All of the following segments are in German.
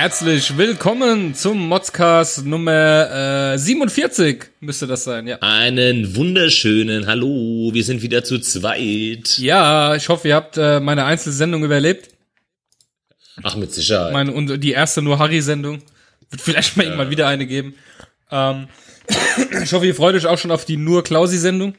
Herzlich willkommen zum Modscast Nummer äh, 47, müsste das sein, ja. Einen wunderschönen Hallo, wir sind wieder zu zweit. Ja, ich hoffe, ihr habt äh, meine Einzelsendung überlebt. Ach, mit Sicherheit. Meine, und die erste nur Harry-Sendung. Wird vielleicht mal ja. irgendwann wieder eine geben. Ähm, ich hoffe, ihr freut euch auch schon auf die nur Klausi-Sendung.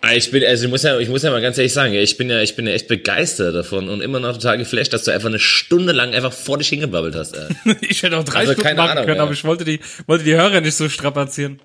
Ah, ich bin, also ich muss ja, ich muss ja mal ganz ehrlich sagen, ich bin ja, ich bin ja echt begeistert davon und immer noch total geflasht, dass du einfach eine Stunde lang einfach vor dich hingebabbelt hast. Ey. ich hätte auch drei also Stunden machen Ahnung, können, ey. aber ich wollte die, wollte die Hörer nicht so strapazieren.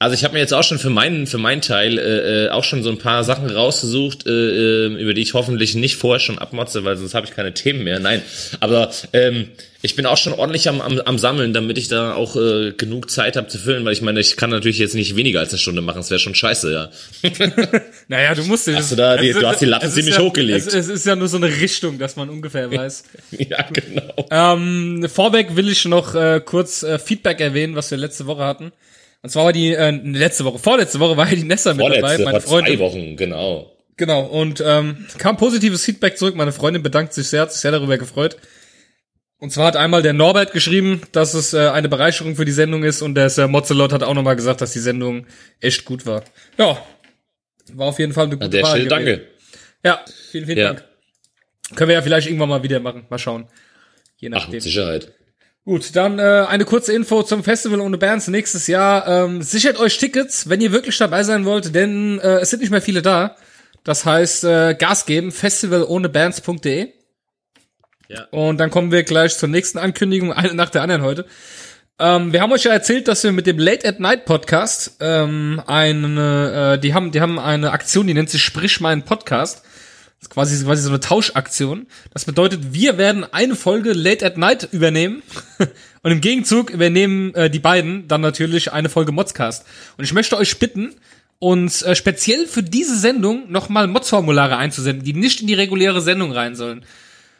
Also ich habe mir jetzt auch schon für meinen für meinen Teil äh, äh, auch schon so ein paar Sachen rausgesucht, äh, äh, über die ich hoffentlich nicht vorher schon abmotze, weil sonst habe ich keine Themen mehr. Nein, aber ähm, ich bin auch schon ordentlich am, am, am sammeln, damit ich da auch äh, genug Zeit habe zu füllen, weil ich meine, ich kann natürlich jetzt nicht weniger als eine Stunde machen, das wäre schon scheiße, ja. naja, du musst hast du, da die, du hast die Latte ziemlich ja, hochgelegt. Es, es, ist ja nur so eine Richtung, dass man ungefähr weiß. ja, genau. Ähm, vorweg will ich noch äh, kurz äh, Feedback erwähnen, was wir letzte Woche hatten. Und zwar war die äh, letzte Woche, vorletzte Woche war ja die Nessa mit dabei, meine Freundin. Zwei Wochen, genau. Genau, und ähm, kam positives Feedback zurück. Meine Freundin bedankt sich sehr, hat sich sehr darüber gefreut. Und zwar hat einmal der Norbert geschrieben, dass es äh, eine Bereicherung für die Sendung ist und der Sir Mozelot hat auch nochmal gesagt, dass die Sendung echt gut war. Ja, war auf jeden Fall eine gute An der Wahl Stelle danke. Ja, vielen, vielen ja. Dank. Können wir ja vielleicht irgendwann mal wieder machen. Mal schauen. Je nachdem. Ach, mit Sicherheit. Gut, dann äh, eine kurze Info zum Festival ohne Bands nächstes Jahr. Ähm, sichert euch Tickets, wenn ihr wirklich dabei sein wollt, denn äh, es sind nicht mehr viele da. Das heißt, äh, Gas geben, festivalohnebands.de. Ja. Und dann kommen wir gleich zur nächsten Ankündigung, eine nach der anderen heute. Ähm, wir haben euch ja erzählt, dass wir mit dem Late at Night Podcast ähm, eine, äh, die haben, die haben eine Aktion, die nennt sich Sprich meinen Podcast ist quasi, quasi so eine Tauschaktion. Das bedeutet, wir werden eine Folge Late at Night übernehmen und im Gegenzug übernehmen äh, die beiden dann natürlich eine Folge Modscast. Und ich möchte euch bitten, uns äh, speziell für diese Sendung nochmal Mods-Formulare einzusenden, die nicht in die reguläre Sendung rein sollen.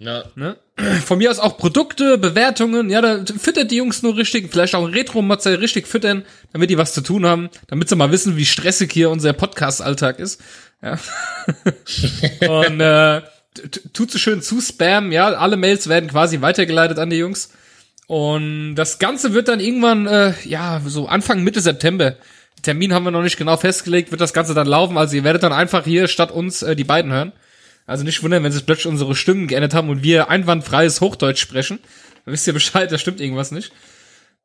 Ja. Ne? Von mir aus auch Produkte, Bewertungen, ja, da füttert die Jungs nur richtig, vielleicht auch Retro-Mozell richtig füttern, damit die was zu tun haben, damit sie mal wissen, wie stressig hier unser Podcast-Alltag ist. Ja. und äh, tut so schön zu spam, ja, alle Mails werden quasi weitergeleitet an die Jungs. Und das Ganze wird dann irgendwann, äh, ja, so Anfang Mitte September. Termin haben wir noch nicht genau festgelegt, wird das Ganze dann laufen. Also ihr werdet dann einfach hier statt uns äh, die beiden hören. Also nicht wundern, wenn sich plötzlich unsere Stimmen geändert haben und wir einwandfreies Hochdeutsch sprechen. Dann wisst ihr Bescheid, da stimmt irgendwas nicht.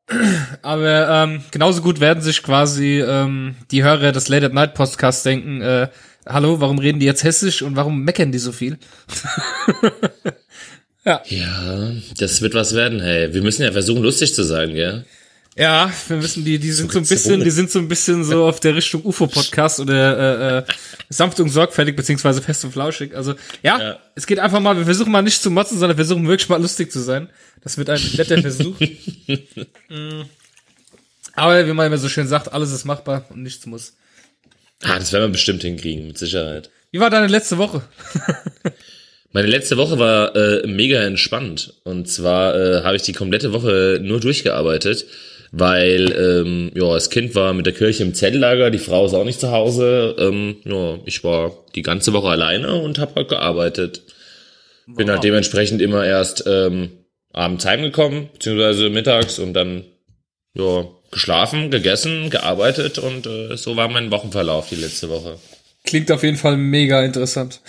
Aber ähm, genauso gut werden sich quasi ähm, die Hörer des Late at Night Podcasts denken, äh, hallo, warum reden die jetzt hessisch und warum meckern die so viel? ja. Ja, das wird was werden, hey. Wir müssen ja versuchen, lustig zu sein, gell? Ja, wir müssen die, die sind so ein bisschen, die sind so ein bisschen so auf der Richtung UFO-Podcast oder äh, äh, sanft und sorgfältig, beziehungsweise fest und flauschig. Also ja, ja, es geht einfach mal, wir versuchen mal nicht zu motzen, sondern wir versuchen wirklich mal lustig zu sein. Das wird ein netter Versuch. Mm. Aber wie man immer so schön sagt, alles ist machbar und nichts muss. Ah, das werden wir bestimmt hinkriegen, mit Sicherheit. Wie war deine letzte Woche? Meine letzte Woche war äh, mega entspannt. Und zwar äh, habe ich die komplette Woche nur durchgearbeitet, weil ähm, ja, das Kind war mit der Kirche im Zelllager, die Frau ist auch nicht zu Hause. Ähm, ja, ich war die ganze Woche alleine und habe halt gearbeitet. Wow. Bin halt dementsprechend immer erst ähm, abends heimgekommen, beziehungsweise mittags und dann ja, geschlafen, gegessen, gearbeitet und äh, so war mein Wochenverlauf die letzte Woche. Klingt auf jeden Fall mega interessant.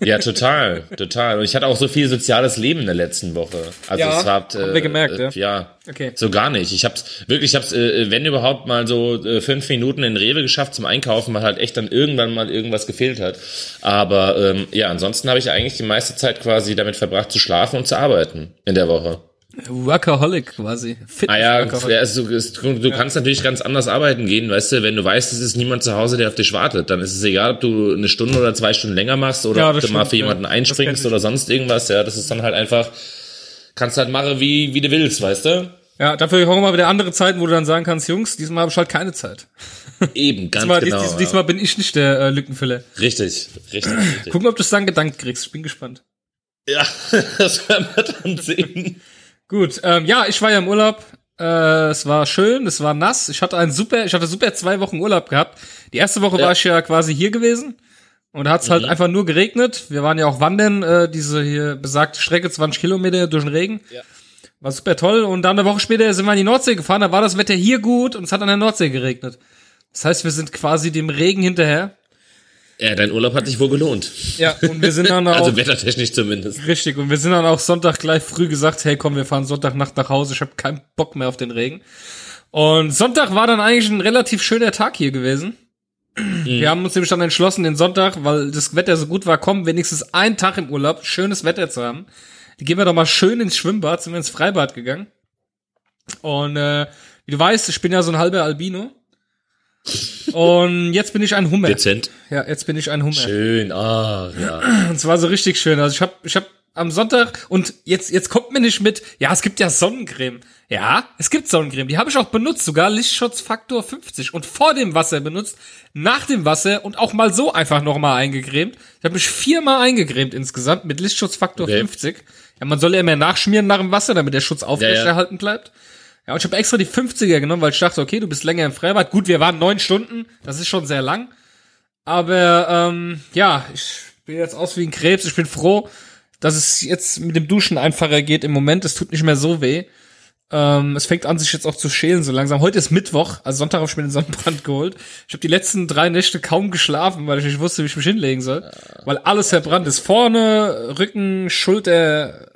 Ja, total, total. Und ich hatte auch so viel soziales Leben in der letzten Woche. Also ja, es hat, äh, haben wir gemerkt, äh, ja. Ja, okay. so gar nicht. Ich hab's wirklich, ich hab's, äh, wenn überhaupt mal so äh, fünf Minuten in Rewe geschafft zum Einkaufen, weil halt echt dann irgendwann mal irgendwas gefehlt hat. Aber ähm, ja, ansonsten habe ich eigentlich die meiste Zeit quasi damit verbracht zu schlafen und zu arbeiten in der Woche. Workaholic quasi. Fit ah ja, also, du, du ja. kannst natürlich ganz anders arbeiten gehen, weißt du, wenn du weißt, es ist niemand zu Hause, der auf dich wartet, dann ist es egal, ob du eine Stunde oder zwei Stunden länger machst oder ja, ob du stimmt, mal für jemanden ja. einspringst oder sonst irgendwas, ja, das ist dann halt einfach, kannst halt machen, wie, wie du willst, weißt du? Ja, dafür kommen mal wieder andere Zeiten, wo du dann sagen kannst, Jungs, diesmal habe ich halt keine Zeit. Eben, ganz diesmal, genau. Dies, dies, diesmal bin ich nicht der äh, Lückenfüller. Richtig, richtig, richtig. Gucken, ob du es dann gedankt kriegst. Ich bin gespannt. Ja, das werden wir dann sehen. Gut, ähm, ja, ich war ja im Urlaub. Äh, es war schön, es war nass. Ich hatte einen super, ich hatte super zwei Wochen Urlaub gehabt. Die erste Woche ja. war ich ja quasi hier gewesen. Und da hat es halt mhm. halt einfach nur geregnet. Wir waren ja auch wandern, äh, diese hier besagte Strecke, 20 Kilometer durch den Regen. Ja. War super toll. Und dann eine Woche später sind wir in die Nordsee gefahren, da war das Wetter hier gut und es hat an der Nordsee geregnet. Das heißt, wir sind quasi dem Regen hinterher. Ja, dein Urlaub hat sich wohl gelohnt. Ja, und wir sind dann auch. also wettertechnisch zumindest. Richtig, und wir sind dann auch Sonntag gleich früh gesagt, hey komm, wir fahren Sonntagnacht nach Hause, ich habe keinen Bock mehr auf den Regen. Und Sonntag war dann eigentlich ein relativ schöner Tag hier gewesen. Mhm. Wir haben uns nämlich dann entschlossen, den Sonntag, weil das Wetter so gut war, komm, wenigstens einen Tag im Urlaub, schönes Wetter zu haben. Die gehen wir doch mal schön ins Schwimmbad, sind wir ins Freibad gegangen. Und äh, wie du weißt, ich bin ja so ein halber Albino. Und jetzt bin ich ein Hummer. Dezent. Ja, jetzt bin ich ein Hummer. Schön, ah, ja. Und zwar so richtig schön. Also ich habe ich hab am Sonntag und jetzt jetzt kommt mir nicht mit, ja, es gibt ja Sonnencreme. Ja, es gibt Sonnencreme. Die habe ich auch benutzt, sogar Lichtschutzfaktor 50 und vor dem Wasser benutzt, nach dem Wasser und auch mal so einfach nochmal eingecremt. Ich habe mich viermal eingecremt insgesamt mit Lichtschutzfaktor Okay. 50. Ja, man soll ja immer nachschmieren nach dem Wasser, damit der Schutz aufrechterhalten bleibt. Ja, und ich habe extra die 50er genommen, weil ich dachte, okay, du bist länger im Freibad. Gut, wir waren neun Stunden, das ist schon sehr lang. Aber ähm, ja, ich bin jetzt aus wie ein Krebs. Ich bin froh, dass es jetzt mit dem Duschen einfacher geht im Moment. Es tut nicht mehr so weh. Ähm, es fängt an, sich jetzt auch zu schälen so langsam. Heute ist Mittwoch, also Sonntag habe ich mir den Sonnenbrand geholt. Ich habe die letzten drei Nächte kaum geschlafen, weil ich nicht wusste, wie ich mich hinlegen soll. Weil alles verbrannt ist. Vorne, Rücken, Schulter,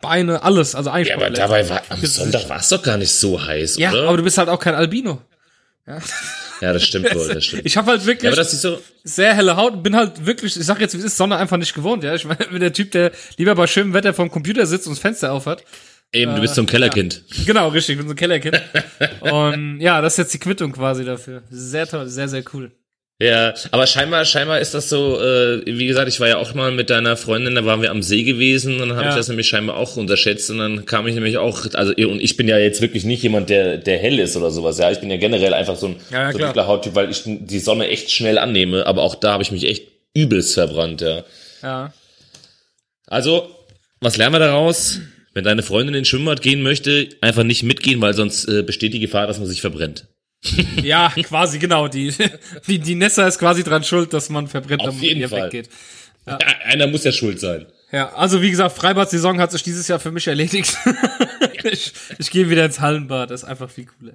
Beine, alles. Also eigentlich Ja, aber dabei war, am. Sonntag war es doch gar nicht so heiß, Ja, oder? aber du bist halt auch kein Albino. ja, das stimmt wohl, das stimmt. Ich habe halt wirklich Ja, aber das ist so, sehr helle Haut, bin halt wirklich, ich sag jetzt, wie es ist, Sonne einfach nicht gewohnt, ja. Ich meine, bin der Typ, der lieber bei schönem Wetter vom Computer sitzt und das Fenster aufhat. eben, du bist so ein Kellerkind. Genau, richtig, ich bin so ein Kellerkind. und ja, das ist jetzt die Quittung quasi dafür. Sehr toll, sehr, sehr cool. Ja, aber scheinbar, scheinbar ist das so, äh, wie gesagt, ich war ja auch mal mit deiner Freundin, da waren wir am See gewesen und dann habe Ja. ich das nämlich scheinbar auch unterschätzt und dann kam ich nämlich auch, also und ich bin ja jetzt wirklich nicht jemand, der, der hell ist oder sowas, ja, ich bin ja generell einfach so ein, Ja, so ein dunkler Hauttyp, weil ich die Sonne echt schnell annehme, aber auch da habe ich mich echt übelst verbrannt, ja. Ja. Also, was lernen wir daraus? Wenn deine Freundin in den Schwimmbad gehen möchte, einfach nicht mitgehen, weil sonst äh, besteht die Gefahr, dass man sich verbrennt. Ja, quasi, genau. Die, die, die Nessa ist quasi dran schuld, dass man verbrennt, Auf jeden Fall. weggeht. Ja. Einer muss ja schuld sein. Ja, also wie gesagt, Freibad-Saison hat sich dieses Jahr für mich erledigt. ich ich gehe wieder ins Hallenbad, das ist einfach viel cooler.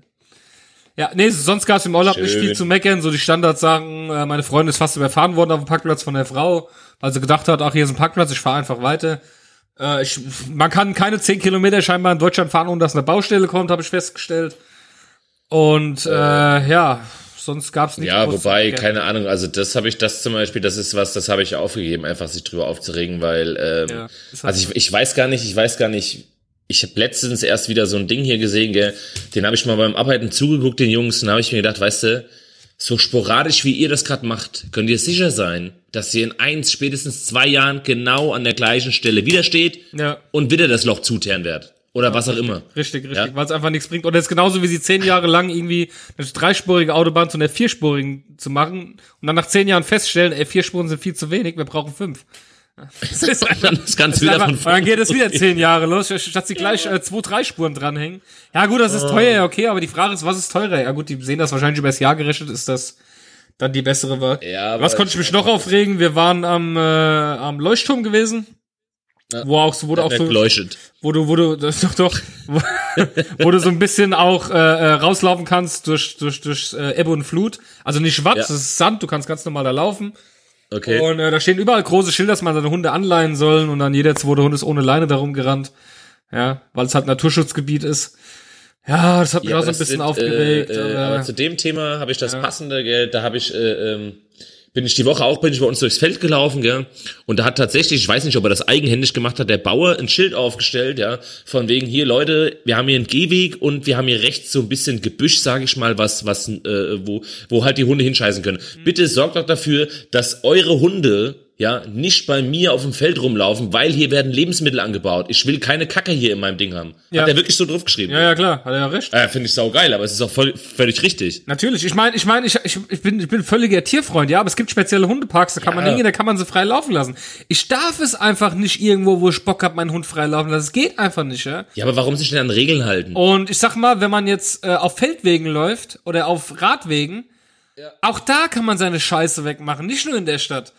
Ja, nee, sonst gab's im Urlaub nicht Schön. viel zu meckern. So die Standardsachen, äh, meine Freundin ist fast überfahren worden auf dem Parkplatz von der Frau, weil sie gedacht hat, ach, hier ist ein Parkplatz, ich fahre einfach weiter. Äh, ich, man kann keine 10 Kilometer scheinbar in Deutschland fahren, ohne dass eine Baustelle kommt, habe ich festgestellt. Und äh, ja, sonst gab's nicht Ja, groß zu wobei, keine Ahnung, also das habe ich, das zum Beispiel, das ist was, das habe ich aufgegeben, einfach sich drüber aufzuregen, weil, ähm, Ja, also ich, ich weiß gar nicht, ich weiß gar nicht, ich habe letztens erst wieder so ein Ding hier gesehen, gell, den habe ich mal beim Arbeiten zugeguckt, den Jungs, und da habe ich mir gedacht, weißt du, so sporadisch wie ihr das gerade macht, könnt ihr sicher sein, dass ihr in eins, spätestens zwei Jahren genau an der gleichen Stelle wieder steht Ja. und wieder das Loch zuteeren werdet. Oder was auch immer. Richtig, richtig, Ja. weil es einfach nichts bringt. Und das ist genauso wie sie zehn Jahre lang irgendwie eine dreispurige Autobahn zu einer vierspurigen zu machen und dann nach zehn Jahren feststellen, ey, vier Spuren sind viel zu wenig, wir brauchen fünf. Das ist einfach, Dann ist wieder einfach, von und dann geht es wieder zehn Jahre los, statt sie gleich äh, zwei, drei Spuren dranhängen. Ja gut, das ist teuer, ja, okay, aber die Frage ist, was ist teurer? Ja gut, die sehen das wahrscheinlich über das Jahr gerechnet, ist das dann die bessere Wahl. Ja, was konnte ich mich noch aufregen? Wir waren am, äh, am Leuchtturm gewesen. Wo auch, so- wo du auch so, wo du, wo du, doch, doch, wo, du so ein bisschen auch äh, äh, rauslaufen kannst durch, durch, durch äh, Ebbe und Flut. Also nicht Watt, Ja. das ist Sand, du kannst ganz normal da laufen. Okay. Und äh, da stehen überall große Schilder, dass man seine Hunde anleihen sollen und dann jeder zweite Hund ist ohne Leine darum gerannt. Ja, weil es halt Naturschutzgebiet ist. Ja, das hat mich Ja, auch so ein bisschen sind, aufgeregt. Äh, äh, aber, zu dem Thema habe ich das passende, gell, da habe ich, äh, ähm, bin ich die Woche auch, bin ich bei uns durchs Feld gelaufen, gell, und da hat tatsächlich, ich weiß nicht, ob er das eigenhändig gemacht hat, der Bauer ein Schild aufgestellt, ja, von wegen hier, Leute, wir haben hier einen Gehweg und wir haben hier rechts so ein bisschen Gebüsch, sage ich mal, was, was, äh, wo, wo halt die Hunde hinscheißen können. Mhm. Bitte sorgt doch dafür, dass eure Hunde ja, nicht bei mir auf dem Feld rumlaufen, weil hier werden Lebensmittel angebaut. Ich will keine Kacke hier in meinem Ding haben. Ja. Hat er wirklich so drauf geschrieben? ja, ja, klar, hat er ja recht. Äh, Finde ich saugeil, aber es ist auch voll, völlig richtig. Natürlich, ich meine, ich meine, ich, ich, ich bin ich bin völliger Tierfreund, ja, aber es gibt spezielle Hundeparks, da kann man Ja. hingehen, da kann man sie frei laufen lassen. Ich darf es einfach nicht irgendwo, wo ich Bock hab, meinen Hund frei laufen lassen. Das geht einfach nicht, ja. Ja, aber warum sich denn an Regeln halten? Und ich sag mal, wenn man jetzt äh, auf Feldwegen läuft oder auf Radwegen, auch da kann man seine Scheiße wegmachen, nicht nur in der Stadt.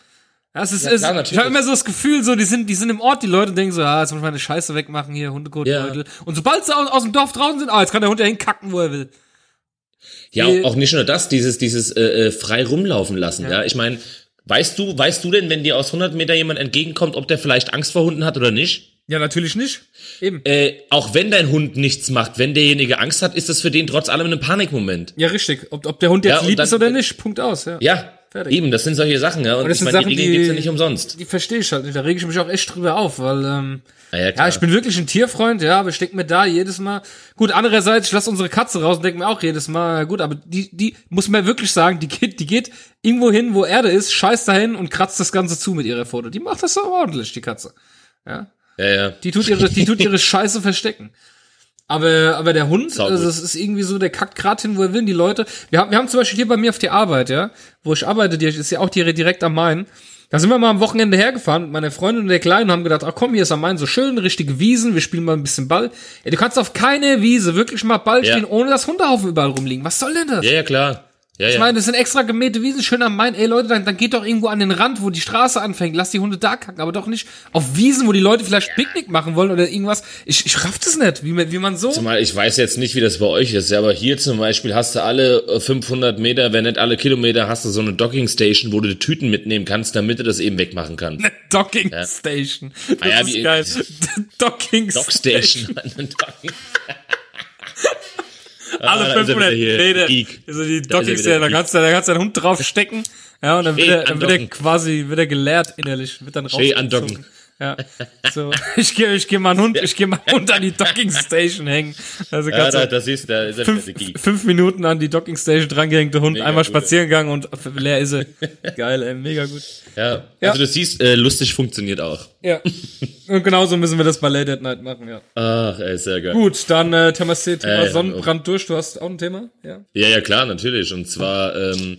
Das ist, Ja, ist klar, ich habe immer so das Gefühl, so die sind, die sind im Ort, die Leute denken so, ah, jetzt muss ich meine Scheiße wegmachen hier, Hundekotbeutel. Und sobald sie aus, aus dem Dorf draußen sind, ah, jetzt kann der Hund ja hinkacken, wo er will. Ja, Die- auch, nicht nur das, dieses, dieses äh, äh, frei rumlaufen lassen. Ja, ich meine, weißt du, weißt du denn, wenn dir aus 100 Meter jemand entgegenkommt, ob der vielleicht Angst vor Hunden hat oder nicht? Ja, natürlich nicht. Eben. Äh, auch wenn dein Hund nichts macht, wenn derjenige Angst hat, ist das für den trotz allem ein Panikmoment. Ja, richtig. Ob, ob der Hund jetzt Ja, lieb dann- ist oder nicht, Punkt aus, ja. Ja, Fertig. eben, das sind solche Sachen, ja. Und, Und das ich meine, die Regeln gibt's ja nicht umsonst. Die verstehe ich halt nicht. Da rege ich mich auch echt drüber auf, weil, ähm, ja, ja, ich bin wirklich ein Tierfreund, ja, aber ich denke mir da jedes Mal, gut, andererseits, ich lasse unsere Katze raus und denke mir auch jedes Mal, gut, aber die, die, muss man wirklich sagen, die geht, die geht irgendwo hin, wo Erde ist, scheißt dahin und kratzt das Ganze zu mit ihrer Foto. Die macht das so ordentlich, die Katze. Ja. ja, ja. Die tut ihre, die tut ihre Scheiße verstecken. Aber, aber der Hund, Saugut. also das ist irgendwie so, der kackt grad hin, wo er will. Die Leute, wir haben, wir haben zum Beispiel hier bei mir auf die Arbeit, ja, wo ich arbeite, die ist ja auch direkt, direkt am Main. Da sind wir mal am Wochenende hergefahren mit meiner Freundin und der Kleinen und haben gedacht, ach komm, hier ist am Main so schön, richtige Wiesen, wir spielen mal ein bisschen Ball. Ja, du kannst auf keine Wiese wirklich mal Ball Ja. spielen, ohne dass Hundehaufen überall rumliegen. Was soll denn das? Ja, ja, klar. Ja, Ich ja. meine, das sind extra gemähte Wiesen, schön am Main. Ey Leute, dann, dann geht doch irgendwo an den Rand, wo die Straße anfängt. Lass die Hunde da kacken, aber doch nicht auf Wiesen, wo die Leute vielleicht Picknick machen wollen oder irgendwas. Ich, ich raff das nicht, wie man, wie man so. Zumal ich weiß jetzt nicht, wie das bei euch ist, ja, aber hier zum Beispiel hast du alle äh, 500 Meter, wenn nicht alle Kilometer, hast du so eine Docking Station, wo du die Tüten mitnehmen kannst, damit du das eben wegmachen kannst. Docking Station. Das Ah ja, ist wie- geil. Docking Dock Station. Station. Alle Ah, da ist er 500 wieder hier, Meter. Also die Da ist Docking wieder Station, da Geek. kannst du, da kannst du deinen Hund drauf stecken. Ja, und dann wird er, dann wird er quasi, wird er geleert innerlich, wird dann rausgezogen. Ja, so. Ich gehe, ich gehe meinen Hund, ich gehe meinen Hund an die Docking Station hängen. Also Ja, da, das ist, da ist fünf, fünf Minuten an die Docking Station drangehängte Hund, Mega einmal gut. spazieren gegangen und leer ist er. Geil, ey, mega gut. Ja. Ja. Also du siehst, äh, lustig funktioniert auch. Ja. Und genauso müssen wir das bei Late at Night machen, ja. Ach, ey, sehr geil. Gut, dann äh, Thema C, Thema Äh, Sonnenbrand durch. Du hast auch ein Thema? Ja. Ja, ja, klar, natürlich. Und zwar ähm,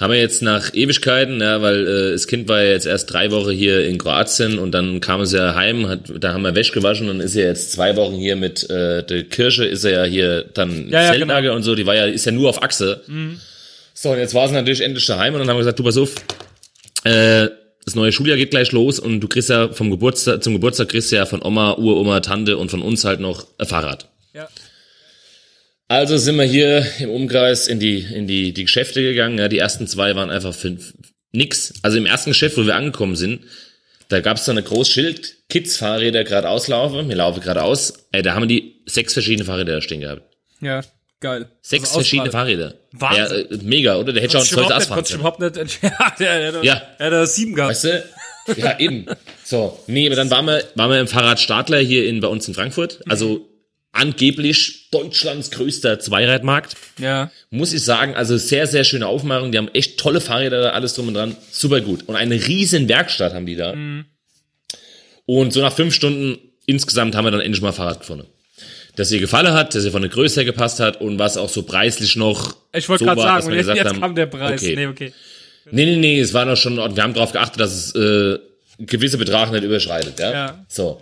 haben wir jetzt nach Ewigkeiten, ja, weil äh, das Kind war ja jetzt erst drei Wochen hier in Kroatien und dann kam es ja heim, hat, da haben wir Wäsche gewaschen und ist ja jetzt zwei Wochen hier mit äh, der Kirche, ist er ja hier dann Ja, ja, Zeltlager und so, die war ja, ist ja nur auf Achse. So, und jetzt war sie natürlich endlich daheim und dann haben wir gesagt, du pass auf, äh, das neue Schuljahr geht gleich los und du kriegst ja vom Geburtstag, zum Geburtstag kriegst du ja von Oma, Uroma, Tante und von uns halt noch ein Fahrrad. Also sind wir hier im Umkreis in die, in die, die Geschäfte gegangen. Ja, die ersten zwei waren einfach für nix. Also im ersten Geschäft, wo wir angekommen sind, da gab es so eine Großschild, Kids Fahrräder geradeaus laufen. Wir laufen geradeaus. Ey, da haben die sechs verschiedene Fahrräder da stehen gehabt. Ja, geil. Sechs Also verschiedene. Fahrräder. Wahnsinn. Ja, äh, mega, oder? Der hätte schon nicht, Asphalt. du überhaupt nicht, ja, der, der, Ja. der, der sieben gehabt. Weißt du? Ja, eben. So, nee, aber dann waren wir, waren wir im Fahrradstadler hier in, bei uns in Frankfurt. Also angeblich Deutschlands größter Zweiradmarkt. Ja. muss ich sagen, also sehr, sehr schöne Aufmachung. Die haben echt tolle Fahrräder, da, alles drum und dran. Super gut. Und eine riesen Werkstatt haben die da. Und so nach fünf Stunden insgesamt haben wir dann endlich mal Fahrrad gefunden. Das ihr gefallen hat, dass ihr von der Größe her gepasst hat und was auch so preislich noch Ich wollte so gerade sagen, dass und wir jetzt, gesagt jetzt haben, kam der Preis. Okay. Nee, okay. Nee, nee, nee, es war noch schon, wir haben darauf geachtet, dass es äh, gewisse Betrag nicht überschreitet, ja. Ja. So.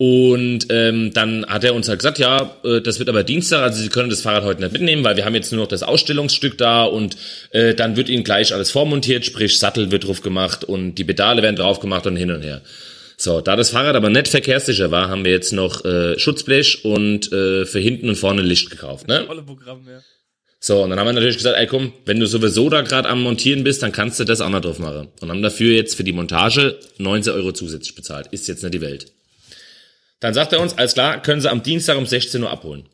Und ähm, dann hat er uns halt gesagt, ja, äh, das wird aber Dienstag, also Sie können das Fahrrad heute nicht mitnehmen, weil wir haben jetzt nur noch das Ausstellungsstück da und äh, dann wird Ihnen gleich alles vormontiert, sprich Sattel wird drauf gemacht und die Pedale werden drauf gemacht und hin und her. So, da das Fahrrad aber nicht verkehrssicher war, haben wir jetzt noch äh, Schutzblech und äh, für hinten und vorne Licht gekauft, ne? Volle Programm, ja. So, und dann haben wir natürlich gesagt, ey komm, wenn du sowieso da gerade am Montieren bist, dann kannst du das auch noch drauf machen. Und haben dafür jetzt für die Montage 19 Euro zusätzlich bezahlt. Ist jetzt nicht die Welt. Dann sagt er uns, alles klar, können Sie am Dienstag um 16 Uhr abholen.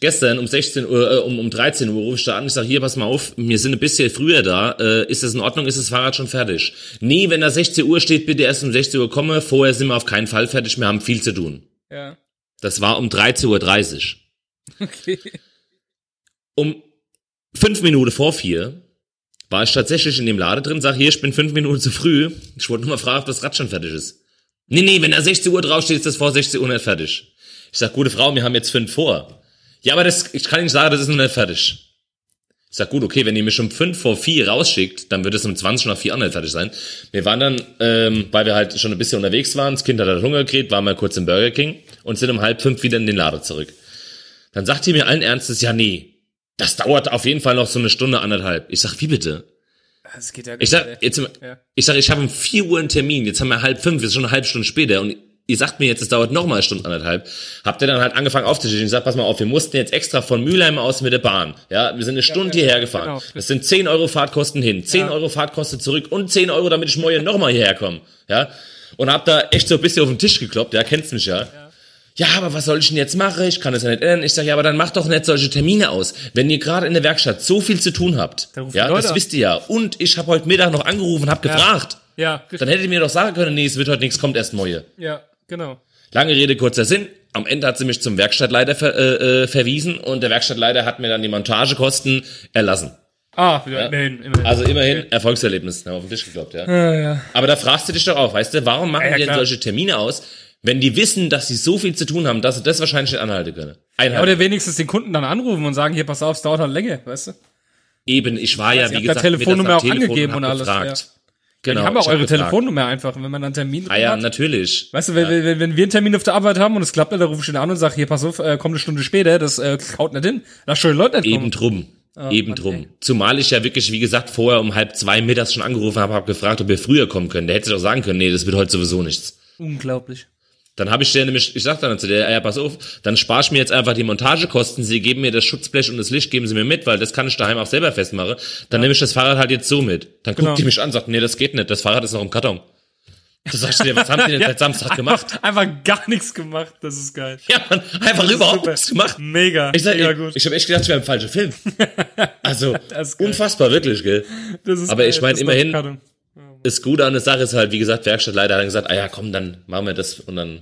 Gestern um 16 Uhr, äh, um, um 13 Uhr rufe ich da an, ich sage, hier, pass mal auf, wir sind ein bisschen früher da, äh, ist das in Ordnung, ist das Fahrrad schon fertig? Nee, wenn da 16 Uhr steht, bitte erst um 16 Uhr komme, vorher sind wir auf keinen Fall fertig, wir haben viel zu tun. Ja. Das war um 13.30 Uhr. Okay. um fünf Minuten vor vier war ich tatsächlich in dem Lade drin, sag hier, ich bin fünf Minuten zu früh. Ich wollte nur mal fragen, ob das Rad schon fertig ist. Nee, nee, wenn da 16 Uhr draufsteht, ist das vor 16 Uhr nicht fertig. Ich sag, gute Frau, wir haben jetzt fünf vor. Ja, aber das, ich kann Ihnen sagen, das ist noch nicht fertig. Ich sag, gut, okay, wenn ihr mich um fünf vor vier rausschickt, dann wird es um 20 nach vier auch nicht fertig sein. Wir waren dann, ähm, weil wir halt schon ein bisschen unterwegs waren, das Kind hat halt Hunger gekriegt, waren wir kurz im Burger King und sind um halb fünf wieder in den Laden zurück. Dann sagt die mir allen Ernstes, ja, nee, das dauert auf jeden Fall noch so eine Stunde, anderthalb. Ich sag, wie bitte? Das geht ja Ich sag, nicht, jetzt, Ja. ich sag, ich habe um 4 Uhr einen Termin, jetzt haben wir halb fünf, jetzt ist schon eine halbe Stunde später und ihr sagt mir jetzt, es dauert noch mal eine Stunde anderthalb. Habt ihr dann halt angefangen aufzustehen? Ich sag, pass mal auf, wir mussten jetzt extra von Mülheim aus mit der Bahn. Ja, wir sind eine Stunde ja, hierher gefahren. genau. Das sind 10 Euro Fahrtkosten hin, 10 Ja. Euro Fahrtkosten zurück und 10 Euro, damit ich morgen noch mal hierher komme. Ja, und hab da echt so ein bisschen auf den Tisch gekloppt, ja, kennst mich ja. Ja, aber was soll ich denn jetzt machen? Ich kann das ja nicht ändern. Ich sage, ja, aber dann macht doch nicht solche Termine aus. Wenn ihr gerade in der Werkstatt so viel zu tun habt, ja, das an. wisst ihr ja. Und ich habe heute Mittag noch angerufen und habe gefragt. Ja. Dann hättet ihr mir doch sagen können, nee, es wird heute nichts, kommt erst morgen. ja, genau. Lange Rede, kurzer Sinn. Am Ende hat sie mich zum Werkstattleiter ver, äh, äh, verwiesen und der Werkstattleiter hat mir dann die Montagekosten erlassen. Ah, ja, immerhin, immerhin. Also immerhin Erfolgserlebnis, haben wir auf den Tisch gekloppt, ja. ja, ja. Aber da fragst du dich doch auch, weißt du, warum machen Ja, die denn solche Termine aus, wenn die wissen, dass sie so viel zu tun haben, dass sie das wahrscheinlich nicht anhalten können? Einhalten. Oder wenigstens den Kunden dann anrufen und sagen, hier, pass auf, es dauert halt länger, weißt du? Eben, ich war ja, Sie wie gesagt, Telefonnummer auch Telefon angegeben hab und alles, Gefragt. Genau, die haben auch eure gefragt. Telefonnummer einfach, wenn man dann einen Termin Ah ja, hat. natürlich. Weißt du, wenn, wenn, wenn wir einen Termin auf der Arbeit haben und es klappt nicht, dann rufe ich ihn an und sage, hier, pass auf, äh, komm eine Stunde später, das äh, haut nicht hin. Lass schon die Leute nicht Eben kommen. drum. Eben Mann, drum. ey. Zumal ich ja wirklich, wie gesagt, vorher um halb zwei mittags schon angerufen habe, habe gefragt, ob wir früher kommen können. Der hätte doch sagen können, nee, das wird heute sowieso nichts. Unglaublich. Dann habe ich der nämlich, ich sag dann zu der, ja, pass auf, dann spar ich mir jetzt einfach die Montagekosten, Sie geben mir das Schutzblech und das Licht, geben Sie mir mit, weil das kann ich daheim auch selber festmachen. Dann nehme ich das Fahrrad halt jetzt so mit. Dann guckt Genau. die mich an und sagt, nee, das geht nicht, das Fahrrad ist noch im Karton. Da sag ich dir, was haben die denn seit Samstag gemacht? Einfach gar nichts gemacht, das ist geil. Ja, man, einfach überhaupt Super. nichts gemacht. Mega, Ich, sag, mega ich, gut. ich habe echt gedacht, ich wäre im falschen Film. Also, unfassbar, wirklich, gell? Das ist aber geil, ich mein, das ist Gute an der Sache ist halt, wie gesagt, Werkstattleiter hat dann gesagt, ah ja, komm, dann machen wir das und dann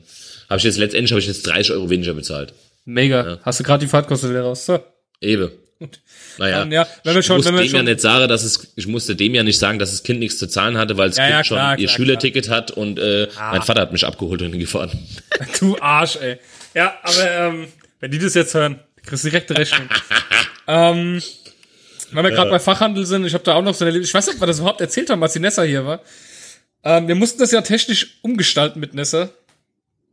habe ich jetzt letztendlich habe ich jetzt 30 Euro weniger bezahlt. Mega. Hast du gerade die Fahrtkosten wieder raus? So. Eben. Naja, Dann, ja, wenn wir ich schon- musste wenn wir dem ja schon- nicht sagen, dass es, ich musste dem ja nicht sagen, dass das Kind nichts zu zahlen hatte, weil das Ja, ja, schon klar, ihr klar, Schülerticket hat und äh, mein Vater hat mich abgeholt und gefahren. Du Arsch, ey. Ja, aber ähm, wenn die das jetzt hören, kriegst du direkte Rechnung. ähm, wenn wir gerade bei Fachhandel sind, ich habe da auch noch so eine, ich weiß nicht, ob wir das überhaupt erzählt haben, als die Nessa hier war. Ähm, wir mussten das ja technisch umgestalten mit Nessa.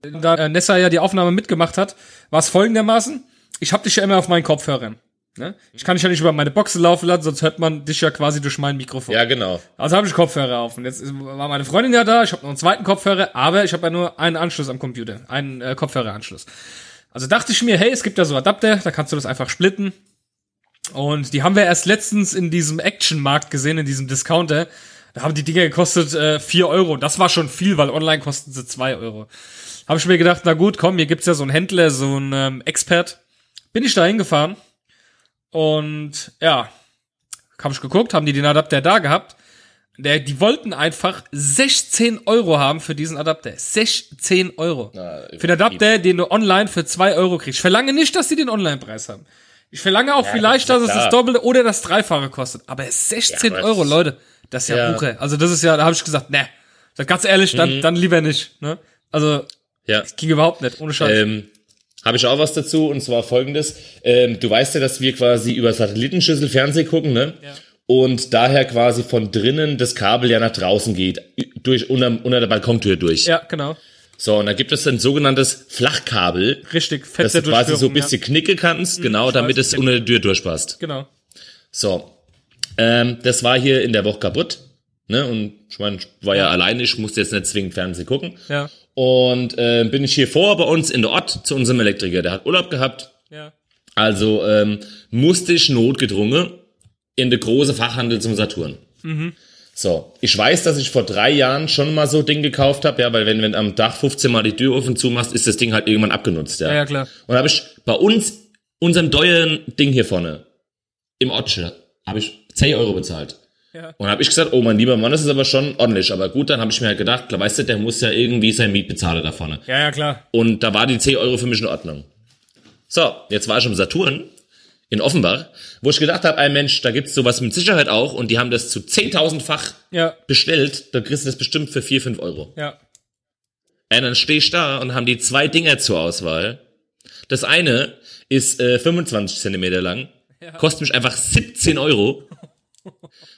Da äh, Nessa ja die Aufnahme mitgemacht hat, war es folgendermaßen. Ich habe dich ja immer auf meinen Kopfhörern. Ne? Ich kann dich ja nicht über meine Boxen laufen lassen, sonst hört man dich ja quasi durch mein Mikrofon. Ja, genau. Also habe ich Kopfhörer auf. Und jetzt war meine Freundin ja da, ich habe noch einen zweiten Kopfhörer, aber ich habe ja nur einen Anschluss am Computer, einen äh, Kopfhöreranschluss. Also dachte ich mir, hey, es gibt ja so Adapter, da kannst du das einfach splitten. Und die haben wir erst letztens in diesem Action-Markt gesehen, in diesem Discounter. Da haben die Dinger gekostet äh, 4 Euro. Das war schon viel, weil online kosten sie 2 Euro. Habe ich mir gedacht, na gut, komm, hier gibt's ja so einen Händler, so einen ähm, Expert. Bin ich da hingefahren. Und ja, habe ich geguckt, haben die den Adapter da gehabt. Der, die wollten einfach 16 Euro haben für diesen Adapter. 16 Euro. Na, für den Adapter, den du online für 2 Euro kriegst. Ich verlange nicht, dass die den Online-Preis haben. Ich verlange auch vielleicht, das dass es ja das. Doppelte oder das Dreifache kostet. Aber 16 Ja, aber Euro, Leute, das ist ja, Ja. Buche. Also das ist ja, da habe ich gesagt, ne. Ganz ehrlich, dann, Mhm. dann lieber nicht. Ne? Also Ja. ging überhaupt nicht, ohne Scheiß. Ähm, habe ich auch was dazu und zwar folgendes. Ähm, du weißt ja, dass wir quasi über Satellitenschüssel Fernsehen gucken, ne? Ja. Und daher quasi von drinnen das Kabel ja nach draußen geht, durch unter, unter der Balkontür durch. ja, genau. So, und da gibt es ein sogenanntes Flachkabel, Richtig, dass feste du quasi so ein bisschen knicken kannst, genau, ich damit es unter der Tür durchpasst. Ja. Genau. So, ähm, das war hier in der Woche kaputt, ne? Und ich meine, ich war ja, Ja. alleine, ich musste jetzt nicht zwingend Fernsehen gucken. Ja. Und äh, bin ich hier vor bei uns in der Ort zu unserem Elektriker, der hat Urlaub gehabt. Ja. Also ähm, musste ich notgedrungen in der große Fachhandel zum Saturn. So, ich weiß, dass ich vor drei Jahren schon mal so Ding gekauft habe, ja, weil wenn, wenn am Dach 15 Mal die Tür offen zumachst, ist das Ding halt irgendwann abgenutzt, ja. Ja, ja, klar. Und habe ich bei uns, unserem teuren Ding hier vorne, im Otsche, habe ich 10 Euro bezahlt. Ja. Und habe ich gesagt, oh mein lieber Mann, das ist aber schon ordentlich. Aber gut, dann habe ich mir halt gedacht, klar, weißt du, der muss ja irgendwie sein Miet bezahlen da vorne. Ja, ja, klar. Und da war die 10 Euro für mich in Ordnung. So, jetzt war ich im Saturn in Offenbach, wo ich gedacht habe, ein Mensch, da gibt's sowas mit Sicherheit auch und die haben das zu 10.000-fach Ja, bestellt, da kriegst du das bestimmt für 4, 5 Euro. ja. Und dann stehe ich da und haben die zwei Dinger zur Auswahl. Das eine ist äh, 25 Zentimeter lang, Ja. kostet mich einfach 17 Euro.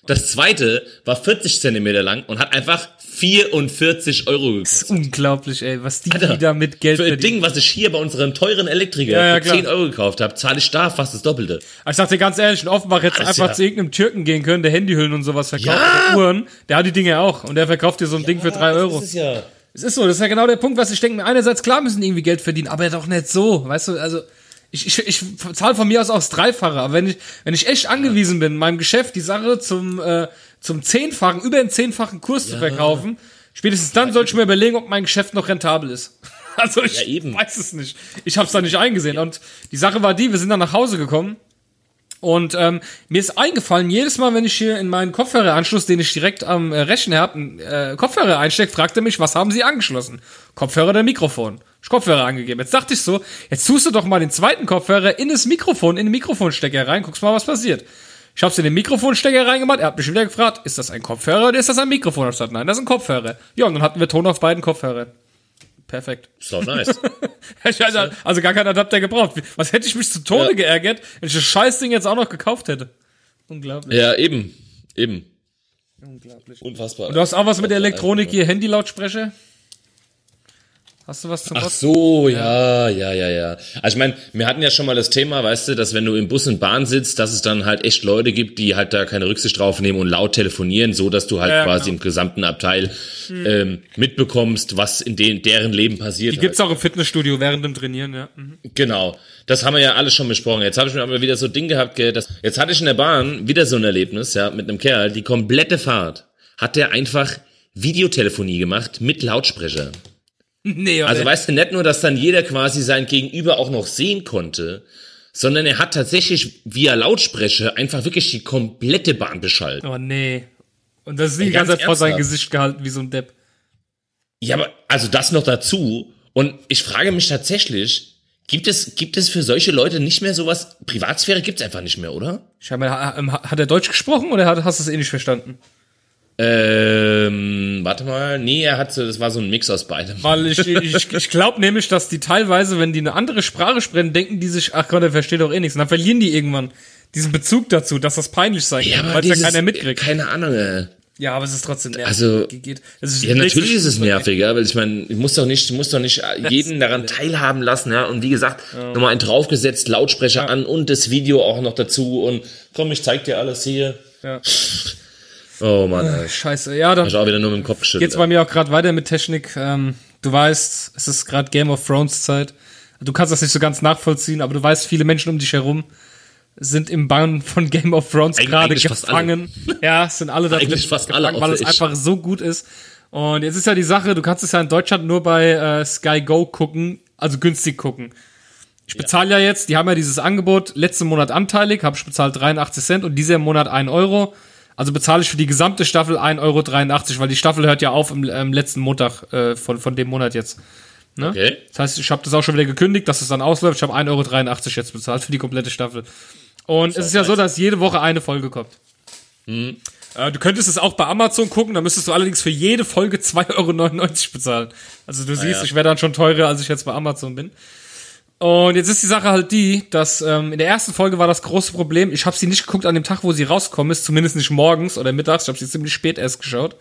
Das zweite war 40 Zentimeter lang und hat einfach 44 Euro Das ist gekostet. unglaublich, ey, was die, Alter, die da mit Geld Für ein. Ding, was ich hier bei unserem teuren Elektriker Ja, ja, für klar. 10 Euro gekauft habe, zahle ich da fast das Doppelte. Aber Ich sag dir ganz ehrlich, in Offenbach hätte einfach ja- zu irgendeinem Türken gehen können, der Handyhüllen und sowas verkauft, Ja. Uhren, der hat die Dinge auch und der verkauft dir so ein Ding für drei Euro. Das ist ja. Es ist so, das ist ja genau der Punkt, was ich denke. Einerseits, klar müssen die irgendwie Geld verdienen, aber doch nicht so, weißt du, also ich, ich, ich zahle von mir aus auch das Dreifache, aber wenn ich, wenn ich echt angewiesen bin, in meinem Geschäft die Sache zum, äh, zum Zehnfachen, über den zehnfachen Kurs zu verkaufen, spätestens dann sollte ich mir überlegen, ob mein Geschäft noch rentabel ist. Also ich Ja, weiß es nicht. Ich habe es da nicht eingesehen. Und die Sache war die, wir sind dann nach Hause gekommen und ähm, mir ist eingefallen, jedes Mal, wenn ich hier in meinen Kopfhöreranschluss, den ich direkt am äh, Rechner habe, äh, Kopfhörer einstecke, fragt er mich, was haben Sie angeschlossen? Kopfhörer oder Mikrofon? Ich Kopfhörer angegeben. Jetzt dachte ich so, jetzt tust du doch mal den zweiten Kopfhörer in das Mikrofon, in den Mikrofonstecker rein, guckst mal, was passiert. Ich hab's in den Mikrofonstecker reingemacht, er hat mich wieder gefragt, ist das ein Kopfhörer oder ist das ein Mikrofon? Ich gesagt, nein, das ist ein Kopfhörer. Ja, und dann hatten wir Ton auf beiden Kopfhörern. Perfekt. So nice. Ich hätte also gar keinen Adapter gebraucht. Was hätte ich mich zu Tode Ja. geärgert, wenn ich das Scheißding jetzt auch noch gekauft hätte? Unglaublich. ja, eben. Eben. Unglaublich. Unfassbar. Du hast auch was mit der Elektronik hier, Handylautsprecher? Hast du was zum Ach so, ja, ja, ja, ja. Also ich meine, wir hatten ja schon mal das Thema, weißt du, dass wenn du im Bus und Bahn sitzt, dass es dann halt echt Leute gibt, die halt da keine Rücksicht drauf nehmen und laut telefonieren, so dass du halt Ja, quasi genau. im gesamten Abteil ähm, mitbekommst, was in den, deren Leben passiert. Die gibt's auch im Fitnessstudio während dem Trainieren, ja. Mhm. Genau. Das haben wir ja alles schon besprochen. Jetzt habe ich mir aber wieder so ein Ding gehabt, gell, dass, jetzt hatte ich in der Bahn wieder so ein Erlebnis, ja, mit einem Kerl, die komplette Fahrt hat der einfach Videotelefonie gemacht mit Lautsprecher. Nee? Also weißt du, nicht nur, dass dann jeder quasi sein Gegenüber auch noch sehen konnte, sondern er hat tatsächlich via Lautsprecher einfach wirklich die komplette Bahn beschallt. oh nee. Und das ist die Ey, ganze ganz Zeit vor sein? Gesicht gehalten, wie so ein Depp. Ja, aber also das noch dazu. Und ich frage mich tatsächlich, gibt es, gibt es für solche Leute nicht mehr sowas? Privatsphäre gibt's einfach nicht mehr, oder? Ich ähm, hat er Deutsch gesprochen oder hast du es eh nicht verstanden? Ähm, warte mal. Nee, er hat so, das war so ein Mix aus beidem. Weil ich, ich, ich glaube nämlich, dass die teilweise, wenn die eine andere Sprache sprechen, denken die sich, ach Gott, der versteht doch eh nichts. Und dann verlieren die irgendwann diesen Bezug dazu, dass das peinlich sein Ja, kann, weil ja keiner mitkriegt. Keine Ahnung, ey. Ja, aber es ist trotzdem nervig. Also- Ja, natürlich ist es nervig, ja, weil ich meine, ich muss doch nicht, ich muss doch nicht jeden daran teilhaben lassen, ja. Und wie gesagt, nochmal ein draufgesetzt, Lautsprecher an und das Video auch noch dazu und komm, ich zeig dir alles hier. Ja. Oh Mann, ey. Scheiße, ja, dann ich auch wieder nur mit dem Kopf geschüttelt. geht's bei mir auch gerade weiter mit Technik. Ähm, du weißt, es ist gerade Game of Thrones Zeit. Du kannst das nicht so ganz nachvollziehen, aber du weißt, viele Menschen um dich herum sind im Bann von Game of Thrones gerade gefangen. Ja, sind alle da Eigentlich fast gefangen, alle, weil es ich. einfach so gut ist. Und jetzt ist ja die Sache, du kannst es ja in Deutschland nur bei äh, Sky Go gucken, also günstig gucken. Ich bezahle ja jetzt, die haben ja dieses Angebot, letzten Monat anteilig, habe ich bezahlt 83 Cent und dieser Monat 1 Euro. Also bezahle ich für die gesamte Staffel 1,83 Euro, weil die Staffel hört ja auf im, im letzten Montag äh, von, von dem Monat jetzt. Ne? Okay. Das heißt, ich habe das auch schon wieder gekündigt, dass es dann ausläuft. Ich habe 1,83 Euro jetzt bezahlt für die komplette Staffel. Und es ist ja so, dass jede Woche eine Folge kommt. Mhm. Äh, du könntest es auch bei Amazon gucken, da müsstest du allerdings für jede Folge 2,99 Euro bezahlen. Also du siehst, ja. ich wäre dann schon teurer, als ich jetzt bei Amazon bin. Und jetzt ist die Sache halt die, dass ähm, in der ersten Folge war das große Problem, ich habe sie nicht geguckt an dem Tag, wo sie rauskommen ist, zumindest nicht morgens oder mittags, ich habe sie ziemlich spät erst geschaut.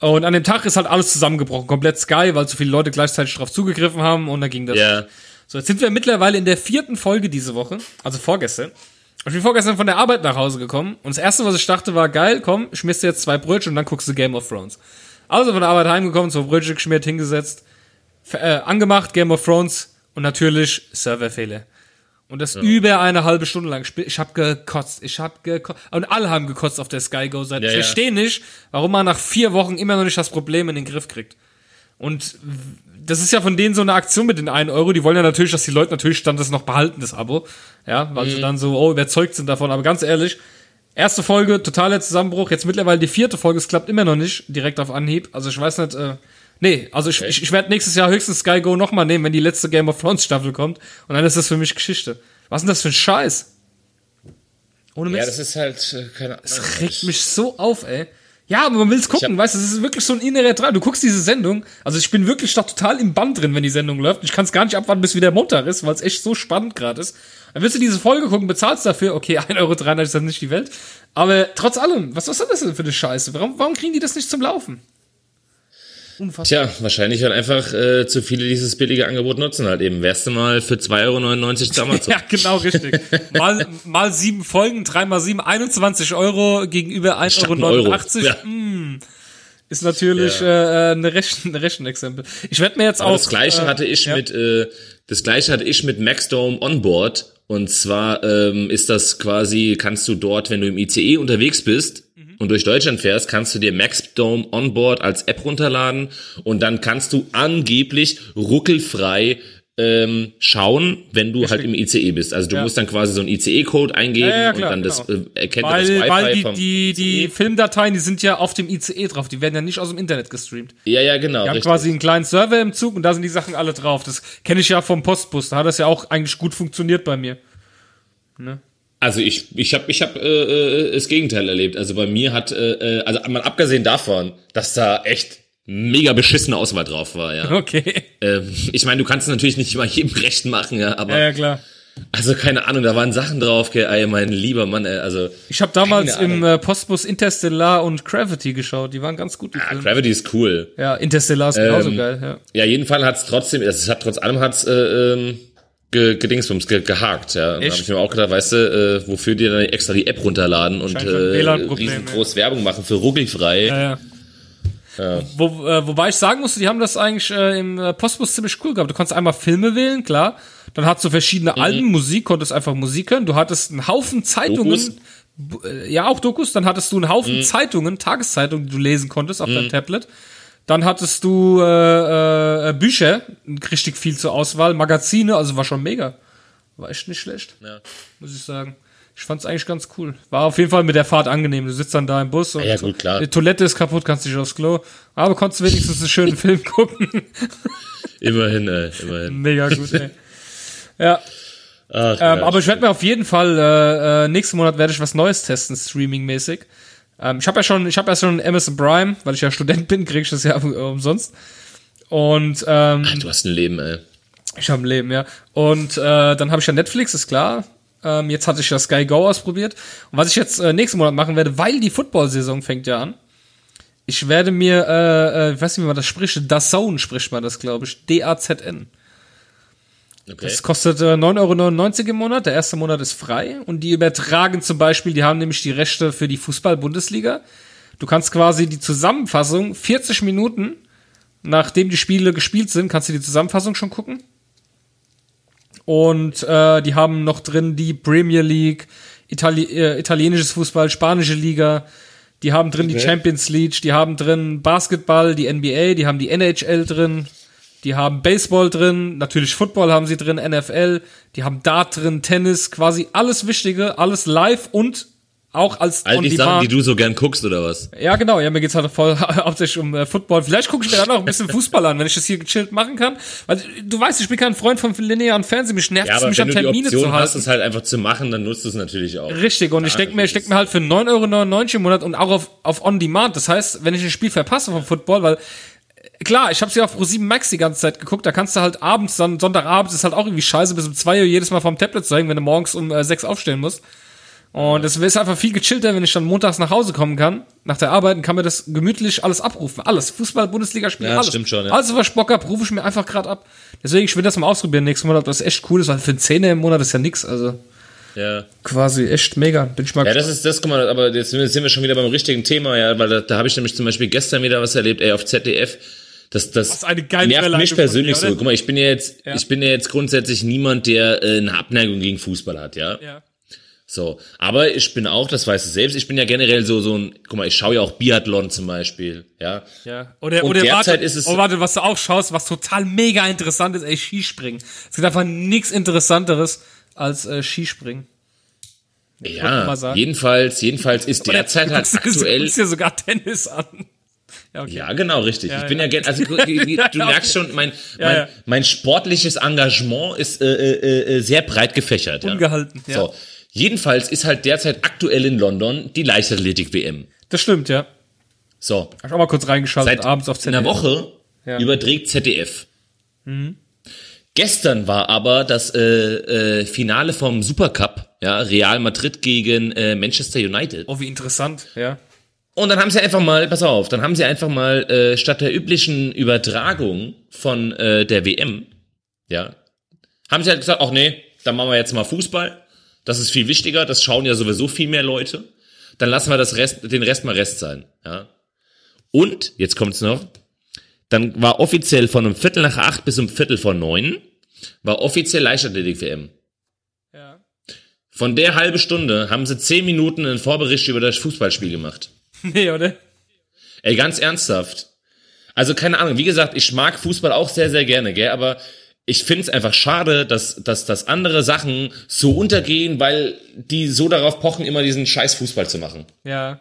Und an dem Tag ist halt alles zusammengebrochen, komplett Sky, weil so viele Leute gleichzeitig drauf zugegriffen haben und da ging das. Ja. So, jetzt sind wir mittlerweile in der vierten Folge diese Woche, also vorgestern. Ich bin vorgestern von der Arbeit nach Hause gekommen und das erste, was ich dachte, war geil, komm, schmierst dir jetzt zwei Brötchen und dann guckst du Game of Thrones. Also von der Arbeit heimgekommen, zwei Brötchen geschmiert, hingesetzt, äh, angemacht, Game of Thrones und natürlich Serverfehler. Und das über eine halbe Stunde lang. Ich hab gekotzt. Ich hab gekotzt. Und alle haben gekotzt auf der Sky Go Seite. Ja, ich ja. verstehe nicht, warum man nach vier Wochen immer noch nicht das Problem in den Griff kriegt. Und das ist ja von denen so eine Aktion mit den 1 Euro. Die wollen ja natürlich, dass die Leute natürlich dann das noch behalten, das Abo. Ja, weil Mhm. sie dann so, oh, überzeugt sind davon. Aber ganz ehrlich, erste Folge, totaler Zusammenbruch. Jetzt mittlerweile die vierte Folge. Es klappt immer noch nicht direkt auf Anhieb. Also ich weiß nicht, äh, nee, also ich, ich, ich werde nächstes Jahr höchstens Sky Go nochmal nehmen, wenn die letzte Game of Thrones Staffel kommt. Und dann ist das für mich Geschichte. Was ist denn das für ein Scheiß? Ohne Mist. Ja, das ist halt, äh, keine Ahnung. Das regt mich so auf, ey. Ja, aber man will's gucken, weißt du, es ist wirklich so ein innerer Drang. Du guckst diese Sendung, also ich bin wirklich da total im Band drin, wenn die Sendung läuft. Ich kann es gar nicht abwarten, bis wieder Montag ist, weil es echt so spannend gerade ist. Dann willst du diese Folge gucken, bezahlst dafür, okay, 1,93 Euro ist dann nicht die Welt. Aber trotz allem, was ist das denn für eine Scheiße? Warum, warum kriegen die das nicht zum Laufen? Unfassbar. Tja, wahrscheinlich, weil einfach äh, zu viele dieses billige Angebot nutzen halt eben. Wärst du mal für 2,99 Euro zu Amazon. ja, genau, richtig. mal, mal sieben Folgen, drei mal sieben, 21 Euro gegenüber 1,89 Euro. Ja. Mm, ist natürlich ja. äh, eine, Rechen, eine Rechenexempel. Ich werde mir jetzt Aber auch... Das gleiche äh, hatte ich ja. mit... Äh, das gleiche hatte ich mit Maxdome Onboard. Und zwar ähm, ist das quasi, kannst du dort, wenn du im ICE unterwegs bist, und durch Deutschland fährst, kannst du dir Maxdome Onboard als App runterladen und dann kannst du angeblich ruckelfrei ähm, schauen, wenn du Richtig. halt im ICE bist. Also du ja. musst dann quasi so einen ICE-Code eingeben ja, ja, klar, und dann genau. das äh, erkennt weil, das Wi-Fi weil die, vom die, die ICE. Filmdateien, die sind ja auf dem ICE drauf, die werden ja nicht aus dem Internet gestreamt. Ja, ja, genau. Die haben quasi einen kleinen Server im Zug und da sind die Sachen alle drauf. Das kenne ich ja vom Postbus, da hat das ja auch eigentlich gut funktioniert bei mir. Ne? Also ich, ich habe ich hab, äh, äh, das Gegenteil erlebt. Also bei mir hat, äh, äh, also mal abgesehen davon, dass da echt mega beschissene Auswahl drauf war, ja. Okay. Ähm, ich meine, du kannst es natürlich nicht immer jedem recht machen, ja, aber. Ja, ja klar. Also keine Ahnung, da waren Sachen drauf, ey, mein lieber Mann, ey, also. Ich habe damals im äh, Postbus Interstellar und Gravity geschaut, die waren ganz gut. Ja, Gravity ist cool. Ja, Interstellar ist genauso ähm, geil, ja. Ja, jedenfalls hat's trotzdem, es hat trotz allem hat's äh, ähm, ge, gedingsbums, ge, gehakt, ja. Und da habe ich mir auch gedacht, weißt du, äh, wofür die dann extra die App runterladen und äh, riesengroß. Werbung machen für ruckelfrei. Ja, ja. Ja. Wo, äh, wobei ich sagen musste, die haben das eigentlich äh, im äh, Postbus ziemlich cool gehabt. Du konntest einmal Filme wählen, klar. Dann hattest du verschiedene mhm. Alben, Musik, konntest einfach Musik hören. Du hattest einen Haufen Zeitungen. Dokus? Äh, ja, auch Dokus. Dann hattest du einen Haufen mhm. Zeitungen, Tageszeitungen, die du lesen konntest auf mhm. deinem Tablet. Dann hattest du äh, äh, Bücher, richtig viel zur Auswahl, Magazine, also war schon mega. War echt nicht schlecht, ja. muss ich sagen. Ich fand's eigentlich ganz cool. War auf jeden Fall mit der Fahrt angenehm. Du sitzt dann da im Bus und ja, gut, die Toilette ist kaputt, kannst nicht aufs Klo. Aber konntest wenigstens einen schönen Film gucken. immerhin, ey, immerhin. Mega gut, ey. Ja. Ach, ähm, aber ich werde mir auf jeden Fall, äh, äh, nächsten Monat werde ich was Neues testen, streaming-mäßig. Ähm, ich habe ja schon, ich habe ja schon Amazon Prime, weil ich ja Student bin, krieg ich das ja umsonst. Und ähm, Ach, du hast ein Leben, ey. Ich habe ein Leben, ja. Und äh, dann habe ich ja Netflix, ist klar. Ähm, jetzt hatte ich ja Sky Go ausprobiert. Und was ich jetzt äh, nächsten Monat machen werde, weil die Football-Saison fängt ja an. Ich werde mir, äh, äh, ich weiß nicht, wie man das spricht, DAZN spricht man das, glaube ich. D-A-Z-N. Okay. Das kostet äh, 9,99 Euro im Monat. Der erste Monat ist frei. Und die übertragen zum Beispiel, die haben nämlich die Rechte für die Fußball-Bundesliga. Du kannst quasi die Zusammenfassung 40 Minuten, nachdem die Spiele gespielt sind, kannst du die Zusammenfassung schon gucken. Und äh, die haben noch drin die Premier League, Itali äh, italienisches Fußball, spanische Liga. Die haben drin okay. die Champions League, die haben drin Basketball, die NBA, die haben die NHL drin, die haben Baseball drin, natürlich Football haben sie drin, NFL, die haben Dart drin, Tennis, quasi alles Wichtige, alles live und auch als All die Sachen, die du so gern guckst, oder was? Ja, genau. Ja, mir geht's halt voll hauptsächlich um äh, Football. Vielleicht gucke ich mir dann auch ein bisschen Fußball an, wenn ich das hier gechillt machen kann. Weil du weißt, ich bin kein Freund von linearen Fernsehen. Mich nervt ja, es, mich an Termine zu halten. hast, es halt einfach zu machen, dann nutzt du es natürlich auch. Richtig. Und ja, ich denke mir, ich denke mir halt für 9,99 Euro im Monat und auch auf, auf On Demand. Das heißt, wenn ich ein Spiel verpasse vom Football, weil klar, ich habe sie auf Pro7 Max die ganze Zeit geguckt, da kannst du halt abends, dann Sonntagabends ist halt auch irgendwie scheiße, bis um zwei Uhr jedes Mal vom Tablet zu hängen, wenn du morgens um äh, sechs aufstehen musst. Und es ist einfach viel gechillter, wenn ich dann montags nach Hause kommen kann, nach der Arbeit, und kann mir das gemütlich alles abrufen. Alles. Fußball, Bundesliga spielen, ja, alles. Stimmt schon, ja. Alles, was Bock hab, rufe ich mir einfach gerade ab. Deswegen, ich will das mal ausprobieren nächsten Monat, ob das echt cool ist, weil für einen Zehner im Monat ist ja nix, also. Ja. Quasi echt mega. Bin ich mal Ja, das ist das, guck mal, aber jetzt sind wir schon wieder beim richtigen Thema, ja, weil da, da habe ich nämlich zum Beispiel gestern wieder was erlebt, ey, auf ZDF das, das Was eine geile nervt mich persönlich dir, so. Guck mal, ich bin ja jetzt, ja. ich bin ja jetzt grundsätzlich niemand, der äh, eine Abneigung gegen Fußball hat, ja. Ja. So, aber ich bin auch, das weißt du selbst, ich bin ja generell so so ein, guck mal, ich schaue ja auch Biathlon zum Beispiel, ja. Ja. Oder Und oder derzeit warte, ist es, oh, warte, was du auch schaust, was total mega interessant ist, ey, Skispringen. Es gibt einfach nichts Interessanteres als äh, Skispringen. Ja, jedenfalls, jedenfalls ist derzeit halt aktuell. Du ja sogar Tennis an. Ja, okay. ja, genau, richtig. Ja, ich bin ja, ja also du, merkst schon, mein, mein, mein sportliches Engagement ist äh, äh, äh, sehr breit gefächert. Ungehalten, ja. So. Jedenfalls ist halt derzeit aktuell in London die Leichtathletik-WM. Das stimmt, ja. So, Hab ich auch mal kurz reingeschaltet, seit abends auf ZDF. Woche Ja. überträgt ZDF. Gestern war aber das äh, äh, Finale vom Supercup, ja, Real Madrid gegen äh, Manchester United. Oh, wie interessant, ja. Und dann haben sie einfach mal, pass auf, dann haben sie einfach mal äh, statt der üblichen Übertragung von äh, der WM, ja, haben sie halt gesagt, ach nee, dann machen wir jetzt mal Fußball. Das ist viel wichtiger, das schauen ja sowieso viel mehr Leute. Dann lassen wir das Rest, den Rest mal Rest sein, ja. Und, jetzt kommt's noch, dann war offiziell von um Viertel nach acht bis um Viertel vor neun, war offiziell Leichtathletik-WM. Ja. Von der halbe Stunde haben sie zehn Minuten einen Vorbericht über das Fußballspiel gemacht. Nee, oder? Ey, ganz ernsthaft. Also keine Ahnung, wie gesagt, ich mag Fußball auch sehr, sehr gerne, gell, aber ich find's einfach schade, dass, dass, dass andere Sachen so untergehen, weil die so darauf pochen, immer diesen scheiß Fußball zu machen. Ja.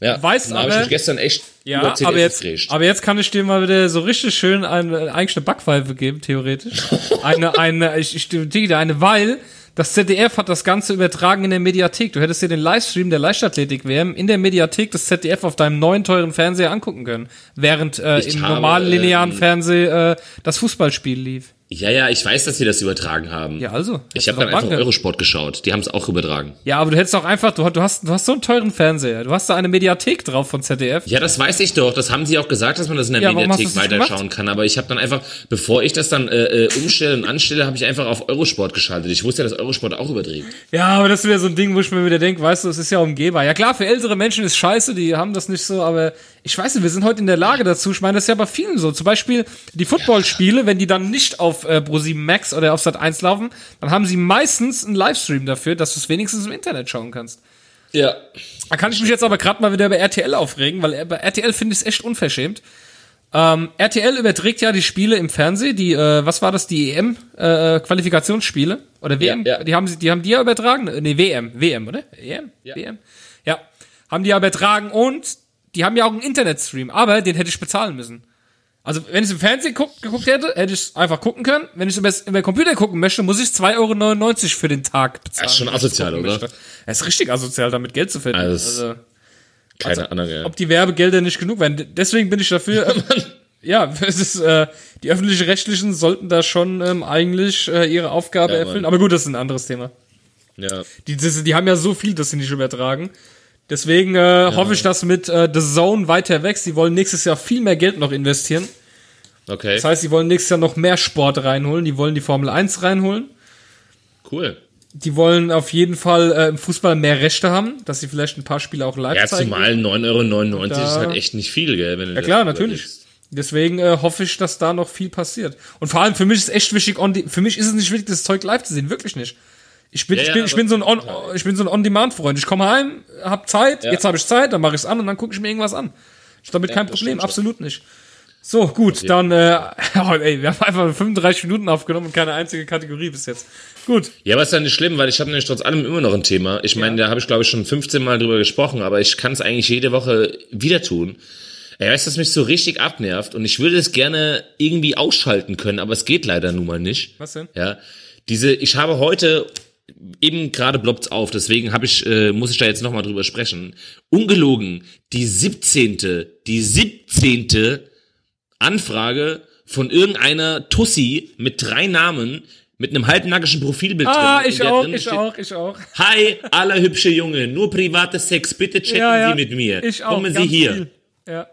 Ja, Weißt habe ich aber- mich gestern echt Ja, über CDF aber jetzt, gefräscht. aber jetzt kann ich dir mal wieder so richtig schön eine, eigentlich eine Backpfeife geben, theoretisch. eine, eine, ich, ich dir eine, weil das ZDF hat das Ganze übertragen in der Mediathek. Du hättest dir den Livestream der Leichtathletik-WM in der Mediathek des ZDF auf deinem neuen teuren Fernseher angucken können, während äh, Ich im normalen linearen ähm, Fernseh äh, das Fußballspiel lief. Ja, ja, ich weiß, dass sie das übertragen haben. Ja, also. ich hättest habe dann einfach. Eurosport geschaut. Die haben es auch übertragen. Ja, aber du hättest auch einfach, du, du hast, du hast so einen teuren Fernseher. Du hast da eine Mediathek drauf von ZDF. Ja, das weiß ich doch. Das haben sie auch gesagt, dass man das in der Ja, Mediathek weiterschauen kann. Aber ich habe dann einfach, bevor ich das dann äh, äh, umstelle und anstelle, habe ich einfach auf Eurosport geschaltet. Ich wusste ja, dass Eurosport auch überträgt. Ja, aber das ist wieder so ein Ding, wo ich mir wieder denke, weißt du, es ist ja umgehbar. Ja klar, für ältere Menschen ist scheiße, die haben das nicht so, aber ich weiß nicht, wir sind heute in der Lage dazu. Ich meine, das ist ja bei vielen so. Zum Beispiel die Footballspiele, wenn die dann nicht auf äh, Pro7 Max oder auf Sat 1 laufen, dann haben sie meistens einen Livestream dafür, dass du es wenigstens im Internet schauen kannst. Ja. Da kann ich mich jetzt aber gerade mal wieder über RTL aufregen, weil bei RTL finde ich es echt unverschämt. Ähm, RTL überträgt ja die Spiele im Fernsehen, die, äh, was war das, die EM, äh, Qualifikationsspiele? Oder WM? Ja, ja. Die haben sie, die haben die ja übertragen? Nee, WM, WM, oder? EM? Ja. WM? Ja. Haben die ja übertragen und die haben ja auch einen Internetstream, aber den hätte ich bezahlen müssen. Also, wenn ich es im Fernsehen guck, geguckt hätte, hätte ich es einfach gucken können. Wenn ich es über den Computer gucken möchte, muss ich 2,99 Euro für den Tag bezahlen. Das ist schon asozial, oder? Das ist richtig asozial, damit Geld zu verdienen. Also, Also, Keine Ahnung, ja. ob die Werbegelder nicht genug wären. Deswegen bin ich dafür. ja, es ist, äh, die öffentlich-rechtlichen sollten da schon ähm, eigentlich äh, ihre Aufgabe Ja, erfüllen. Mann. Aber gut, das ist ein anderes Thema. ja. Die, die, die haben ja so viel, dass sie nicht übertragen. Deswegen äh, hoffe ich, dass mit äh, The Zone weiter wächst. Die wollen nächstes Jahr viel mehr Geld noch investieren. Okay, Das heißt, die wollen nächstes Jahr noch mehr Sport reinholen. Die wollen die Formel 1 reinholen. cool. Die wollen auf jeden Fall äh, im Fußball mehr Rechte haben, dass sie vielleicht ein paar Spiele auch live Ja, zeigen. zumal 9,99 Euro ist Da- halt echt nicht viel, gell? Wenn du Ja klar, natürlich. Deswegen äh, hoffe ich, dass da noch viel passiert. Und vor allem für mich ist echt wichtig, on für mich ist es nicht wichtig, das Zeug live zu sehen, wirklich nicht. Ich bin, Ja, ich ja, bin, ich aber- bin so ein on, ich bin so ein On-Demand-Freund. Ich komme heim, hab Zeit, Ja. jetzt habe ich Zeit, dann mache ich es an und dann gucke ich mir irgendwas an. Ist damit kein Problem, absolut nicht. So, gut, dann, äh, oh, ey, wir haben einfach 35 Minuten aufgenommen und keine einzige Kategorie bis jetzt. Gut. Ja, aber ist ja nicht schlimm, weil ich habe nämlich trotz allem immer noch ein Thema. Ich meine, da habe ich glaube ich schon 15 Mal drüber gesprochen, aber ich kann es eigentlich jede Woche wieder tun. Ey, weißt du, was mich so richtig abnervt und ich würde es gerne irgendwie ausschalten können, aber es geht leider nun mal nicht. Was denn? Ja, diese, ich habe heute eben gerade bloppt's auf, deswegen habe ich, äh, muss ich da jetzt nochmal drüber sprechen. Ungelogen, die 17., die 17. Anfrage von irgendeiner Tussi mit drei Namen mit einem halbnackischen Profilbild Ah, drin. und ich auch, ich steht, auch, ich auch. Hi, aller hübsche Junge, nur private Sex, bitte chatten Ja, ja. Sie mit mir. Ich auch. Kommen Sie hier. viel. Ja.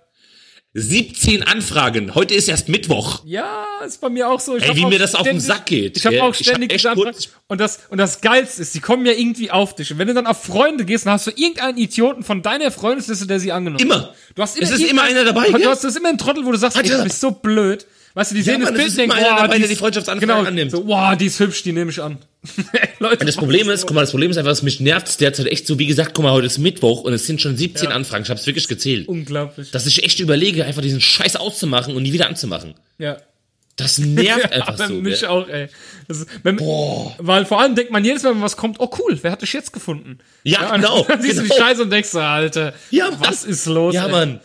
17 Anfragen, heute ist erst Mittwoch. Ja, ist bei mir auch so. Ich Ey, hab wie mir das auf den ständig- Sack geht. Ich habe Ja, auch hab ständig diese Anfragen. Und das, und das Geilste ist, die kommen ja irgendwie auf dich. Und wenn du dann auf Freunde gehst, dann hast du irgendeinen Idioten von deiner Freundesliste, der sie angenommen Immer. hat. Du hast Es ist immer einer dabei, Du hast, du hast immer einen Trottel, wo du sagst, ey, du bist so blöd. Weißt du, die sehen Mann, das es Bild und denken, immer boah, dabei, die der die Freundschaftsanfrage genau, annimmt. So, wow, die ist hübsch, die nehme ich an. Leute, Und das Problem ist, guck mal, das Problem ist einfach, dass mich nervt derzeit echt so, wie gesagt, guck mal, heute ist Mittwoch und es sind schon 17 Anfragen. Ich habe es wirklich gezählt. unglaublich. Dass ich echt überlege, einfach diesen Scheiß auszumachen und nie wieder anzumachen. ja. Das nervt einfach Aber so. mich gell? auch, ey. Das ist, wenn, Weil vor allem denkt man jedes Mal, wenn was kommt, oh cool, wer hat dich jetzt gefunden? Ja, und genau, Dann siehst du die genau. Scheiße und denkst Alter, Ja, was ist los? Ja, ey? Mann.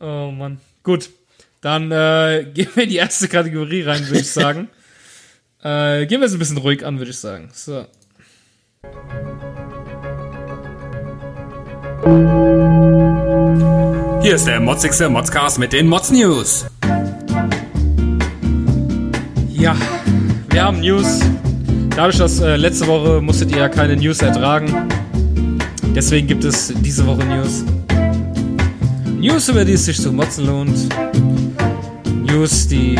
Oh Mann. Gut. Dann äh, gehen wir in die erste Kategorie rein, würde ich sagen. Äh, gehen wir es ein bisschen ruhig an, würde ich sagen. So. Hier ist der motzigste Modscast mit den Mods News. Ja, wir haben News. Dadurch, dass äh, letzte Woche musstet ihr ja keine News ertragen. Deswegen gibt es diese Woche News. News, über die es sich zu motzen lohnt. News, die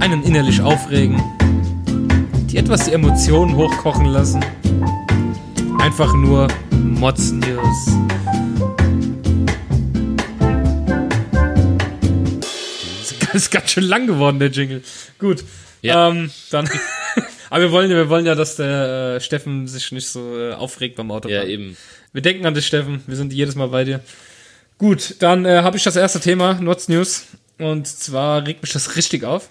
einen innerlich aufregen. Die etwas die Emotionen hochkochen lassen. Einfach nur Mods News. Das ist ganz schön lang geworden, der Jingle. Gut. Ja. Ähm, dann. Aber wir wollen, ja- wir wollen ja, dass der äh, Steffen sich nicht so äh, aufregt beim Autofahren. Ja, eben. Wir denken an dich, Steffen. Wir sind jedes Mal bei dir. Gut, dann äh, habe ich das erste Thema, Notz News. Und zwar regt mich das richtig auf.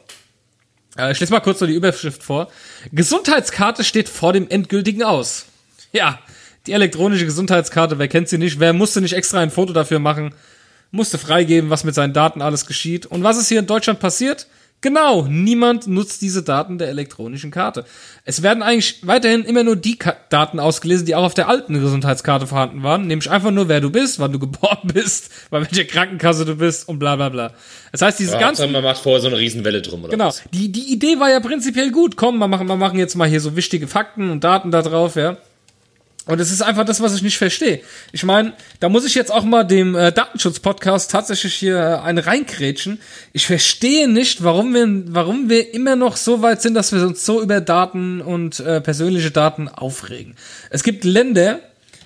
Äh, ich lese mal kurz so die Überschrift vor. Gesundheitskarte steht vor dem endgültigen Aus. Ja, die elektronische Gesundheitskarte, wer kennt sie nicht? Wer musste nicht extra ein Foto dafür machen? Musste freigeben, was mit seinen Daten alles geschieht. Und was ist hier in Deutschland passiert? Genau, niemand nutzt diese Daten der elektronischen Karte. Es werden eigentlich weiterhin immer nur die Ka Daten ausgelesen, die auch auf der alten Gesundheitskarte vorhanden waren, nämlich einfach nur, wer du bist, wann du geboren bist, bei welcher Krankenkasse du bist und bla bla bla. Das heißt, diese ganzen Hauptsache, man macht vorher so eine Riesenwelle drum, oder Genau. was? Die, die Idee war ja prinzipiell gut. Komm, wir machen, wir machen jetzt mal hier so wichtige Fakten und Daten da drauf, ja. Und es ist einfach das, was ich nicht verstehe. Ich meine, da muss ich jetzt auch mal dem äh, Datenschutz-Podcast tatsächlich hier äh, eine reinkrätschen. Ich verstehe nicht, warum wir, warum wir immer noch so weit sind, dass wir uns so über Daten und äh, persönliche Daten aufregen. Es gibt Länder,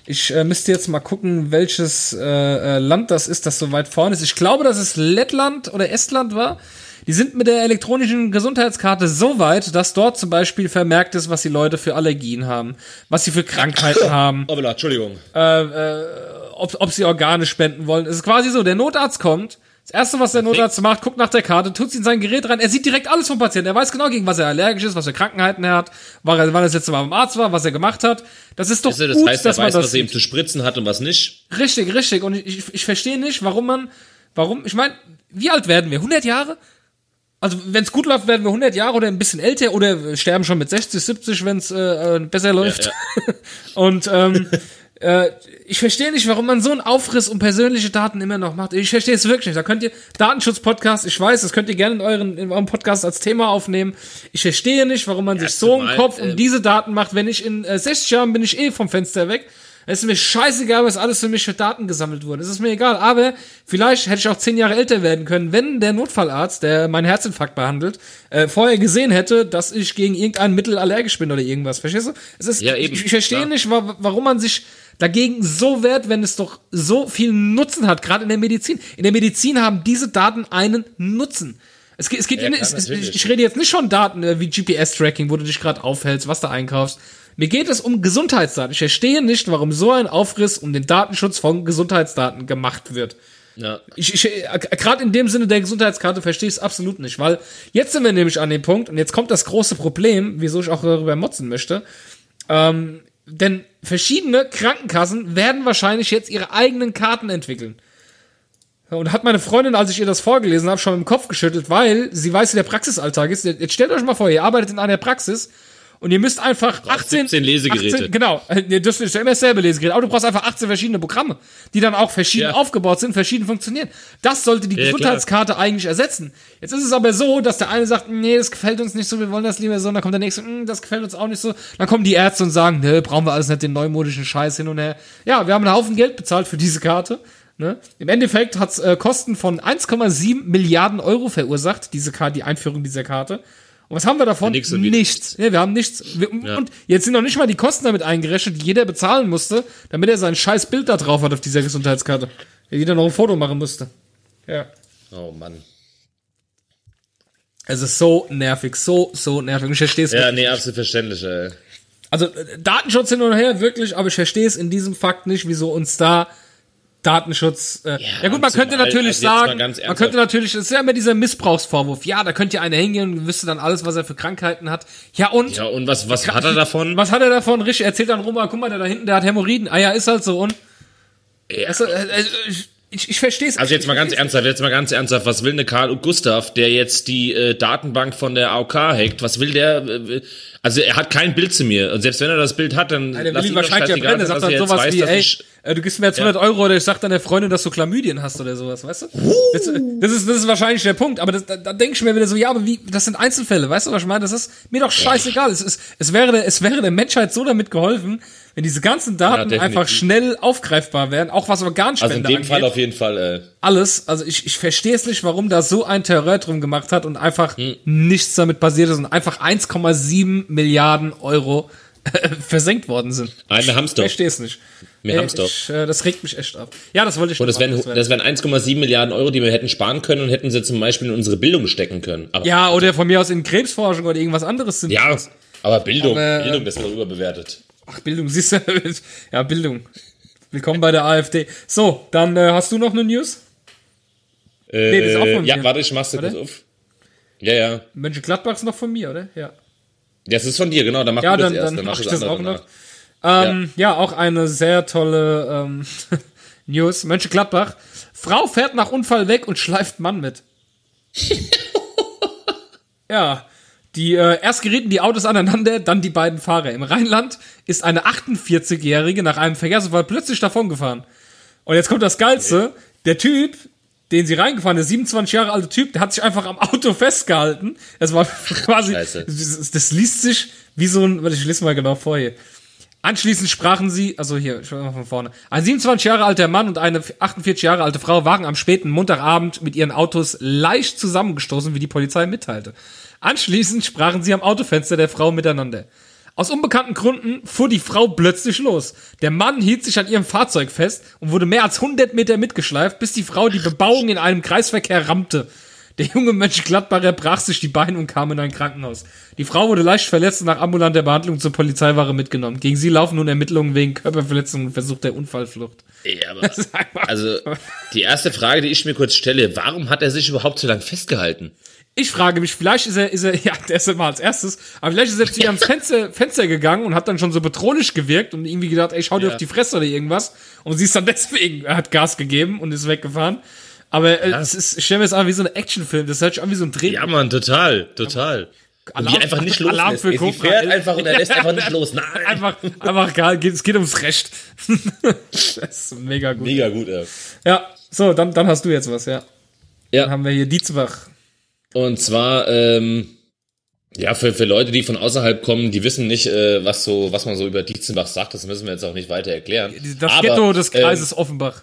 ich äh, müsste jetzt mal gucken, welches äh, äh, Land das ist, das so weit vorne ist. Ich glaube, dass es Lettland oder Estland war. Die sind mit der elektronischen Gesundheitskarte so weit, dass dort zum Beispiel vermerkt ist, was die Leute für Allergien haben, was sie für Krankheiten haben, Oh, Entschuldigung. ob, ob sie Organe spenden wollen. Es ist quasi so, der Notarzt kommt, das erste, was der Notarzt macht, guckt nach der Karte, tut sie in sein Gerät rein, er sieht direkt alles vom Patienten, er weiß genau, gegen was er allergisch ist, was für Krankheiten er hat, wann er das letzte Mal beim Arzt war, was er gemacht hat. Das ist doch Das gut, heißt, er dass man weiß, das was er ihm zu spritzen hat und was nicht. Richtig, richtig. Und ich, ich, ich verstehe nicht, warum man, warum, ich meine, wie alt werden wir? 100 Jahre? Also, wenn es gut läuft, werden wir 100 Jahre oder ein bisschen älter oder sterben schon mit 60, 70, wenn es äh, besser läuft. ja. Und ähm, äh, ich verstehe nicht, warum man so einen Aufriss um persönliche Daten immer noch macht. Ich verstehe es wirklich nicht. Da könnt ihr Datenschutz-Podcast, ich weiß, das könnt ihr gerne in euren in eurem Podcast als Thema aufnehmen. Ich verstehe nicht, warum man sich so einen Kopf um ähm, diese Daten macht. Wenn ich in äh, 60 Jahren bin ich eh vom Fenster weg. Es ist mir scheißegal, was alles für mich für Daten gesammelt wurde. Es ist mir egal. Aber vielleicht hätte ich auch zehn Jahre älter werden können, wenn der Notfallarzt, der meinen Herzinfarkt behandelt, äh, vorher gesehen hätte, dass ich gegen irgendein Mittel allergisch bin oder irgendwas. Verstehst du? Es ist, Ja, eben, ich, ich verstehe klar. nicht, wa warum man sich dagegen so wehrt, wenn es doch so viel Nutzen hat, gerade in der Medizin. In der Medizin haben diese Daten einen Nutzen. Es geht, es geht Ja, in, es, ich rede jetzt nicht von Daten äh, wie GPS-Tracking, wo du dich gerade aufhältst, was du einkaufst. Mir geht es um Gesundheitsdaten. Ich verstehe nicht, warum so ein Aufriss um den Datenschutz von Gesundheitsdaten gemacht wird. Ja. Ich, ich, äh, gerade in dem Sinne der Gesundheitskarte verstehe ich es absolut nicht, weil jetzt sind wir nämlich an dem Punkt und jetzt kommt das große Problem, wieso ich auch darüber motzen möchte. Ähm, denn verschiedene Krankenkassen werden wahrscheinlich jetzt ihre eigenen Karten entwickeln. Und hat meine Freundin, als ich ihr das vorgelesen habe, schon im Kopf geschüttelt, weil sie weiß, wie der Praxisalltag ist. Jetzt stellt euch mal vor, ihr arbeitet in einer Praxis und ihr müsst einfach 18, 17 Lesegeräte. 18, genau, Nee, das ist immer dasselbe Lesegerät, aber du brauchst einfach 18 verschiedene Programme, die dann auch verschieden Ja. aufgebaut sind, verschieden funktionieren. Das sollte die Ja, Gesundheitskarte eigentlich ersetzen. Jetzt ist es aber so, dass der eine sagt, nee, das gefällt uns nicht so, wir wollen das lieber so, und dann kommt der nächste, "Hm, das gefällt uns auch nicht so. Dann kommen die Ärzte und sagen, ne, brauchen wir alles nicht den neumodischen Scheiß hin und her. Ja, wir haben einen Haufen Geld bezahlt für diese Karte. Ne? Im Endeffekt hat es äh, Kosten von 1,7 Milliarden Euro verursacht, diese Karte, die Einführung dieser Karte. Und was haben wir davon? Ja, wieder nichts. Ja, wir haben nichts. Wir, Und jetzt sind noch nicht mal die Kosten damit eingerechnet, die jeder bezahlen musste, damit er sein scheiß Bild da drauf hat auf dieser Gesundheitskarte. Der jeder noch ein Foto machen musste. Ja. Oh Mann. Es ist so nervig, so, so nervig. Ich verstehe es Ja, nee, absolut verständlich, ey. Also äh, Datenschutz hin und her, wirklich, aber ich verstehe es in diesem Fakt nicht, wieso uns da Datenschutz. Äh, ja, gut, man könnte natürlich also sagen, man könnte natürlich, es ist ja immer dieser Missbrauchsvorwurf. Ja, da könnte ja einer hingehen und wüsste dann alles, was er für Krankheiten hat. Ja und Ja, und was, was hat er davon? was hat er davon? Richtig, erzählt dann rum, ah, guck mal, der da hinten, der hat Hämorrhoiden. Ah ja, ist halt so und. Ja. Also, äh, äh, ich ich, ich verstehe es. Also jetzt mal ganz ernsthaft, jetzt mal ganz ernsthaft, was will ne Karl und Gustav, der jetzt die äh, Datenbank von der AOK hackt, was will der, äh, also er hat kein Bild zu mir und selbst wenn er das Bild hat, dann der will lass ihn ihn wahrscheinlich ja brennen. Er sagt dann sowas weiß, wie, ey, ich, äh, du gibst mir jetzt 100 Euro oder ich sag deiner Freundin, dass du Chlamydien hast oder sowas, weißt du? Das, das, ist, das ist wahrscheinlich der Punkt, aber das, da, da denke ich mir wieder so, ja, aber wie, das sind Einzelfälle, weißt du, was ich meine? Das ist mir doch scheißegal. Es, ist, es, wäre, der- es wäre der Menschheit so damit geholfen, wenn diese ganzen Daten definitiv. einfach schnell aufgreifbar wären, auch was Organspende Also in dem angeht Fall auf jeden Fall, äh, alles. Also ich, ich verstehe es nicht, warum da so ein Terror drum gemacht hat und einfach nichts damit passiert ist und einfach 1,7 Milliarden Euro äh, versenkt worden sind. Nein, wir haben's Ich doch. verstehe es nicht. Wir Ey, haben's doch. Ich, äh, das regt mich echt ab. Ja, das wollte ich Und das wären, das wären 1,7 Milliarden Euro, die wir hätten sparen können und hätten sie zum Beispiel in unsere Bildung stecken können. Aber, Ja, oder von mir aus in Krebsforschung oder irgendwas anderes sind. ja, aber Bildung, Aber, äh, Bildung, das wird doch überbewertet. Ach, Bildung, siehst du? ja, Bildung. Willkommen bei der AfD. So, dann äh, hast du noch eine News? Äh, das ist auch von ja, mir. warte, ich mach's dir kurz auf. Ja, ja. Mönchengladbach ist noch von mir, oder? Ja. Das ist von dir, genau. Dann mach Ja, du das dann, erst, dann, dann mach ich das das auch noch. Ähm, ja. auch eine sehr tolle ähm, News. Mönchengladbach. Frau fährt nach Unfall weg und schleift Mann mit. ja, die äh, erst gerieten die Autos aneinander, dann die beiden Fahrer. Im Rheinland ist eine 48-Jährige nach einem Verkehrsunfall plötzlich davongefahren. Und jetzt kommt das Geilste. Der Typ, den sie reingefahren, der 27 Jahre alte Typ, der hat sich einfach am Auto festgehalten. Das war quasi, das, das liest sich wie so ein, warte, ich lese mal genau vor hier. Anschließend sprachen sie, also hier, ich mal von vorne. Ein 27 Jahre alter Mann und eine 48 Jahre alte Frau waren am späten Montagabend mit ihren Autos leicht zusammengestoßen, wie die Polizei mitteilte. Anschließend sprachen sie am Autofenster der Frau miteinander. Aus unbekannten Gründen fuhr die Frau plötzlich los. Der Mann hielt sich an ihrem Fahrzeug fest und wurde mehr als 100 Meter mitgeschleift, bis die Frau die Bebauung in einem Kreisverkehr rammte. Der junge Mönchengladbacher brach sich die Beine und kam in ein Krankenhaus. Die Frau wurde leicht verletzt und nach ambulanter Behandlung zur Polizeiwache mitgenommen. Gegen sie laufen nun Ermittlungen wegen Körperverletzung und Versuch der Unfallflucht. Ja, aber, also, die erste Frage, die ich mir kurz stelle, warum hat er sich überhaupt so lange festgehalten? Ich frage mich, vielleicht ist er, ist er, ja, der ist immer als erstes, aber vielleicht ist er zu ihr ans Fenster, Fenster gegangen und hat dann schon so bedrohlich gewirkt und irgendwie gedacht, ey, schau dir Ja. auf die Fresse oder irgendwas. Und sie ist dann deswegen, er hat Gas gegeben und ist weggefahren. Aber äh, es ist, ich stelle mir das an wie so ein Actionfilm, das hört sich an wie so ein Dreh. Ja, Mann, total, total. Und Alarm- die einfach nicht Alarm loslässt. für Cobra fährt 11. einfach und er lässt einfach nicht los. Nein. Einfach, einfach egal, geht, es geht ums Recht. das ist mega gut. Mega gut, ey. Ja, so, dann, dann hast du jetzt was, ja. Dann Ja, haben wir hier Dietzbach. und zwar, ähm, ja, für, für Leute, die von außerhalb kommen, die wissen nicht, äh, was so, was man so über Dietzenbach sagt, das müssen wir jetzt auch nicht weiter erklären. Das Aber, Ghetto des ähm, Kreises Offenbach.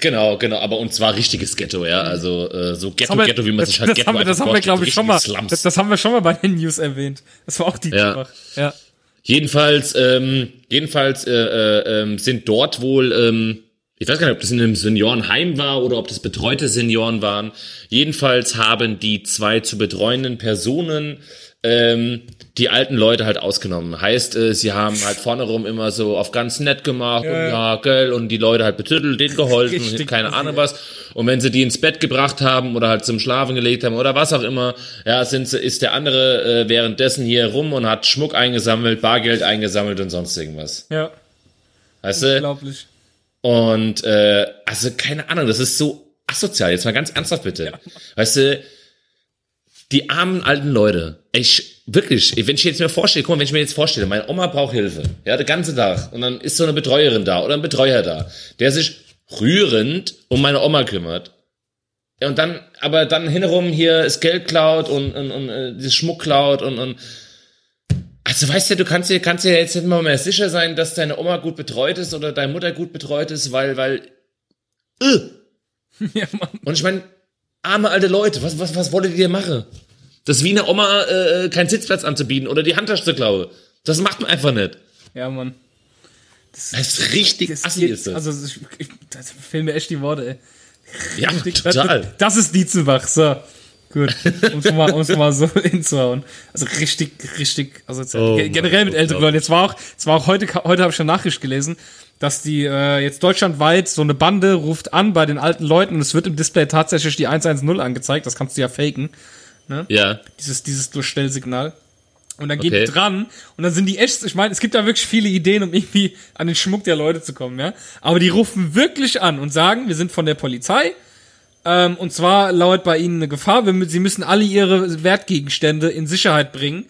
Genau, genau, aber und zwar richtiges Ghetto, ja, also äh, so Ghetto, wir- Ghetto, wie man sich halt das Ghetto haben wir, das haben wir, glaube ich, schon mal. Das, das haben wir schon mal bei den News erwähnt. Das war auch Dietzbach. Ja. Jedenfalls, ähm, jedenfalls äh, äh, ähm, sind dort wohl, ähm, ich weiß gar nicht, ob das in einem Seniorenheim war oder ob das betreute Senioren waren. Jedenfalls haben die zwei zu betreuenden Personen ähm, die alten Leute halt ausgenommen. Heißt, äh, sie haben halt vorne rum immer so auf ganz nett gemacht und ja, gell, und die Leute halt betüttelt, denen geholfen und Richtig keine Ahnung was. Und wenn sie die ins Bett gebracht haben oder halt zum Schlafen gelegt haben oder was auch immer, ja, sind sie, ist der andere äh, währenddessen hier rum und hat Schmuck eingesammelt, Bargeld eingesammelt und sonst irgendwas. Ja, Weißt du? unglaublich. Und äh, also keine Ahnung, das ist so asozial. Jetzt mal ganz ernsthaft bitte. Weißt du, die armen alten Leute. Ich wirklich, wenn ich jetzt mir vorstelle, guck mal, wenn ich mir jetzt vorstelle, meine Oma braucht Hilfe, ja, den ganzen Tag und dann ist so eine Betreuerin da oder ein Betreuer da, der sich rührend um meine Oma kümmert. Ja, und dann, aber dann hinherum hier das Geld klaut und, und, und äh, Schmuck klaut und, und also weißt du, du kannst dir, kannst dir jetzt nicht mal mehr sicher sein, dass deine Oma gut betreut ist oder deine Mutter gut betreut ist, weil, weil, äh. Ja, Mann. Und ich meine, arme alte Leute, was, was, was wollt ihr dir machen? Das ist wie eine Oma, äh, keinen Sitzplatz anzubieten oder die Handtasche zu klauen. Das macht man einfach nicht. Ja, Mann. Das ist richtig Das assi ist das. also, ich, das fehlen mir echt die Worte, ey. ja, Das, total. das ist Dietzenbach, so. Gut, um es mal, um's mal so hinzuhauen. Also richtig, richtig, also Oh ge- generell mit älteren Leuten. Jetzt war auch, jetzt war auch heute, heute habe ich eine Nachricht gelesen, dass die äh, jetzt deutschlandweit so eine Bande ruft an bei den alten Leuten und es wird im Display tatsächlich die 110 angezeigt. Das kannst du ja faken, Ja. dieses, dieses Durchstellsignal. Und dann gehen Okay. dran und dann sind die echt, ich meine, es gibt da wirklich viele Ideen, um irgendwie an den Schmuck der Leute zu kommen, ja. Aber die rufen wirklich an und sagen, wir sind von der Polizei, ähm, und zwar lauert bei ihnen eine Gefahr, wir, sie müssen alle ihre Wertgegenstände in Sicherheit bringen.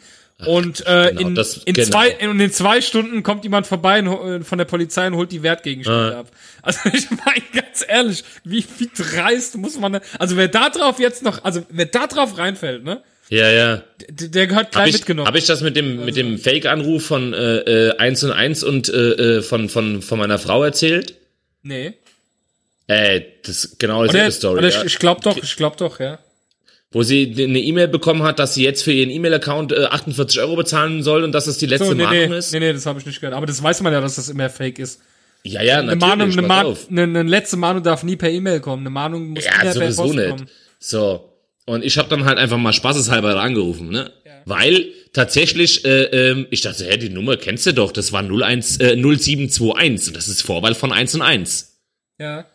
Und äh, Genau, in, das- in, genau. zwei, in, in zwei Stunden kommt jemand vorbei und, äh, von der Polizei und holt die Wertgegenstände Ah. ab. Also ich meine ganz ehrlich, wie, wie dreist muss man da, also wer da drauf jetzt noch, also wer da drauf reinfällt, ne, Ja, ja. der, der gehört Hab gleich ich, mitgenommen. hab ich das mit dem, mit dem Fake-Anruf von äh, äh, 1 und 1 und äh, äh, von, von, von meiner Frau erzählt? nee. Äh, das ist genau dieselbe Story. oder ja. ich, ich glaube doch, ich glaube doch, ja. Wo sie eine E-Mail bekommen hat, dass sie jetzt für ihren E-Mail-Account äh, 48 Euro bezahlen soll und dass es die letzte So, nee, Mahnung nee, ist. nee, nee, das habe ich nicht gehört. Aber das weiß man ja, dass das immer fake ist. Ja, ja, Eine natürlich. Mahnung, eine, auf. eine, eine letzte Mahnung darf nie per E-Mail kommen. Eine Mahnung muss Ja, immer per sowieso Post nicht. kommen. So. Und ich habe dann halt einfach mal spaßeshalber angerufen, ne? Weil tatsächlich, äh, ähm, ich dachte, hä, die Nummer kennst du doch, das war 01, äh, 0721 und das ist Vorwahl von 1 und 1. Ja.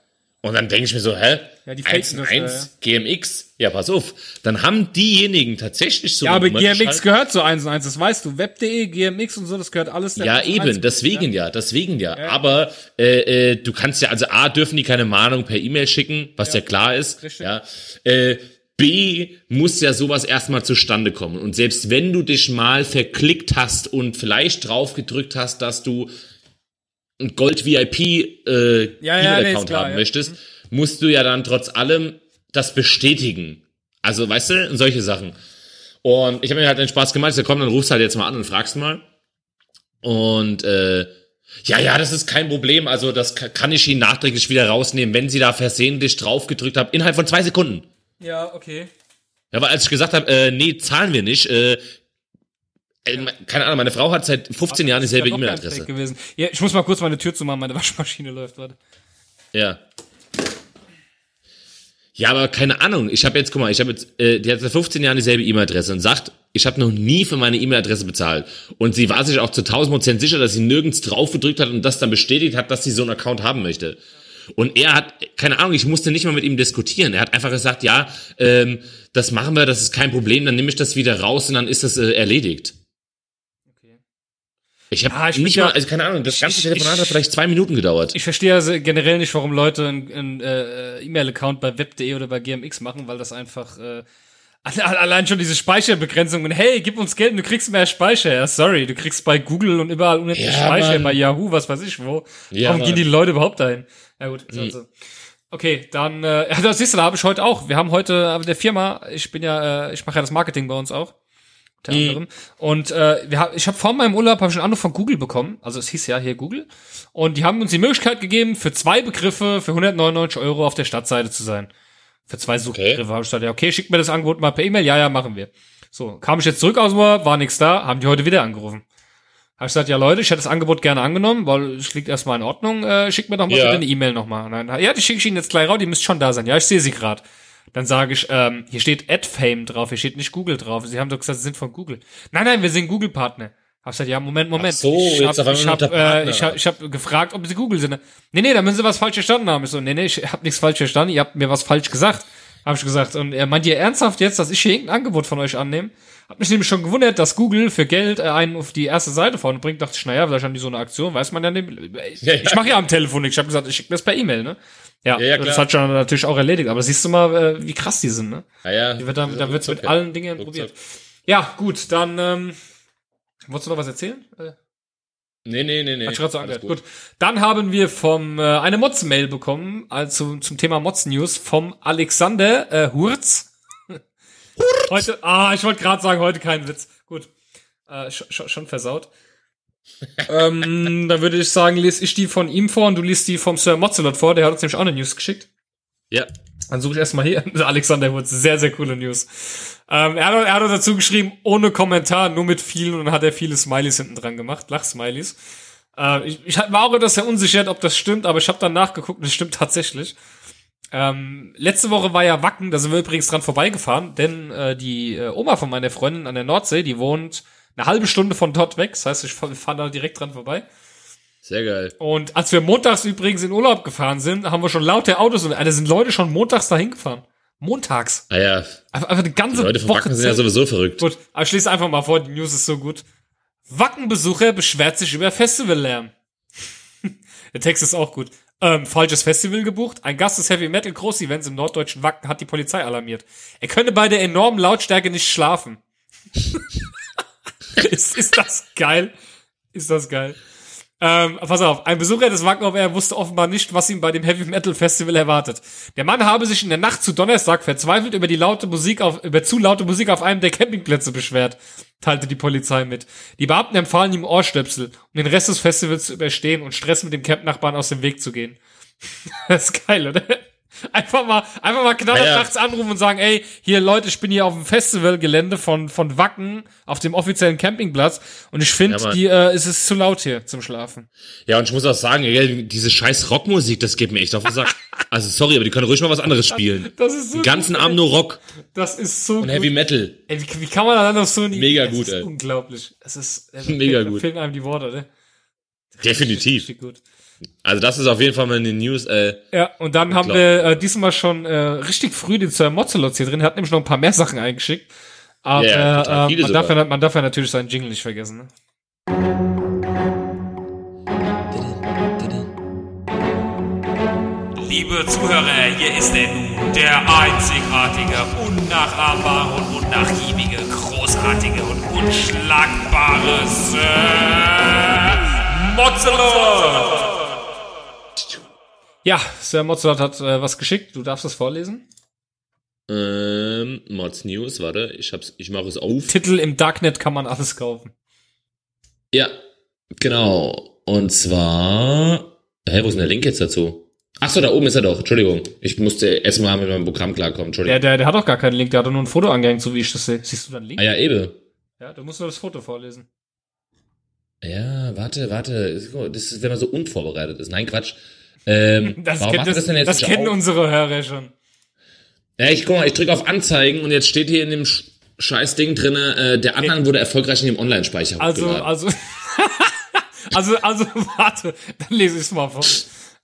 Und dann denke ich mir so, hä? Ja, die 1 faken und das, 1, GMX, ja, pass auf. Dann haben diejenigen tatsächlich so Ja, aber Nummer GMX geschaltet. gehört zu 1 und 1, das weißt du. Web.de, GMX und so, das gehört alles Ja, 1 und 1. eben, deswegen ja, deswegen ja. Aber äh, äh, du kannst ja, also A, dürfen die keine Mahnung per E-Mail schicken, was ja, klar ist. Richtig. Ja. Äh, B, muss ja sowas erstmal zustande kommen. Und selbst wenn du dich mal verklickt hast und vielleicht drauf gedrückt hast, dass du ein Gold-VIP äh, Ja, ja, nee, E-Mail-Account klar, haben ja. möchtest, musst du ja dann trotz allem das bestätigen. Also, weißt du, solche Sachen. Und ich habe mir halt den Spaß gemacht, ich sag, komm, dann rufst halt jetzt mal an und fragst mal. Und äh, ja, ja, das ist kein Problem. Also das ka- kann ich Ihnen nachträglich wieder rausnehmen, wenn Sie da versehentlich drauf gedrückt haben, innerhalb von zwei Sekunden. Ja, okay. Ja, weil als ich gesagt habe, äh, nee, zahlen wir nicht, äh, keine Ahnung, meine Frau hat seit 15 Jahren dieselbe E-Mail-Adresse. Gewesen. Ja, ich muss mal kurz meine Tür zumachen, meine Waschmaschine läuft, warte. Ja. Ja, aber keine Ahnung. Ich habe jetzt, guck mal, ich habe jetzt, äh, die hat seit 15 Jahren dieselbe E-Mail-Adresse und sagt, ich habe noch nie für meine E-Mail-Adresse bezahlt. Und sie war sich auch zu 1000 Prozent sicher, dass sie nirgends drauf gedrückt hat und das dann bestätigt hat, dass sie so einen Account haben möchte. Und er hat, keine Ahnung, ich musste nicht mal mit ihm diskutieren. Er hat einfach gesagt, ja, ähm, das machen wir, das ist kein Problem, dann nehme ich das wieder raus und dann ist das äh, erledigt. Ich habe Ah, ich nicht mal, also keine Ahnung, das ganze ich- Telefonat ich- hat vielleicht zwei Minuten gedauert. Ich verstehe also generell nicht, warum Leute einen, einen äh, E-Mail-Account bei web.de oder bei GMX machen, weil das einfach äh, alle- allein schon diese Speicherbegrenzungen. Hey, gib uns Geld und du kriegst mehr Speicher. Ja, sorry, du kriegst bei Google und überall unendlich Ja, Speicher, Mann. bei Yahoo, was weiß ich wo. Ja, warum Mann. gehen die Leute überhaupt dahin? Ja gut, ist Hm. halt so. Okay, dann, äh, das siehst du, da habe ich heute auch. Wir haben heute äh, der Firma, ich bin ja, äh, ich mache ja das Marketing bei uns auch. Unter anderem. Und äh, wir hab, ich habe vor meinem Urlaub hab ich einen Anruf von Google bekommen. Also es hieß ja hier Google. Und die haben uns die Möglichkeit gegeben, für zwei Begriffe für 199 Euro auf der Startseite zu sein. Für zwei Suchbegriffe habe ich gesagt, ja, okay, schickt mir das Angebot mal per E-Mail. Ja, ja, machen wir. So, kam ich jetzt zurück aus dem Urlaub, war nichts da, haben die heute wieder angerufen. Habe ich gesagt, ja Leute, ich hätte das Angebot gerne angenommen, weil es liegt erstmal in Ordnung. Äh, schickt mir doch mal Ja. bitte eine E-Mail nochmal. Ja, die schicke ich Ihnen jetzt gleich raus, die müsst schon da sein. Ja, ich sehe sie gerade. Dann sage ich, ähm, hier steht AdFame drauf, hier steht nicht Google drauf. Sie haben doch gesagt, Sie sind von Google. Nein, nein, wir sind Google-Partner. Hab gesagt, ja, Moment, Moment. Ach so, ich jetzt hab, auf einmal ich hab, äh, ich hab, ich hab gefragt, ob Sie Google sind. Nee, nee, da müssen Sie was falsch verstanden haben. Ich so, nee, nee, ich hab nichts falsch verstanden, ihr habt mir was falsch gesagt. Hab ich gesagt. Und er meint ihr ernsthaft jetzt, dass ich hier irgendein Angebot von euch annehme? Hab mich nämlich schon gewundert, dass Google für Geld äh, einen auf die erste Seite vorne bringt. Dachte ich, naja, vielleicht haben die so eine Aktion, weiß man ja nicht. Ich, Ja, ja. ich mache ja am Telefon nichts. Ich habe gesagt, ich schicke das per E-Mail, ne? Ja, Ja, ja, das hat schon natürlich auch erledigt. Aber siehst du mal, äh, wie krass die sind, ne? Ja, ja. Die wird dann, da wird's mit allen Dingen Ruckzuck. probiert. Ja, gut, dann, ähm, wolltest du noch was erzählen? Äh, Nee, nee, nee, nee. hat ich gerade so angehört. Gut. Dann haben wir vom, äh, eine Mods-Mail bekommen, also zum Thema Mods-News vom Alexander, äh, Hurz. Heute, ah, ich wollte gerade sagen, heute kein Witz. Gut. Äh, schon, schon, schon versaut. ähm, dann würde ich sagen, lese ich die von ihm vor und du liest die vom Sir Mozzelot vor, der hat uns nämlich auch eine News geschickt. Ja. Dann suche ich erstmal hier. Alexander Wurz, sehr, sehr coole News. Ähm, er, hat, er hat dazu geschrieben, ohne Kommentar, nur mit vielen und hat er viele Smileys hinten dran gemacht, Lach-Smileys. Äh, ich, ich war auch etwas sehr unsicher, ob das stimmt, aber ich habe dann nachgeguckt und es stimmt tatsächlich. Ähm, letzte Woche war ja Wacken, da sind wir übrigens dran vorbeigefahren, denn äh, die äh, Oma von meiner Freundin an der Nordsee, die wohnt eine halbe Stunde von dort weg, das heißt, ich fahr- wir fahren da direkt dran vorbei. Sehr geil. Und als wir montags übrigens in Urlaub gefahren sind, haben wir schon laute Autos und da sind Leute schon montags dahin gefahren. Montags. Ah ja, Einfach, einfach eine ganze die Leute von Woche. Wacken sind ja sowieso verrückt. Gut, aber lese einfach mal vor, die News ist so gut. Wackenbesucher beschwert sich über Festivallärm. Der Text ist auch gut. Ähm, falsches Festival gebucht. Ein Gast des Heavy Metal Groß-Events im norddeutschen Wacken hat die Polizei alarmiert. Er könne bei der enormen Lautstärke nicht schlafen. ist, ist das geil? Ist das geil? Ähm, pass auf, ein Besucher des Air wusste offenbar nicht, was ihm bei dem Heavy Metal Festival erwartet. Der Mann habe sich in der Nacht zu Donnerstag verzweifelt über die laute Musik auf, über zu laute Musik auf einem der Campingplätze beschwert, teilte die Polizei mit. Die Beamten empfahlen ihm Ohrstöpsel, um den Rest des Festivals zu überstehen und Stress mit dem Campnachbarn aus dem Weg zu gehen. das ist geil, oder? Einfach mal, einfach mal knaller Ja, ja. nachts anrufen und sagen, ey, hier Leute, ich bin hier auf dem Festivalgelände von, von Wacken auf dem offiziellen Campingplatz und ich finde, Ja, die, äh, es ist zu laut hier zum Schlafen. Ja, und ich muss auch sagen, ey, diese scheiß Rockmusik, das geht mir echt auf den Sack. Also sorry, aber die können ruhig mal was anderes spielen. Das ist so Den ganzen gut, Abend nur Rock Das ist so und gut. Heavy Metal. Ey, wie, wie kann man dann noch so nie? Mega es gut, ist ey. Unglaublich. Es ist äh, Mega da gut. Fehlen einem die Worte, ne? Definitiv. Richtig gut. Also das ist auf jeden Fall mal eine News. Äh, Ja, und dann haben wir äh, diesmal schon äh, richtig früh den Sir Mozzelotz hier drin. Er hat nämlich noch ein paar mehr Sachen eingeschickt. Aber total äh, man, darf ja, man darf ja natürlich seinen Jingle nicht vergessen. Ne? Liebe Zuhörer, hier ist er nun, der einzigartige, unnachahmbare und unnachgiebige, großartige und unschlagbare Sir Mozzelot. Ja, Sir Mozzelot hat äh, was geschickt. Du darfst es vorlesen. ähm, Mods News, warte, ich hab's, ich mache es auf. Titel im Darknet kann man alles kaufen. Ja, genau. Und zwar, hä, wo ist denn der Link jetzt dazu? Ach so, da oben ist er doch. Entschuldigung. Ich musste erstmal mit meinem Programm klarkommen. Entschuldigung. Der, der, der hat doch gar keinen Link, der hat doch nur ein Foto angehängt, so wie ich das sehe. Siehst du da einen Link? ah ja, eben. Ja, du musst nur das Foto vorlesen. Ja, warte, warte. Das ist, wenn man so unvorbereitet ist. Nein, Quatsch. Ähm, Das, warum kennt, das, das denn jetzt das kennen auf? unsere Hörer schon. Ja, ich guck mal, ich drücke auf Anzeigen und jetzt steht hier in dem Sch scheiß Ding drinne, äh, der Anhang wurde erfolgreich in dem Online-Speicher Also, hochgeladen. also, also, also, warte, dann lese ich es mal vor.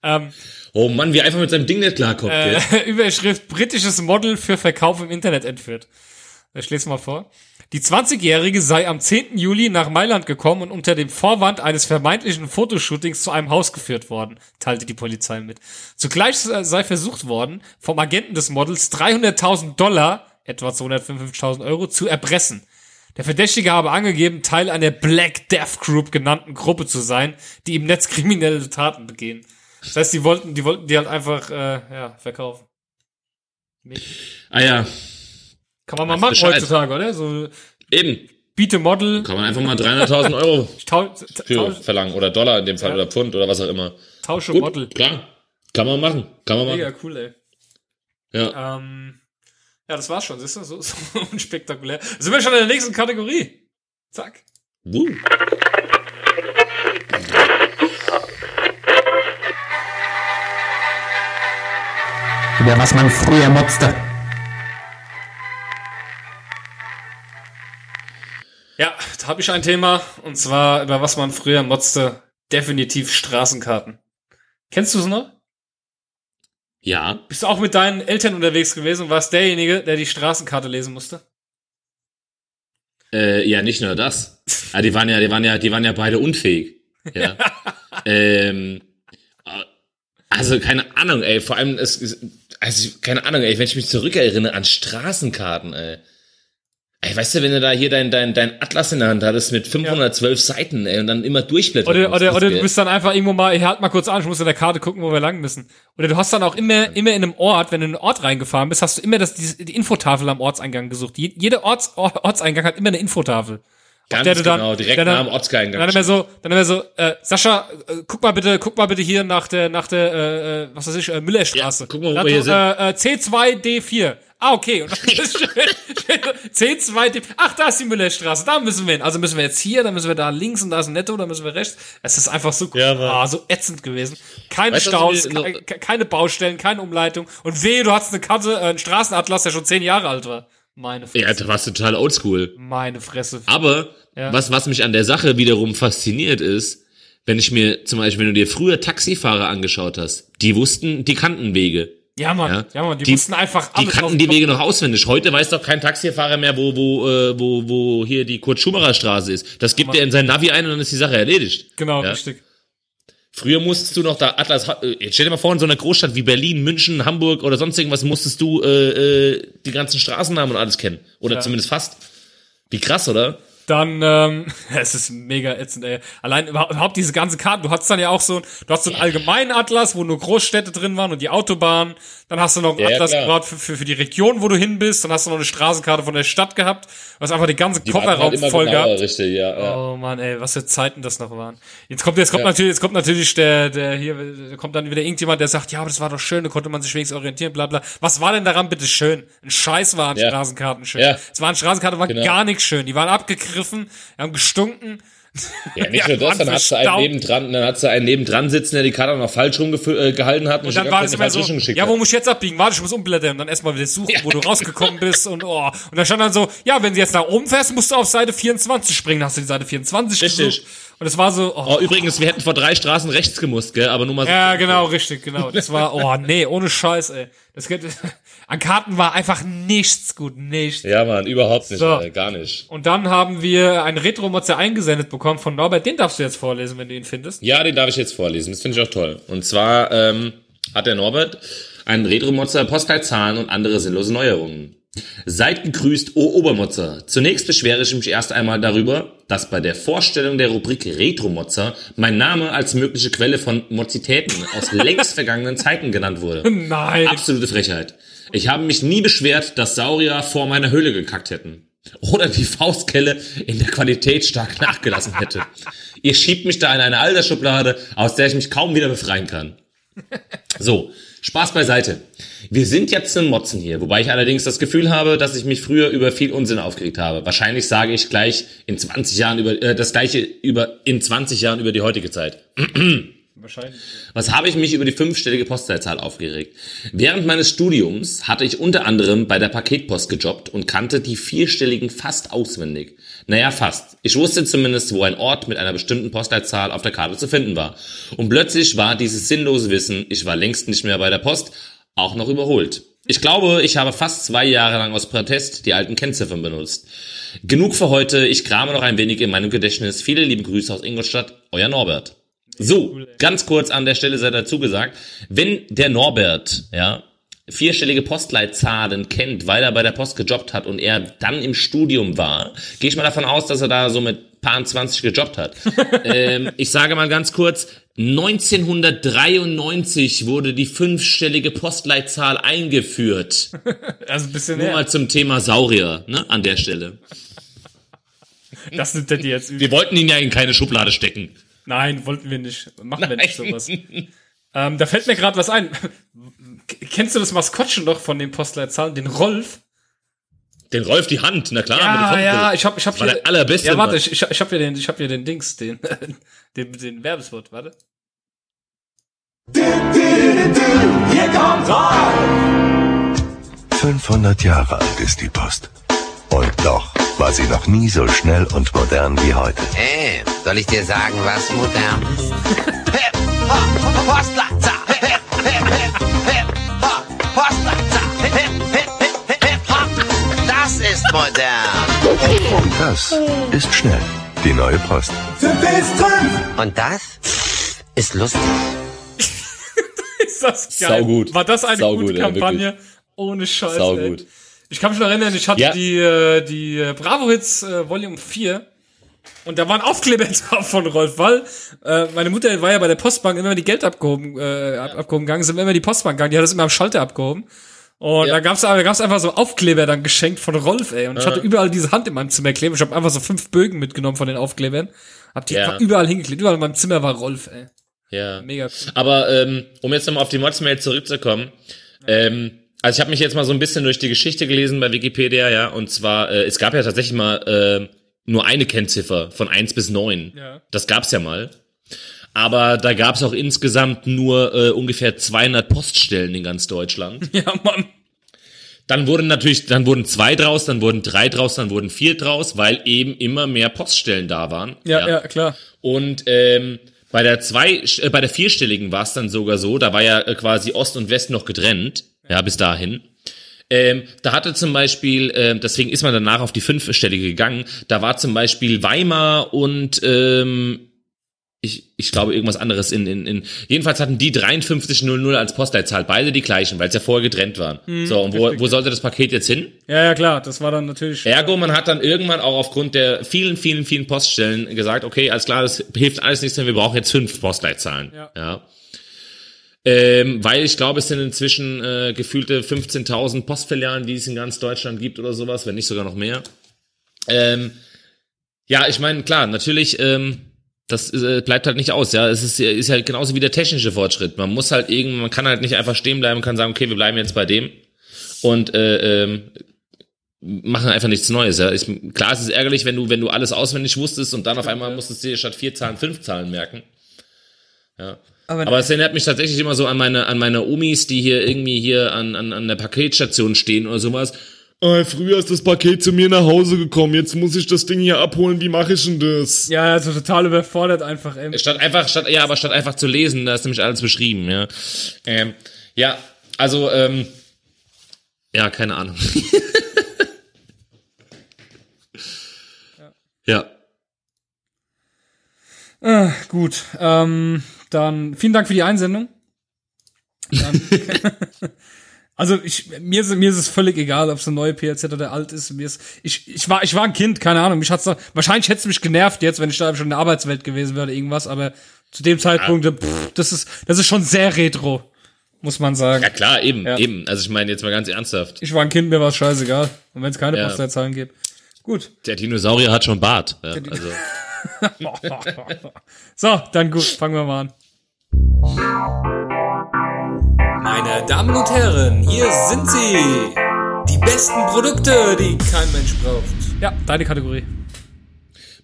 Ähm, Oh Mann, wie einfach mit seinem Ding nicht klarkommt, äh? Überschrift, britisches Model für Verkauf im Internet entführt. Ich lese mal vor. Die 20-Jährige sei am 10. Juli nach Mailand gekommen und unter dem Vorwand eines vermeintlichen Fotoshootings zu einem Haus geführt worden, teilte die Polizei mit. Zugleich sei versucht worden, vom Agenten des Models 300.000 Dollar, etwa 255.000 Euro, zu erpressen. Der Verdächtige habe angegeben, Teil einer Black Death Group genannten Gruppe zu sein, die im Netz kriminelle Taten begehen. Das heißt, die wollten, die wollten die halt einfach äh, ja, verkaufen. Ah ja, Kann man mal machen Bescheid. heutzutage, oder? So eben. biete Model, Kann man einfach mal 300.000 Euro für verlangen. Oder Dollar in dem Fall, Ja. oder Pfund oder was auch immer. tausche Gut, Model. klar. Kann man machen. Kann man machen. Mega cool, ey. Ja. Ähm, ja, das war's schon, siehst du? So, so unspektakulär. Sind wir schon in der nächsten Kategorie? Zack. Woo. über was man früher motzte. Ja, da habe ich ein Thema, und zwar, über was man früher motzte, definitiv Straßenkarten. Kennst du es noch? Ja. Bist du auch mit deinen Eltern unterwegs gewesen und warst derjenige, der die Straßenkarte lesen musste? Äh, ja, nicht nur das. Ah, die waren ja, die waren ja, die waren ja beide unfähig. Ja. ähm, äh, also keine Ahnung, ey. Vor allem es, es also keine Ahnung, ey, wenn ich mich zurückerinnere an Straßenkarten, ey. Ey, weißt du, wenn du da hier dein, dein, dein Atlas in der Hand hattest mit 512 Seiten, ey, und dann immer durchblättern Oder, musst, oder, oder du bist dann einfach irgendwo mal, halt mal kurz an, ich muss in der Karte gucken, wo wir lang müssen. Oder du hast dann auch immer, immer in einem Ort, wenn du in einen Ort reingefahren bist, hast du immer das, die, die Infotafel am Ortseingang gesucht. Je, jeder Orts, Or- Ortseingang hat immer eine Infotafel. Ganz der du dann- genau, direkt der nach dem Ortseingang. Dann immer so, dann immer so, äh, Sascha, äh, guck mal bitte, guck mal bitte hier nach der, nach der, äh, äh, was weiß ich, äh, Müllerstraße. Ja, guck mal, wo Dann wir hier äh, äh, C2D4. Ah, okay. Und dann ist schön, schön, C2D, ach, da ist die Müllerstraße, da müssen wir hin. Also müssen wir jetzt hier, dann müssen wir da links und da ist ein Netto, dann müssen wir rechts. Es ist einfach so, Ja, ah, so ätzend gewesen. Keine Weißt du, Staus, mir ke keine Baustellen, keine Umleitung. Und wehe, du hast eine Karte, äh, einen Straßenatlas, der schon zehn Jahre alt war. Meine Fresse. ja, du warst total oldschool. Meine Fresse. Aber Ja. was, was mich an der Sache wiederum fasziniert ist, wenn ich mir zum Beispiel, wenn du dir früher Taxifahrer angeschaut hast, die wussten, die kannten Wege. Ja, Mann, ja, Ja. Mann, die, Die- wussten einfach Die kannten die Wege noch auswendig. Heute weiß doch kein Taxifahrer mehr, wo, wo, äh, wo, wo hier die Kurt-Schumacher-Straße ist. Das gibt er in sein Navi ein und dann ist die Sache erledigt. Genau, Ja. richtig. Früher musstest du noch da Atlas, äh, jetzt stell dir mal vor, in so einer Großstadt wie Berlin, München, Hamburg oder sonst irgendwas musstest du äh, äh, die ganzen Straßennamen und alles kennen. Oder Ja. zumindest fast. Wie krass, oder? Dann, ähm, es ist mega ätzend, ey. Allein überhaupt diese ganze Karte. Du hattest dann ja auch so, du hast so einen allgemeinen Atlas, wo nur Großstädte drin waren und die Autobahn. Dann hast du noch einen Ja, Atlas klar. gebaut für, für, für die Region, wo du hin bist. Dann hast du noch eine Straßenkarte von der Stadt gehabt. Hast einfach die ganze Die waren Kofferraum halt voll genauer, gehabt. richtig, ja. ja. Oh Mann, ey, was für Zeiten das noch waren. Jetzt kommt, jetzt kommt Ja. natürlich, jetzt kommt natürlich der, der hier, kommt dann wieder irgendjemand, der sagt, ja, aber das war doch schön, da konnte man sich wenigstens orientieren, bla bla. Was war denn daran bitte schön? Ein Scheiß waren Ja. Straßenkarten schön. Ja. Es waren Straßenkarten, waren Genau. gar nichts schön. Die waren abgegriffen, die haben gestunken. Ja, nicht Ja, nur das, dann hast du einen nebendran, dann hast du einen nebendran sitzen, der die Karte noch falsch rumgehalten äh, hat Und dann war das immer so, ja, hat. wo muss ich jetzt abbiegen? Warte, ich muss umblättern. Und dann erstmal wieder suchen, wo du rausgekommen bist und oh. Und dann stand dann so, ja, wenn du jetzt nach oben fährst, musst du auf Seite 24 springen. Dann hast du die Seite 24 Richtig. gesucht. Und es war so, oh, Oh, übrigens, wir hätten vor drei Straßen rechts gemusst, gell, aber nur mal so. Ja, genau, richtig, genau. Das war, oh nee, ohne Scheiß, ey. Das geht, an Karten war einfach nichts gut, nichts. Ja, Mann, überhaupt nicht, So. äh, gar nicht. Und dann haben wir einen Retro-Motzer eingesendet bekommen von Norbert. Den darfst du jetzt vorlesen, wenn du ihn findest. Ja, den darf ich jetzt vorlesen. Das finde ich auch toll. Und zwar ähm, hat der Norbert einen Retro-Motzer, Postleitzahlen und andere sinnlose Neuerungen. Seid gegrüßt, O Obermotzer. Zunächst beschwere ich mich erst einmal darüber, dass bei der Vorstellung der Rubrik Retro-Motzer mein Name als mögliche Quelle von Mozitäten aus längst vergangenen Zeiten genannt wurde. Nein. Absolute Frechheit. Ich habe mich nie beschwert, dass Saurier vor meiner Höhle gekackt hätten. Oder die Faustkelle in der Qualität stark nachgelassen hätte. Ihr schiebt mich da in eine Altersschublade, aus der ich mich kaum wieder befreien kann. So, Spaß beiseite. Wir sind jetzt zum Motzen hier, wobei ich allerdings das Gefühl habe, dass ich mich früher über viel Unsinn aufgeregt habe. Wahrscheinlich sage ich gleich in 20 Jahren über äh, das gleiche über in 20 Jahren über die heutige Zeit. Wahrscheinlich. Was habe ich mich über die fünfstellige Postleitzahl aufgeregt? Während meines Studiums hatte ich unter anderem bei der Paketpost gejobbt und kannte die vierstelligen fast auswendig. Naja, fast. Ich wusste zumindest, wo ein Ort mit einer bestimmten Postleitzahl auf der Karte zu finden war. Und plötzlich war dieses sinnlose Wissen, ich war längst nicht mehr bei der Post, auch noch überholt. Ich glaube, ich habe fast zwei Jahre lang aus Protest die alten Kennziffern benutzt. Genug für heute, ich krame noch ein wenig in meinem Gedächtnis. Viele liebe Grüße aus Ingolstadt, euer Norbert. So, ganz kurz an der Stelle sei dazu gesagt, wenn der Norbert, ja, vierstellige Postleitzahlen kennt, weil er bei der Post gejobbt hat und er dann im Studium war, gehe ich mal davon aus, dass er da so mit paar 20 gejobbt hat. ähm, ich sage mal ganz kurz, 1993 wurde die fünfstellige Postleitzahl eingeführt. Also ein bisschen Nur mehr. mal zum Thema Saurier, ne, an der Stelle. Das nimmt er dir jetzt übel. Wir wollten ihn ja in keine Schublade stecken. Nein, wollten wir nicht. Machen wir nicht sowas. Ähm, da fällt mir gerade was ein. Kennst du das Maskottchen noch von den Postleitzahlen? Den Rolf? Den Rolf die Hand, na klar. Ja, ja, ich hab, ich hab War der allerbeste, Ja, warte, ich, ich, ich hab hier den, ich hab hier den Dings, den, den, den Werbespot, warte. Hier kommt Rolf. 500 Jahre alt ist die Post. Und doch war sie noch nie so schnell und modern wie heute. Äh, soll ich dir sagen, was modern ist? Das ist modern. Und das ist schnell. Die neue Post. Und das ist lustig. Ist das geil. Saugut. War das eine Saugut, gute ja, Kampagne? Ohne Scheiß, Saugut. ey. Ich kann mich noch erinnern, ich hatte Ja. die, äh, die äh, Bravo Hits äh, Volume 4 und da waren Aufkleber drauf von Rolf, weil äh, meine Mutter war ja bei der Postbank immer wenn die Geld abgehoben, äh, ab, abgehoben gegangen, sind wir immer die Postbank gegangen, die hat das immer am Schalter abgehoben. Und Ja. da gab's da gab's einfach so Aufkleber dann geschenkt von Rolf, ey. Und ich hatte überall diese Hand in meinem Zimmer kleben. Ich habe einfach so fünf Bögen mitgenommen von den Aufklebern. Hab die Ja. einfach überall hingeklebt. Überall in meinem Zimmer war Rolf, ey. Ja. Mega cool. Aber ähm, um jetzt nochmal auf die Mods-Mail zurückzukommen, ähm, also ich habe mich jetzt mal so ein bisschen durch die Geschichte gelesen bei Wikipedia, ja, und zwar, äh, es gab ja tatsächlich mal äh, nur eine Kennziffer von 1 bis 9. Ja. Das gab's ja mal. Aber da gab's auch insgesamt nur äh, ungefähr 200 Poststellen in ganz Deutschland. Ja, Mann. Dann wurden natürlich, dann wurden zwei draus, dann wurden drei draus, dann wurden vier draus, weil eben immer mehr Poststellen da waren. Ja, ja, klar. Und ähm, bei der zwei, äh, bei der vierstelligen war es dann sogar so, da war ja äh, quasi Ost und West noch getrennt, ja, bis dahin. Ähm, da hatte zum Beispiel, ähm, deswegen ist man danach auf die fünfstellige gegangen, da war zum Beispiel Weimar und ähm, ich, ich glaube irgendwas anderes in, in, in jedenfalls hatten die 5300 als Postleitzahl, beide die gleichen, weil es ja vorher getrennt waren. so, und wo, wo sollte das Paket jetzt hin? Ja, ja, klar, das war dann natürlich. Ergo, man hat dann irgendwann auch aufgrund der vielen, vielen, vielen Poststellen gesagt, okay, alles klar, das hilft alles nichts mehr, wir brauchen jetzt fünf Postleitzahlen. Ja. Ähm, weil ich glaube, es sind inzwischen äh, gefühlte 15.000 Postfilialen, die es in ganz Deutschland gibt oder sowas, wenn nicht sogar noch mehr. Ähm, ja, ich meine, klar, natürlich, ähm, das äh, bleibt halt nicht aus, ja. Es ist, ist halt genauso wie der technische Fortschritt. Man muss halt irgendwann, man kann halt nicht einfach stehen bleiben und kann sagen, okay, wir bleiben jetzt bei dem und äh, ähm, machen einfach nichts Neues, ja. Ich, klar, es ist ärgerlich, wenn du, wenn du alles auswendig wusstest und dann auf einmal musstest du dir statt vier Zahlen fünf Zahlen merken. Ja. Aber- Aber, es erinnert mich tatsächlich immer so an meine, an meine Omis, die hier irgendwie hier an, an, an der Paketstation stehen oder sowas. Äh, früher ist das Paket zu mir nach Hause gekommen, jetzt muss ich das Ding hier abholen, wie mache ich denn das? Ja, also total überfordert einfach, ey. Statt einfach, statt, ja, aber statt einfach zu lesen, da ist nämlich alles beschrieben, ja. Ähm, ja, also, ähm, ja, keine Ahnung. ja. Äh, gut, ähm, dann vielen Dank für die Einsendung. Also ich, mir ist, mir ist es völlig egal, ob es eine neue PLZ oder alt ist. Mir ist, ich, ich war, ich war ein Kind, keine Ahnung. Mich hat's da, wahrscheinlich hätte es mich genervt jetzt, wenn ich da schon in der Arbeitswelt gewesen wäre oder irgendwas. Aber zu dem Zeitpunkt, pff, das ist, das ist schon sehr retro, muss man sagen. Ja klar, eben, Ja. eben. Also ich meine jetzt mal ganz ernsthaft. Ich war ein Kind, mir war es scheißegal. Und wenn es keine Ja. Postleitzahlen gibt, gut. Der Dinosaurier hat schon Bart. Ja, also. so, dann gut, fangen wir mal an. Meine Damen und Herren, hier sind sie. Die besten Produkte, die kein Mensch braucht. Ja, deine Kategorie.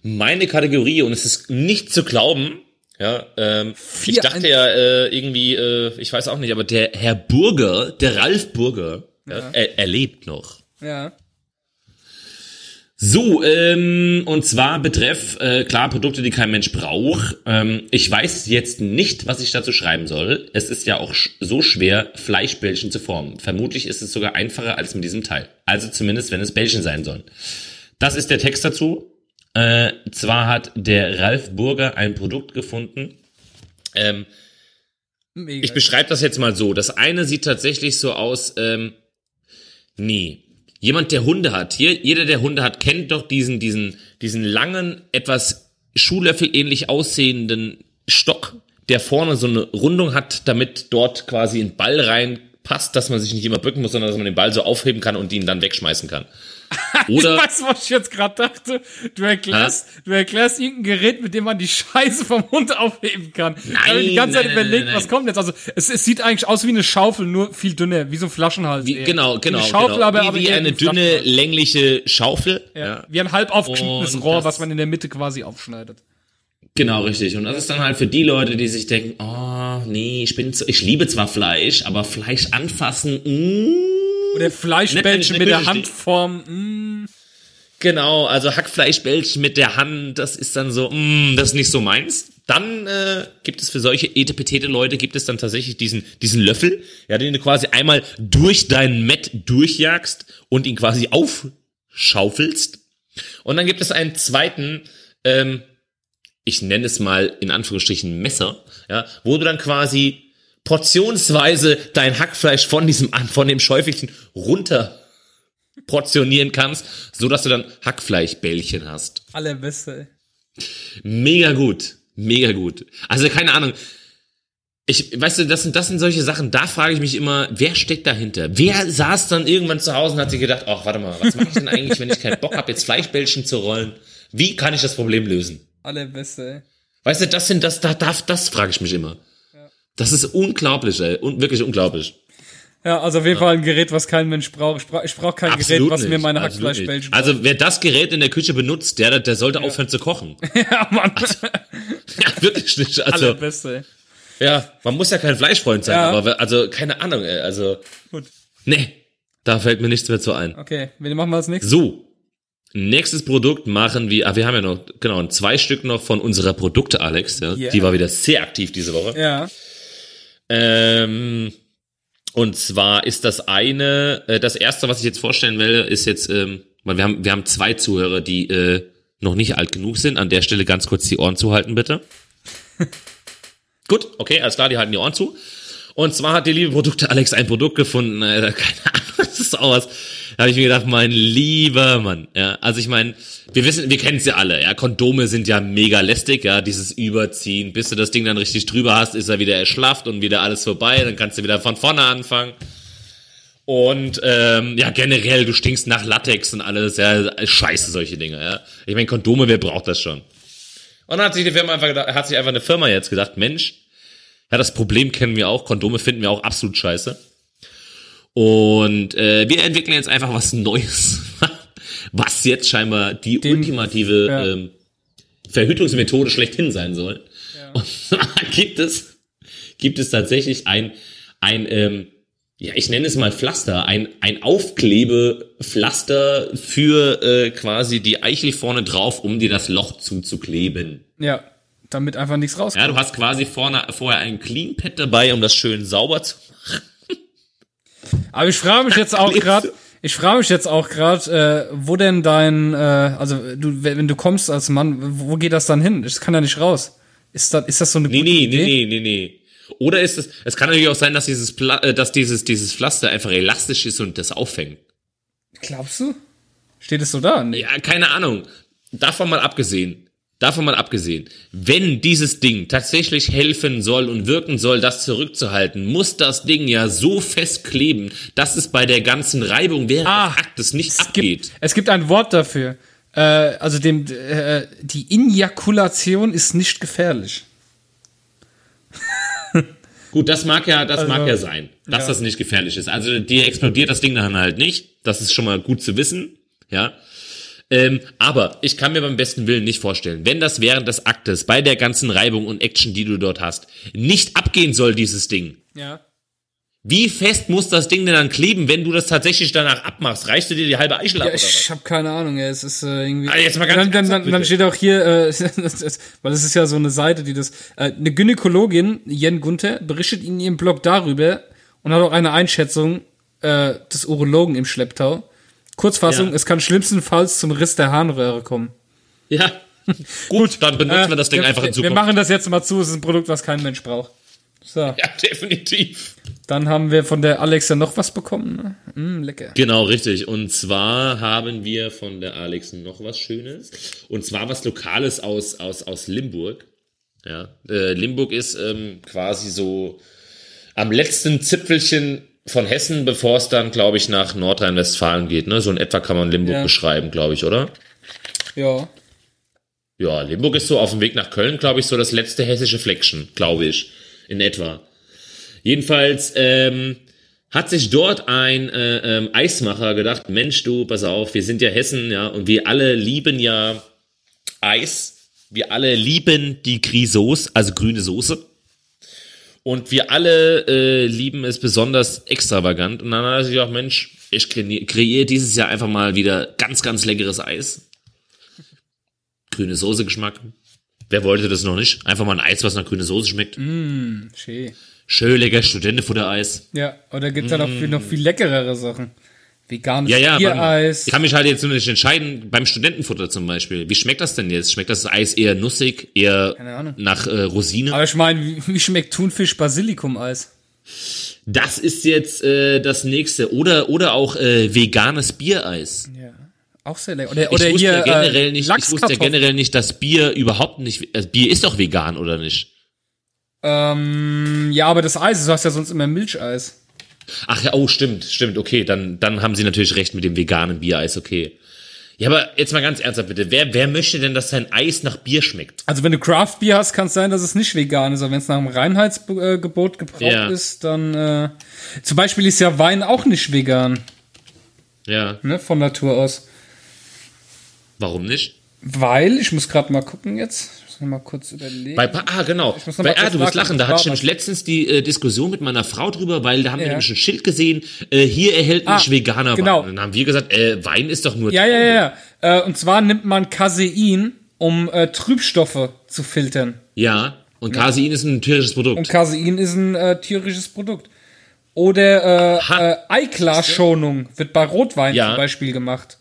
Meine Kategorie, und es ist nicht zu glauben, ja, ähm, ich dachte ja äh, irgendwie, äh, ich weiß auch nicht, aber der Herr Burger, der Ralf Burger, ja. er, er lebt noch. Ja. So, ähm, und zwar betreff, äh, klar, Produkte, die kein Mensch braucht. Ähm, ich weiß jetzt nicht, was ich dazu schreiben soll. Es ist ja auch sch so schwer, Fleischbällchen zu formen. Vermutlich ist es sogar einfacher als mit diesem Teil. Also zumindest, wenn es Bällchen sein sollen. Das ist der Text dazu. Äh, zwar hat der Ralf Burger ein Produkt gefunden. Ähm, Mega. ich beschreibe das jetzt mal so. Das eine sieht tatsächlich so aus, ähm, nee. Jemand, der Hunde hat, hier, jeder, der Hunde hat, kennt doch diesen, diesen, diesen langen, etwas Schuhlöffel-ähnlich aussehenden Stock, der vorne so eine Rundung hat, damit dort quasi ein Ball reinpasst, dass man sich nicht immer bücken muss, sondern dass man den Ball so aufheben kann und ihn dann wegschmeißen kann. Oder, Weißt du, was ich jetzt gerade dachte? Du erklärst, du erklärst irgendein Gerät, mit dem man die Scheiße vom Hund aufheben kann. ich habe die ganze Zeit nein, nein, überlegt, nein, was nein. kommt jetzt. Also es, es sieht eigentlich aus wie eine Schaufel, nur viel dünner, wie so ein Flaschenhals. wie, eher. genau, Wie genau, eine Schaufel, genau. aber, wie, aber wie eine ein dünne, längliche Schaufel. Ja. Wie ein halb aufgeschnittenes Und Rohr, was man in der Mitte quasi aufschneidet. Genau, richtig. Und das ist dann halt für die Leute, die sich denken, oh, nee, ich bin, zu, ich liebe zwar Fleisch, aber Fleisch anfassen, mm. Oder Fleischbällchen mit der. Handform. Mm. Genau, also Hackfleischbällchen mit der Hand, das ist dann so, mm, das ist nicht so meins. Dann äh, gibt es für solche etepetete Leute gibt es dann tatsächlich diesen diesen Löffel, ja, den du quasi einmal durch dein Mett durchjagst und ihn quasi aufschaufelst. Und dann gibt es einen zweiten, ähm, ich nenne es mal in Anführungsstrichen Messer, ja, wo du dann quasi portionsweise dein Hackfleisch von diesem von dem Schäufelchen runter portionieren kannst, so dass du dann Hackfleischbällchen hast. Allerbeste. Mega gut, mega gut. Also keine Ahnung. Ich, weißt du, das sind, das sind solche Sachen, da frage ich mich immer, wer steckt dahinter? Wer saß dann irgendwann zu Hause und hat sich gedacht, ach, warte mal, was mache ich denn eigentlich, wenn ich keinen Bock habe, jetzt Fleischbällchen zu rollen? Wie kann ich das Problem lösen? Allerbeste. Weißt du, das sind, das, da, das, das frage ich mich immer. Das ist unglaublich, ey, und wirklich unglaublich. Ja, also auf jeden Fall ein Gerät, was kein Mensch braucht. Ich brauche kein Gerät, was mir meine absolut Hackfleischbällchen nicht. Also wer das Gerät in der Küche benutzt, der, der sollte aufhören zu kochen. Ja, Mann. Ja, wirklich nicht. Also, Allerbeste. ja, man muss ja kein Fleischfreund sein, Ja. aber also keine Ahnung, ey, also Gut. nee, da fällt mir nichts mehr zu ein. Okay, wen machen wir als nächstes? So, nächstes Produkt machen wir, ah, wir haben ja noch, genau, zwei Stück noch von unserer Produkte, Alex, ja, Yeah. die war wieder sehr aktiv diese Woche. Ja. Ähm, und zwar ist das eine, äh, das erste, was ich jetzt vorstellen will, ist jetzt, ähm, weil wir haben, wir haben zwei Zuhörer, die äh, noch nicht alt genug sind. An der Stelle ganz kurz die Ohren zuhalten, bitte. Gut, okay, alles klar, die halten die Ohren zu. Und zwar hat die liebe Produkte Alex ein Produkt gefunden, Alter, keine Was ist aus. Da habe ich mir gedacht, mein lieber Mann, ja, also ich meine, wir wissen, wir kennen es ja alle, ja, Kondome sind ja mega lästig, ja, dieses Überziehen, bis du das Ding dann richtig drüber hast, ist er wieder erschlafft und wieder alles vorbei, dann kannst du wieder von vorne anfangen. Und ähm, ja, generell, du stinkst nach Latex und alles, ja, scheiße, solche Dinge, ja. Ich meine, Kondome, wer braucht das schon? Und dann hat sich die Firma einfach gedacht, hat sich einfach eine Firma jetzt gedacht, Mensch, ja, das Problem kennen wir auch, Kondome finden wir auch absolut scheiße. Und äh, wir entwickeln jetzt einfach was Neues, was jetzt scheinbar die Den- ultimative ja. ähm, Verhütungsmethode schlechthin sein soll. Und zwar gibt es, gibt es tatsächlich ein, ein ähm, ja, ich nenne es mal Pflaster, ein, ein Aufklebepflaster für äh, quasi die Eichel vorne drauf, um dir das Loch zuzukleben. Ja, damit einfach nichts rauskommt. Ja, du hast quasi vorne, vorher ein Clean Pad dabei, um das schön sauber zu Aber ich frage mich jetzt auch gerade, ich frage mich jetzt auch gerade, äh, wo denn dein, äh, also du, wenn du kommst als Mann, wo geht das dann hin? Das kann ja nicht raus. Ist das, ist das so eine Nee, gute nee, Idee? nee, nee, nee, nee. Oder ist es, es kann natürlich auch sein, dass dieses, Pla äh, dass dieses, dieses Pflaster einfach elastisch ist und das auffängt. Glaubst du? Steht es so da? Nee. Ja, keine Ahnung. Davon mal abgesehen. Davon mal abgesehen. Wenn dieses Ding tatsächlich helfen soll und wirken soll, das zurückzuhalten, muss das Ding ja so fest kleben, dass es bei der ganzen Reibung während Ah, des Aktes nicht Es abgeht. gibt, es gibt ein Wort dafür. Äh, also dem, äh, die Injakulation ist nicht gefährlich. Gut, das mag ja, das mag Also, ja sein, dass ja. das nicht gefährlich ist. Also dir explodiert das Ding dann halt nicht. Das ist schon mal gut zu wissen, ja. Ähm, aber ich kann mir beim besten Willen nicht vorstellen, wenn das während des Aktes bei der ganzen Reibung und Action, die du dort hast, nicht abgehen soll, dieses Ding. Ja. Wie fest muss das Ding denn dann kleben, wenn du das tatsächlich danach abmachst? Reichst du dir die halbe Eichel ab Ja, oder was? ich habe keine Ahnung, ey. es ist äh, irgendwie. Ah, jetzt mal ganz dann, dann, dann, dann steht auch hier, äh, weil es ist ja so eine Seite, die das. Äh, eine Gynäkologin, Jen Gunther, berichtet in ihrem Blog darüber und hat auch eine Einschätzung äh, des Urologen im Schlepptau. Kurzfassung: Ja. Es kann schlimmstenfalls zum Riss der Harnröhre kommen. Ja. Gut, dann benutzen wir das Ding wir, einfach in wir Zukunft. machen das jetzt mal zu. Es ist ein Produkt, was kein Mensch braucht. So, ja, definitiv. dann haben wir von der Alexa noch was bekommen. Ne? Mm, lecker. Genau, richtig. Und zwar haben wir von der Alex noch was Schönes. Und zwar was Lokales aus, aus, aus Limburg. Ja, äh, Limburg ist ähm, quasi so am letzten Zipfelchen von Hessen, bevor es dann, glaube ich, nach Nordrhein-Westfalen geht. Ne? So in etwa kann man Limburg Ja. beschreiben, glaube ich, oder? Ja. Ja, Limburg ist so auf dem Weg nach Köln, glaube ich, so das letzte hessische Fleckchen, glaube ich, in etwa. Jedenfalls ähm, hat sich dort ein äh, ähm, Eismacher gedacht, Mensch, du, pass auf, wir sind ja Hessen, ja, und wir alle lieben ja Eis. Wir alle lieben die Grisauce, also grüne Soße. Und wir alle äh, lieben es besonders extravagant. Und dann hat er sich auch, Mensch, ich kreiere dieses Jahr einfach mal wieder ganz, ganz leckeres Eis grüne Soße Geschmack. Wer wollte das noch nicht? Einfach mal ein Eis, was nach grüne Soße schmeckt. Schön. Schön lecker Studentefuttereis. Ja, oder gibt's da noch viel, noch viel leckerere Sachen? Veganes Ja, ja, Biereis. ich kann mich halt jetzt nur nicht entscheiden, beim Studentenfutter zum Beispiel. Wie schmeckt das denn jetzt? Schmeckt das Eis eher nussig, eher nach äh, Rosine? Aber ich meine, wie, schmeckt Thunfisch Basilikum-Eis? Das ist jetzt äh, das nächste. Oder, oder auch äh, veganes Biereis. Ja. Auch sehr lecker. Oder, Ich oder wusste hier ja generell äh, nicht, ich wusste ja generell nicht, dass Bier überhaupt nicht, also Bier ist doch vegan, oder nicht? Ähm, ja, aber das Eis, du hast ja sonst immer Milcheis. Ach ja, oh, stimmt, stimmt, okay, dann, dann haben sie natürlich recht mit dem veganen Biereis, okay. Ja, aber jetzt mal ganz ernsthaft bitte, wer, wer möchte denn, dass sein Eis nach Bier schmeckt? Also wenn du Craft Bier hast, kann es sein, dass es nicht vegan ist. Aber wenn es nach dem Reinheitsgebot gebraut Ja. ist, dann äh, zum Beispiel ist ja Wein auch nicht vegan, Ja, ne, von Natur aus. warum nicht? Weil, ich muss gerade mal gucken jetzt, noch mal kurz überlegen. Bei, ah, genau. Bei, ah, du wirst nachgucken, lachen. Da hatte ich nämlich letztens die äh, Diskussion mit meiner Frau drüber, weil da haben wir Ja. nämlich ein Schild gesehen, äh, hier erhält Ah, nicht veganer genau. Wein. Und dann haben wir gesagt, äh, Wein ist doch nur Ja, ja, ja, ja. Äh, und zwar nimmt man Casein, um äh, Trübstoffe zu filtern. Ja, und Casein ist ein tierisches Produkt. Und Casein ist ein äh, tierisches Produkt. Oder äh, äh, Eiklarschonung wird bei Rotwein Ja. zum Beispiel gemacht.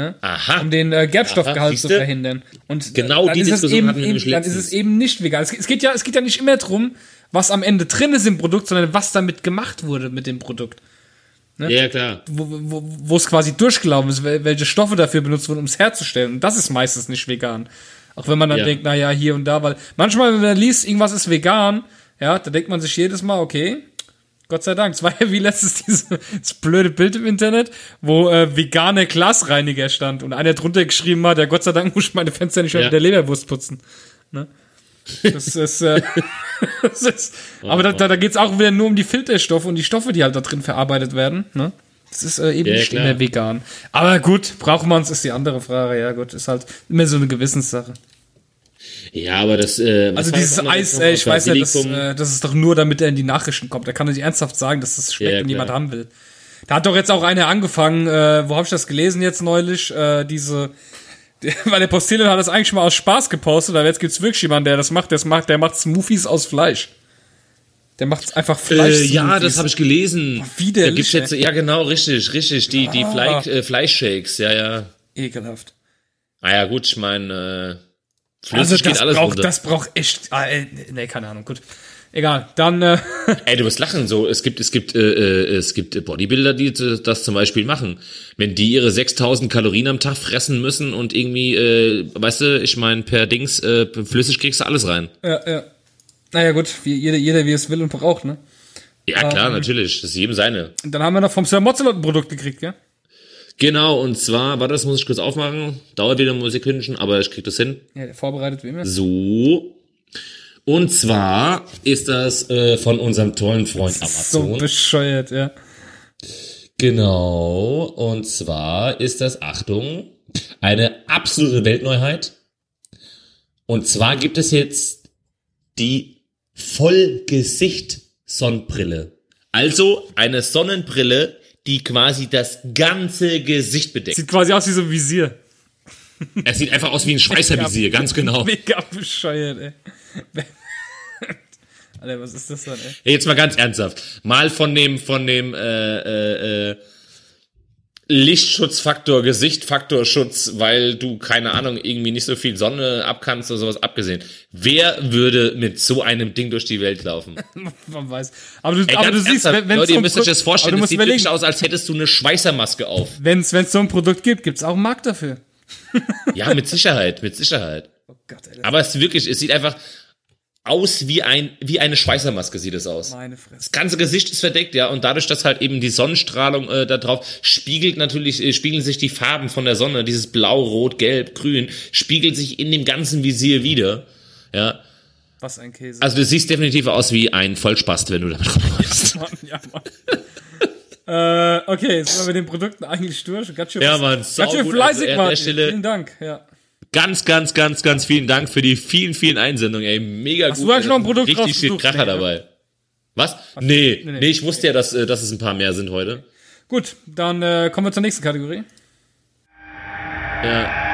Ne? Aha. um den äh, Gerbstoffgehalt zu verhindern. Und Genau dann die ist es Diskussion eben, wir eben, nämlich dann ist es eben nicht vegan. Es, es geht ja, es geht ja nicht immer drum, was am Ende drin ist im Produkt, sondern was damit gemacht wurde mit dem Produkt. Ja, klar. Wo, wo, wo es quasi durchgelaufen ist, wel- welche Stoffe dafür benutzt wurden, um es herzustellen. Und das ist meistens nicht vegan. Auch wenn man dann Ja. denkt, na ja, hier und da, weil manchmal, wenn man liest, irgendwas ist vegan, ja, da denkt man sich jedes Mal, okay, Gott sei Dank. Es war ja wie letztes dieses blöde Bild im Internet, wo äh, veganer Glasreiniger stand und einer drunter geschrieben hat, ja Gott sei Dank muss ich meine Fenster nicht mehr Ja. mit der Leberwurst putzen. Ne? Das ist, äh, das ist aber da, da, da geht es auch wieder nur um die Filterstoffe und die Stoffe, die halt da drin verarbeitet werden. Ne? Das ist äh, eben Ja, nicht klar. immer vegan. Aber gut, braucht man es, ist die andere Frage. Ja gut, ist halt immer so eine Gewissenssache. Ja, aber das. Äh, Also dieses Eis, ey, ich weiß ja, das, äh, das ist doch nur, damit er in die Nachrichten kommt. Da kann er nicht ernsthaft sagen, dass das schmeckt Ja, und jemand haben will. Da hat doch jetzt auch einer angefangen, äh, wo habe ich das gelesen jetzt neulich, äh, diese, die, weil der Postillon hat das eigentlich mal aus Spaß gepostet, aber jetzt gibt's wirklich jemanden, der das macht, der macht, der macht Smoothies aus Fleisch. Der macht einfach Fleisch. Äh, ja, das habe ich gelesen. widerlich, Da gibt's jetzt, ja genau, richtig, richtig, die, die Ah. Fleisch, äh, Fleischshakes, ja, ja. Ekelhaft. Ah ja, gut, ich meine, äh, flüssig Also das geht alles braucht, runter. das braucht echt, ah, äh, nee, keine Ahnung, gut. Egal, dann, äh, Ey, du musst lachen, so, es gibt, es gibt, äh, äh, es gibt Bodybuilder, die das zum Beispiel machen. Wenn die ihre 6000 Kalorien am Tag fressen müssen und irgendwie, äh, weißt du, ich meine, per Dings, äh, flüssig kriegst du alles rein. ja, ja. Naja gut, wie, jeder, jeder wie es will und braucht, ne? Ja, klar, Ähm. natürlich, das ist jedem seine. Und dann haben wir noch vom Sir Mozzolot ein Produkt gekriegt, gell? Genau, und zwar, warte, das muss ich kurz aufmachen, dauert wieder ein Sekündchen, aber ich krieg das hin. Ja, vorbereitet wie immer. So. Und zwar ist das äh, von unserem tollen Freund So Amazon. bescheuert, ja. Genau. Und zwar ist das, Achtung, eine absolute Weltneuheit. Und zwar gibt es jetzt die Vollgesicht-Sonnenbrille. Also eine Sonnenbrille, die quasi das ganze Gesicht bedeckt. Sieht quasi aus wie so ein Visier. Es sieht einfach aus wie ein Schweißervisier, ganz genau. Mega bescheuert, ey. Alter, was ist das dann, ey? Hey, Jetzt mal ganz ernsthaft. Mal von dem, von dem äh, äh, äh, Lichtschutzfaktor, Gesichtfaktorschutz, weil du, keine Ahnung, irgendwie nicht so viel Sonne abkannst oder sowas abgesehen. Wer würde mit so einem Ding durch die Welt laufen? Man weiß. Aber du, Ey, aber du siehst, wenn Leute, so ihr ein müsst euch das vorstellen, es musst sieht wirklich aus, als hättest du eine Schweißermaske auf. wenn's, wenn's so ein Produkt gibt, gibt's auch einen Markt dafür. Ja, mit Sicherheit, mit Sicherheit. Oh Gott, das Aber es ist wirklich, es sieht einfach aus wie ein, wie eine Schweißermaske sieht es aus. meine Fresse. Das ganze Gesicht ist verdeckt, ja, und dadurch, dass halt eben die Sonnenstrahlung äh, da drauf spiegelt natürlich, äh, spiegeln sich die Farben von der Sonne, dieses Blau, Rot, Gelb, Grün, spiegelt sich in dem ganzen Visier wieder, ja. Was ein Käse. Also du siehst definitiv aus wie ein Vollspast, wenn du damit rumläufst. Mann, ja, Mann. äh, okay, jetzt sind wir mit den Produkten eigentlich durch. Ganz schön, Ja, Mann, ganz schön fleißig, Also der Stelle- Vielen Dank, ja. Ganz, ganz, ganz, ganz vielen Dank für die vielen, vielen Einsendungen, ey, mega Hast gut. du eigentlich noch ein Produkt Richtig viel? Kracher Nee, ne? dabei. Was? Nee, nee, nee, ich wusste ja, dass, äh, dass es ein paar mehr sind heute. Gut, dann äh, kommen wir zur nächsten Kategorie. Ja.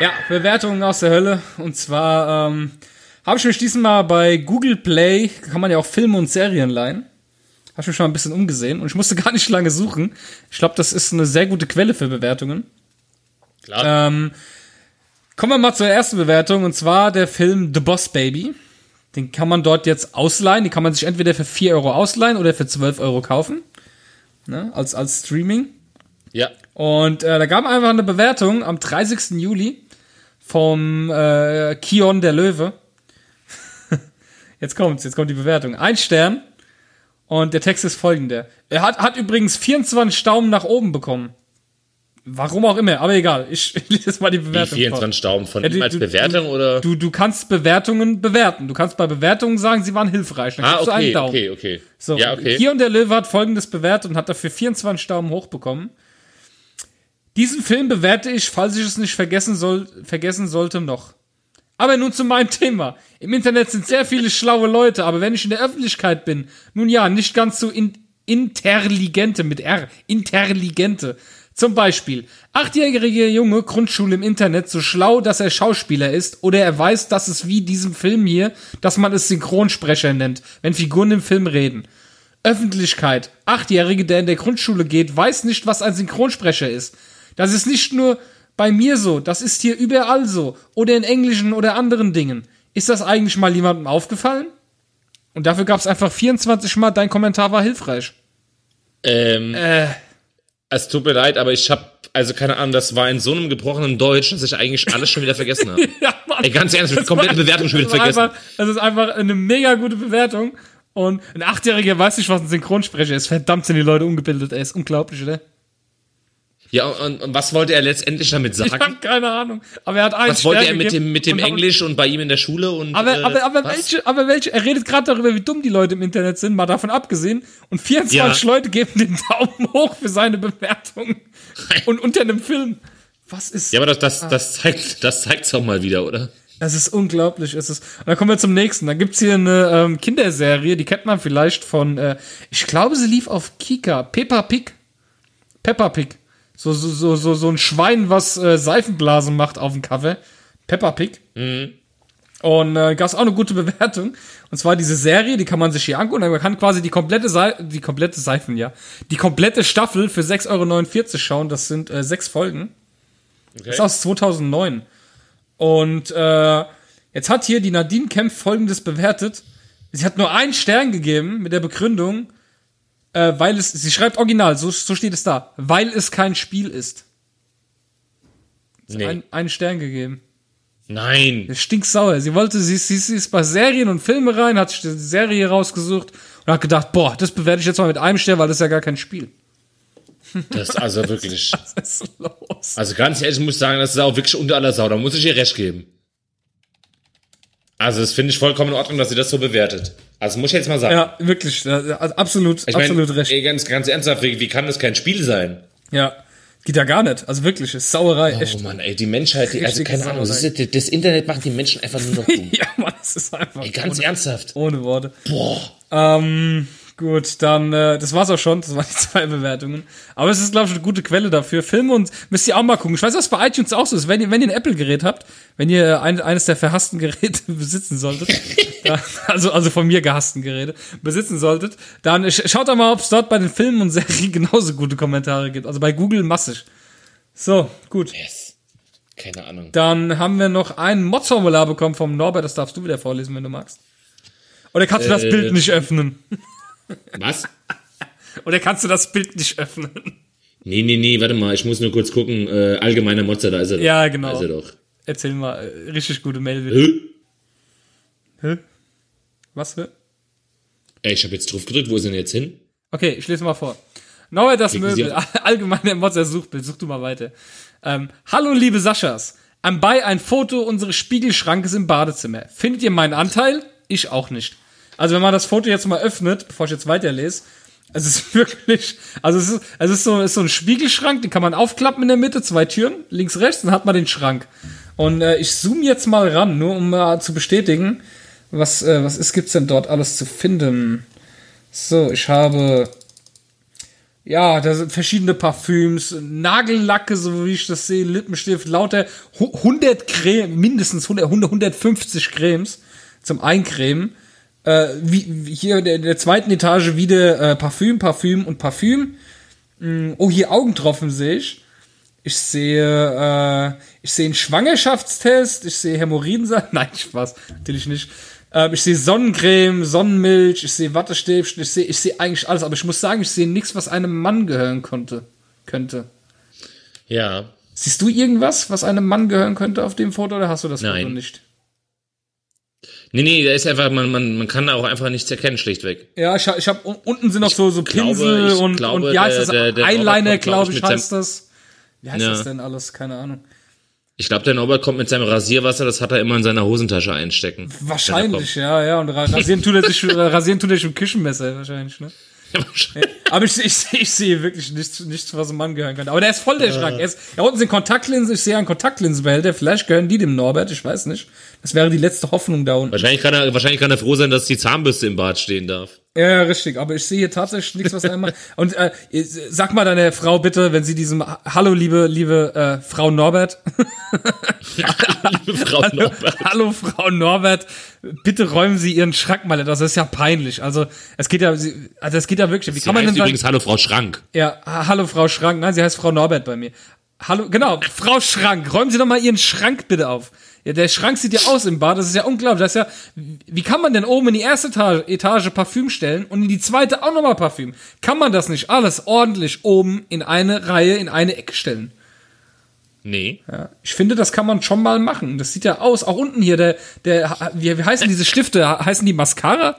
Ja, Bewertungen aus der Hölle. Und zwar ähm, habe ich mich diesmal bei Google Play, kann man ja auch Filme und Serien leihen. Habe ich mich schon mal ein bisschen umgesehen und ich musste gar nicht lange suchen. Ich glaube, das ist eine sehr gute Quelle für Bewertungen. Klar. Ähm, kommen wir mal zur ersten Bewertung und zwar der Film The Boss Baby. Den kann man dort jetzt ausleihen. Den kann man sich entweder für 4 Euro ausleihen oder für 12 Euro kaufen. Ne, als, als Streaming. ja. Und äh, da gab einfach eine Bewertung am 30. Juli vom äh, Kion der Löwe. Jetzt kommt's, jetzt kommt die Bewertung. Ein Stern. Und der Text ist folgender. Er hat, hat übrigens 24 Daumen nach oben bekommen. Warum auch immer, aber egal. Ich, ich lese mal die Wie Bewertung. 24 Daumen von Ja, ihm du- als du- Bewertung oder? Du, du kannst Bewertungen bewerten. Du kannst bei Bewertungen sagen, sie waren hilfreich. Dann ah, du einen okay, Daumen. okay, okay. So, ja, okay. hier und der Löwe hat folgendes bewertet und hat dafür 24 Daumen hoch bekommen. Diesen Film bewerte ich, falls ich es nicht vergessen, soll, vergessen sollte, noch. Aber nun zu meinem Thema. Im Internet sind sehr viele schlaue Leute, aber wenn ich in der Öffentlichkeit bin, nun ja, nicht ganz so in, intelligente mit R, intelligente, Zum Beispiel, achtjähriger Junge, Grundschule im Internet, so schlau, dass er Schauspieler ist, oder er weiß, dass es wie diesem Film hier, dass man es Synchronsprecher nennt, wenn Figuren im Film reden. Öffentlichkeit, Achtjährige, der in der Grundschule geht, weiß nicht, was ein Synchronsprecher ist. Das ist nicht nur bei mir so, das ist hier überall so, oder in englischen oder anderen Dingen. Ist das eigentlich mal jemandem aufgefallen? Und dafür gab es einfach 24 Mal, dein Kommentar war hilfreich. Ähm, Äh, es tut mir leid, aber ich habe also keine Ahnung, das war in so einem gebrochenen Deutsch, dass ich eigentlich alles schon wieder vergessen habe. ja, Mann. Ey, ganz ernst, ich hab die komplette Bewertung schon wieder vergessen. Einfach, das ist einfach eine mega gute Bewertung. Und ein Achtjähriger weiß nicht, was ein Synchronsprecher ist. Verdammt sind die Leute ungebildet, ey. Ist unglaublich, oder? Ja, und, und was wollte er letztendlich damit Ich sagen? habe keine Ahnung. Aber er hat einen Was wollte Stern er mit dem, mit dem und Englisch und bei ihm in der Schule und Aber, äh, aber, aber was? welche, aber welche, er redet gerade darüber, wie dumm die Leute im Internet sind, mal davon abgesehen. Und 24 Ja. Leute geben den Daumen hoch für seine Bewertung. Und unter einem Film. Was ist. Ja, aber das, das, das zeigt, das zeigt's auch mal wieder, oder? Es ist unglaublich. Es ist. Und dann kommen wir zum nächsten. Da gibt's hier eine ähm, Kinderserie, die kennt man vielleicht von, äh, ich glaube, sie lief auf Kika. Peppa Pig. Peppa Pig. So, so, so, so, so ein Schwein, was äh, Seifenblasen macht auf dem Cover. Peppa Pig. Und äh, gab's auch eine gute Bewertung. Und zwar diese Serie, die kann man sich hier angucken. Man kann quasi die komplette Sei die komplette Seifen, ja. Die komplette Staffel für 6,49 Euro schauen. Das sind äh, sechs Folgen. Das ist aus 2009. Und äh, jetzt hat hier die Nadine Kempf folgendes bewertet. Sie hat nur einen Stern gegeben mit der Begründung, äh, weil es, sie schreibt original, so, so steht es da, weil es kein Spiel ist. Nee. Ein, einen Stern gegeben. Nein. Das stinksauer. Sie wollte, sie, sie, sie ist bei Serien und Filme rein, hat sich die Serie rausgesucht und hat gedacht, boah, das bewerte ich jetzt mal mit einem Stern, weil das ist ja gar kein Spiel. Das ist also wirklich. Was ist los? Also ganz ehrlich, ich muss sagen, das ist auch wirklich unter aller Sau. Da muss ich ihr recht geben. Also das finde ich vollkommen in Ordnung, dass sie das so bewertet. Also muss ich jetzt mal sagen. Ja, wirklich, also absolut, ich mein, absolut recht. Ey, ganz, ganz ernsthaft, wie, kann das kein Spiel sein? Ja, geht ja gar nicht. Also wirklich, ist Sauerei, Oh echt. Mann, ey, die Menschheit, die, also keine Ahnung, das, Sauerei. ist, das Internet macht die Menschen einfach nur noch dumm. Ja, Mann, das ist einfach. Ey, ganz ohne, ernsthaft. ohne Worte. Boah. Ähm, gut, dann, äh, das war's auch schon. Das waren die zwei Bewertungen. Aber es ist, glaube ich, eine gute Quelle dafür. Filme und müsst ihr auch mal gucken. Ich weiß, was bei iTunes auch so ist. Wenn ihr, wenn ihr ein Apple-Gerät habt, wenn ihr ein, eines der verhassten Geräte besitzen solltet, da, also, also von mir gehassten Geräte besitzen solltet, dann sch- schaut doch mal, ob es dort bei den Filmen und Serien genauso gute Kommentare gibt. Also bei Google massig. So, gut. Yes. Keine Ahnung. Dann haben wir noch ein Mods-Formular bekommen vom Norbert. Das darfst du wieder vorlesen, wenn du magst. Oder kannst du das Äh, Bild nicht öffnen? Was? Oder kannst du das Bild nicht öffnen? Nee, nee, nee, warte mal, ich muss nur kurz gucken. Äh, allgemeiner Motzer, da ist er doch. Ja, genau. Da ist er doch. Erzähl mal, äh, richtig gute Mail. Hä? Hä? Was? Hä? Ey, ich habe jetzt drauf gedrückt, wo ist er denn jetzt hin? Okay, ich lese mal vor. Norbert das Klicken Möbel, allgemeiner Motzer Suchbild, such du mal weiter. Ähm, Hallo liebe Saschas, anbei ein Foto unseres Spiegelschrankes im Badezimmer. Findet ihr meinen Anteil? Ich auch nicht. Also wenn man das Foto jetzt mal öffnet, bevor ich jetzt weiterlese, es ist wirklich, also es ist, es ist so, es ist so ein Spiegelschrank, den kann man aufklappen in der Mitte, zwei Türen, links, rechts, dann hat man den Schrank. Und äh, ich zoome jetzt mal ran, nur um mal zu bestätigen, was, äh, was ist, gibt's denn dort alles zu finden? So, ich habe ja, da sind verschiedene Parfüms, Nagellacke, so wie ich das sehe, Lippenstift, lauter hu- 100 Creme, mindestens 100, 100 150 Cremes zum Eincremen. Äh, wie, wie hier in der, der zweiten Etage wieder äh, Parfüm, Parfüm und Parfüm. Mm, Oh, hier Augentropfen sehe ich. Ich sehe, äh, ich sehe einen Schwangerschaftstest, ich sehe Hämorrhoidensaft. Nein, Spaß, natürlich nicht. Ähm, ich sehe Sonnencreme, Sonnenmilch, ich sehe Wattestäbchen, ich sehe, ich sehe eigentlich alles, aber ich muss sagen, ich sehe nichts, was einem Mann gehören konnte, könnte. Ja. Siehst du irgendwas, was einem Mann gehören könnte auf dem Foto oder hast du das Nein. Foto nicht? Nee, nee, da ist einfach, man, man, man kann da auch einfach nichts erkennen, schlichtweg. Ja, ich, ich habe unten sind noch so so glaube, Pinsel ich und, glaube, und wie heißt das? der- der Eyeliner, glaube ich, heißt das. Wie heißt Ja. das denn alles? Keine Ahnung. Ich glaube, der Norbert kommt mit seinem Rasierwasser, das hat er immer in seiner Hosentasche einstecken. Wahrscheinlich, ja, ja. Und ra- rasieren tut er sich, rasieren tut er sich mit Küchenmesser wahrscheinlich, ne? Er Aber ich, ich, ich sehe wirklich nichts, nichts, was einem Mann gehören könnte. Aber der ist voll der Schrank. Er ist, da unten sind Kontaktlinsen. Ich sehe einen Kontaktlinsenbehälter. Vielleicht gehören die dem Norbert. Ich weiß nicht. Das wäre die letzte Hoffnung da unten. wahrscheinlich, kann er, wahrscheinlich kann er froh sein, dass die Zahnbürste im Bad stehen darf. Ja, ja, richtig, aber ich sehe hier tatsächlich nichts, was macht. Und äh, sag mal deine Frau bitte, wenn sie diesem Hallo, liebe, liebe äh, Frau Norbert. Liebe Frau Hallo, Norbert. hallo, Frau Norbert, bitte räumen Sie Ihren Schrank mal. Das ist ja peinlich. Also es geht ja, also es geht ja wirklich. Wie Sie kann man denn sagen? übrigens Hallo Frau Schrank. Ja, ha- hallo Frau Schrank. Nein, sie heißt Frau Norbert bei mir. Hallo, genau, Frau Schrank. Räumen Sie doch mal Ihren Schrank bitte auf. Ja, der Schrank sieht ja aus im Bad. Das ist ja unglaublich. Das ist ja, wie kann man denn oben in die erste Etage, Etage Parfüm stellen und in die zweite auch nochmal Parfüm? Kann man das nicht alles ordentlich oben in eine Reihe, in eine Ecke stellen? Nee. Ja, ich finde, das kann man schon mal machen. Das sieht ja aus. Auch unten hier, der, der, wie, wie heißen diese Stifte? Heißen die Mascara?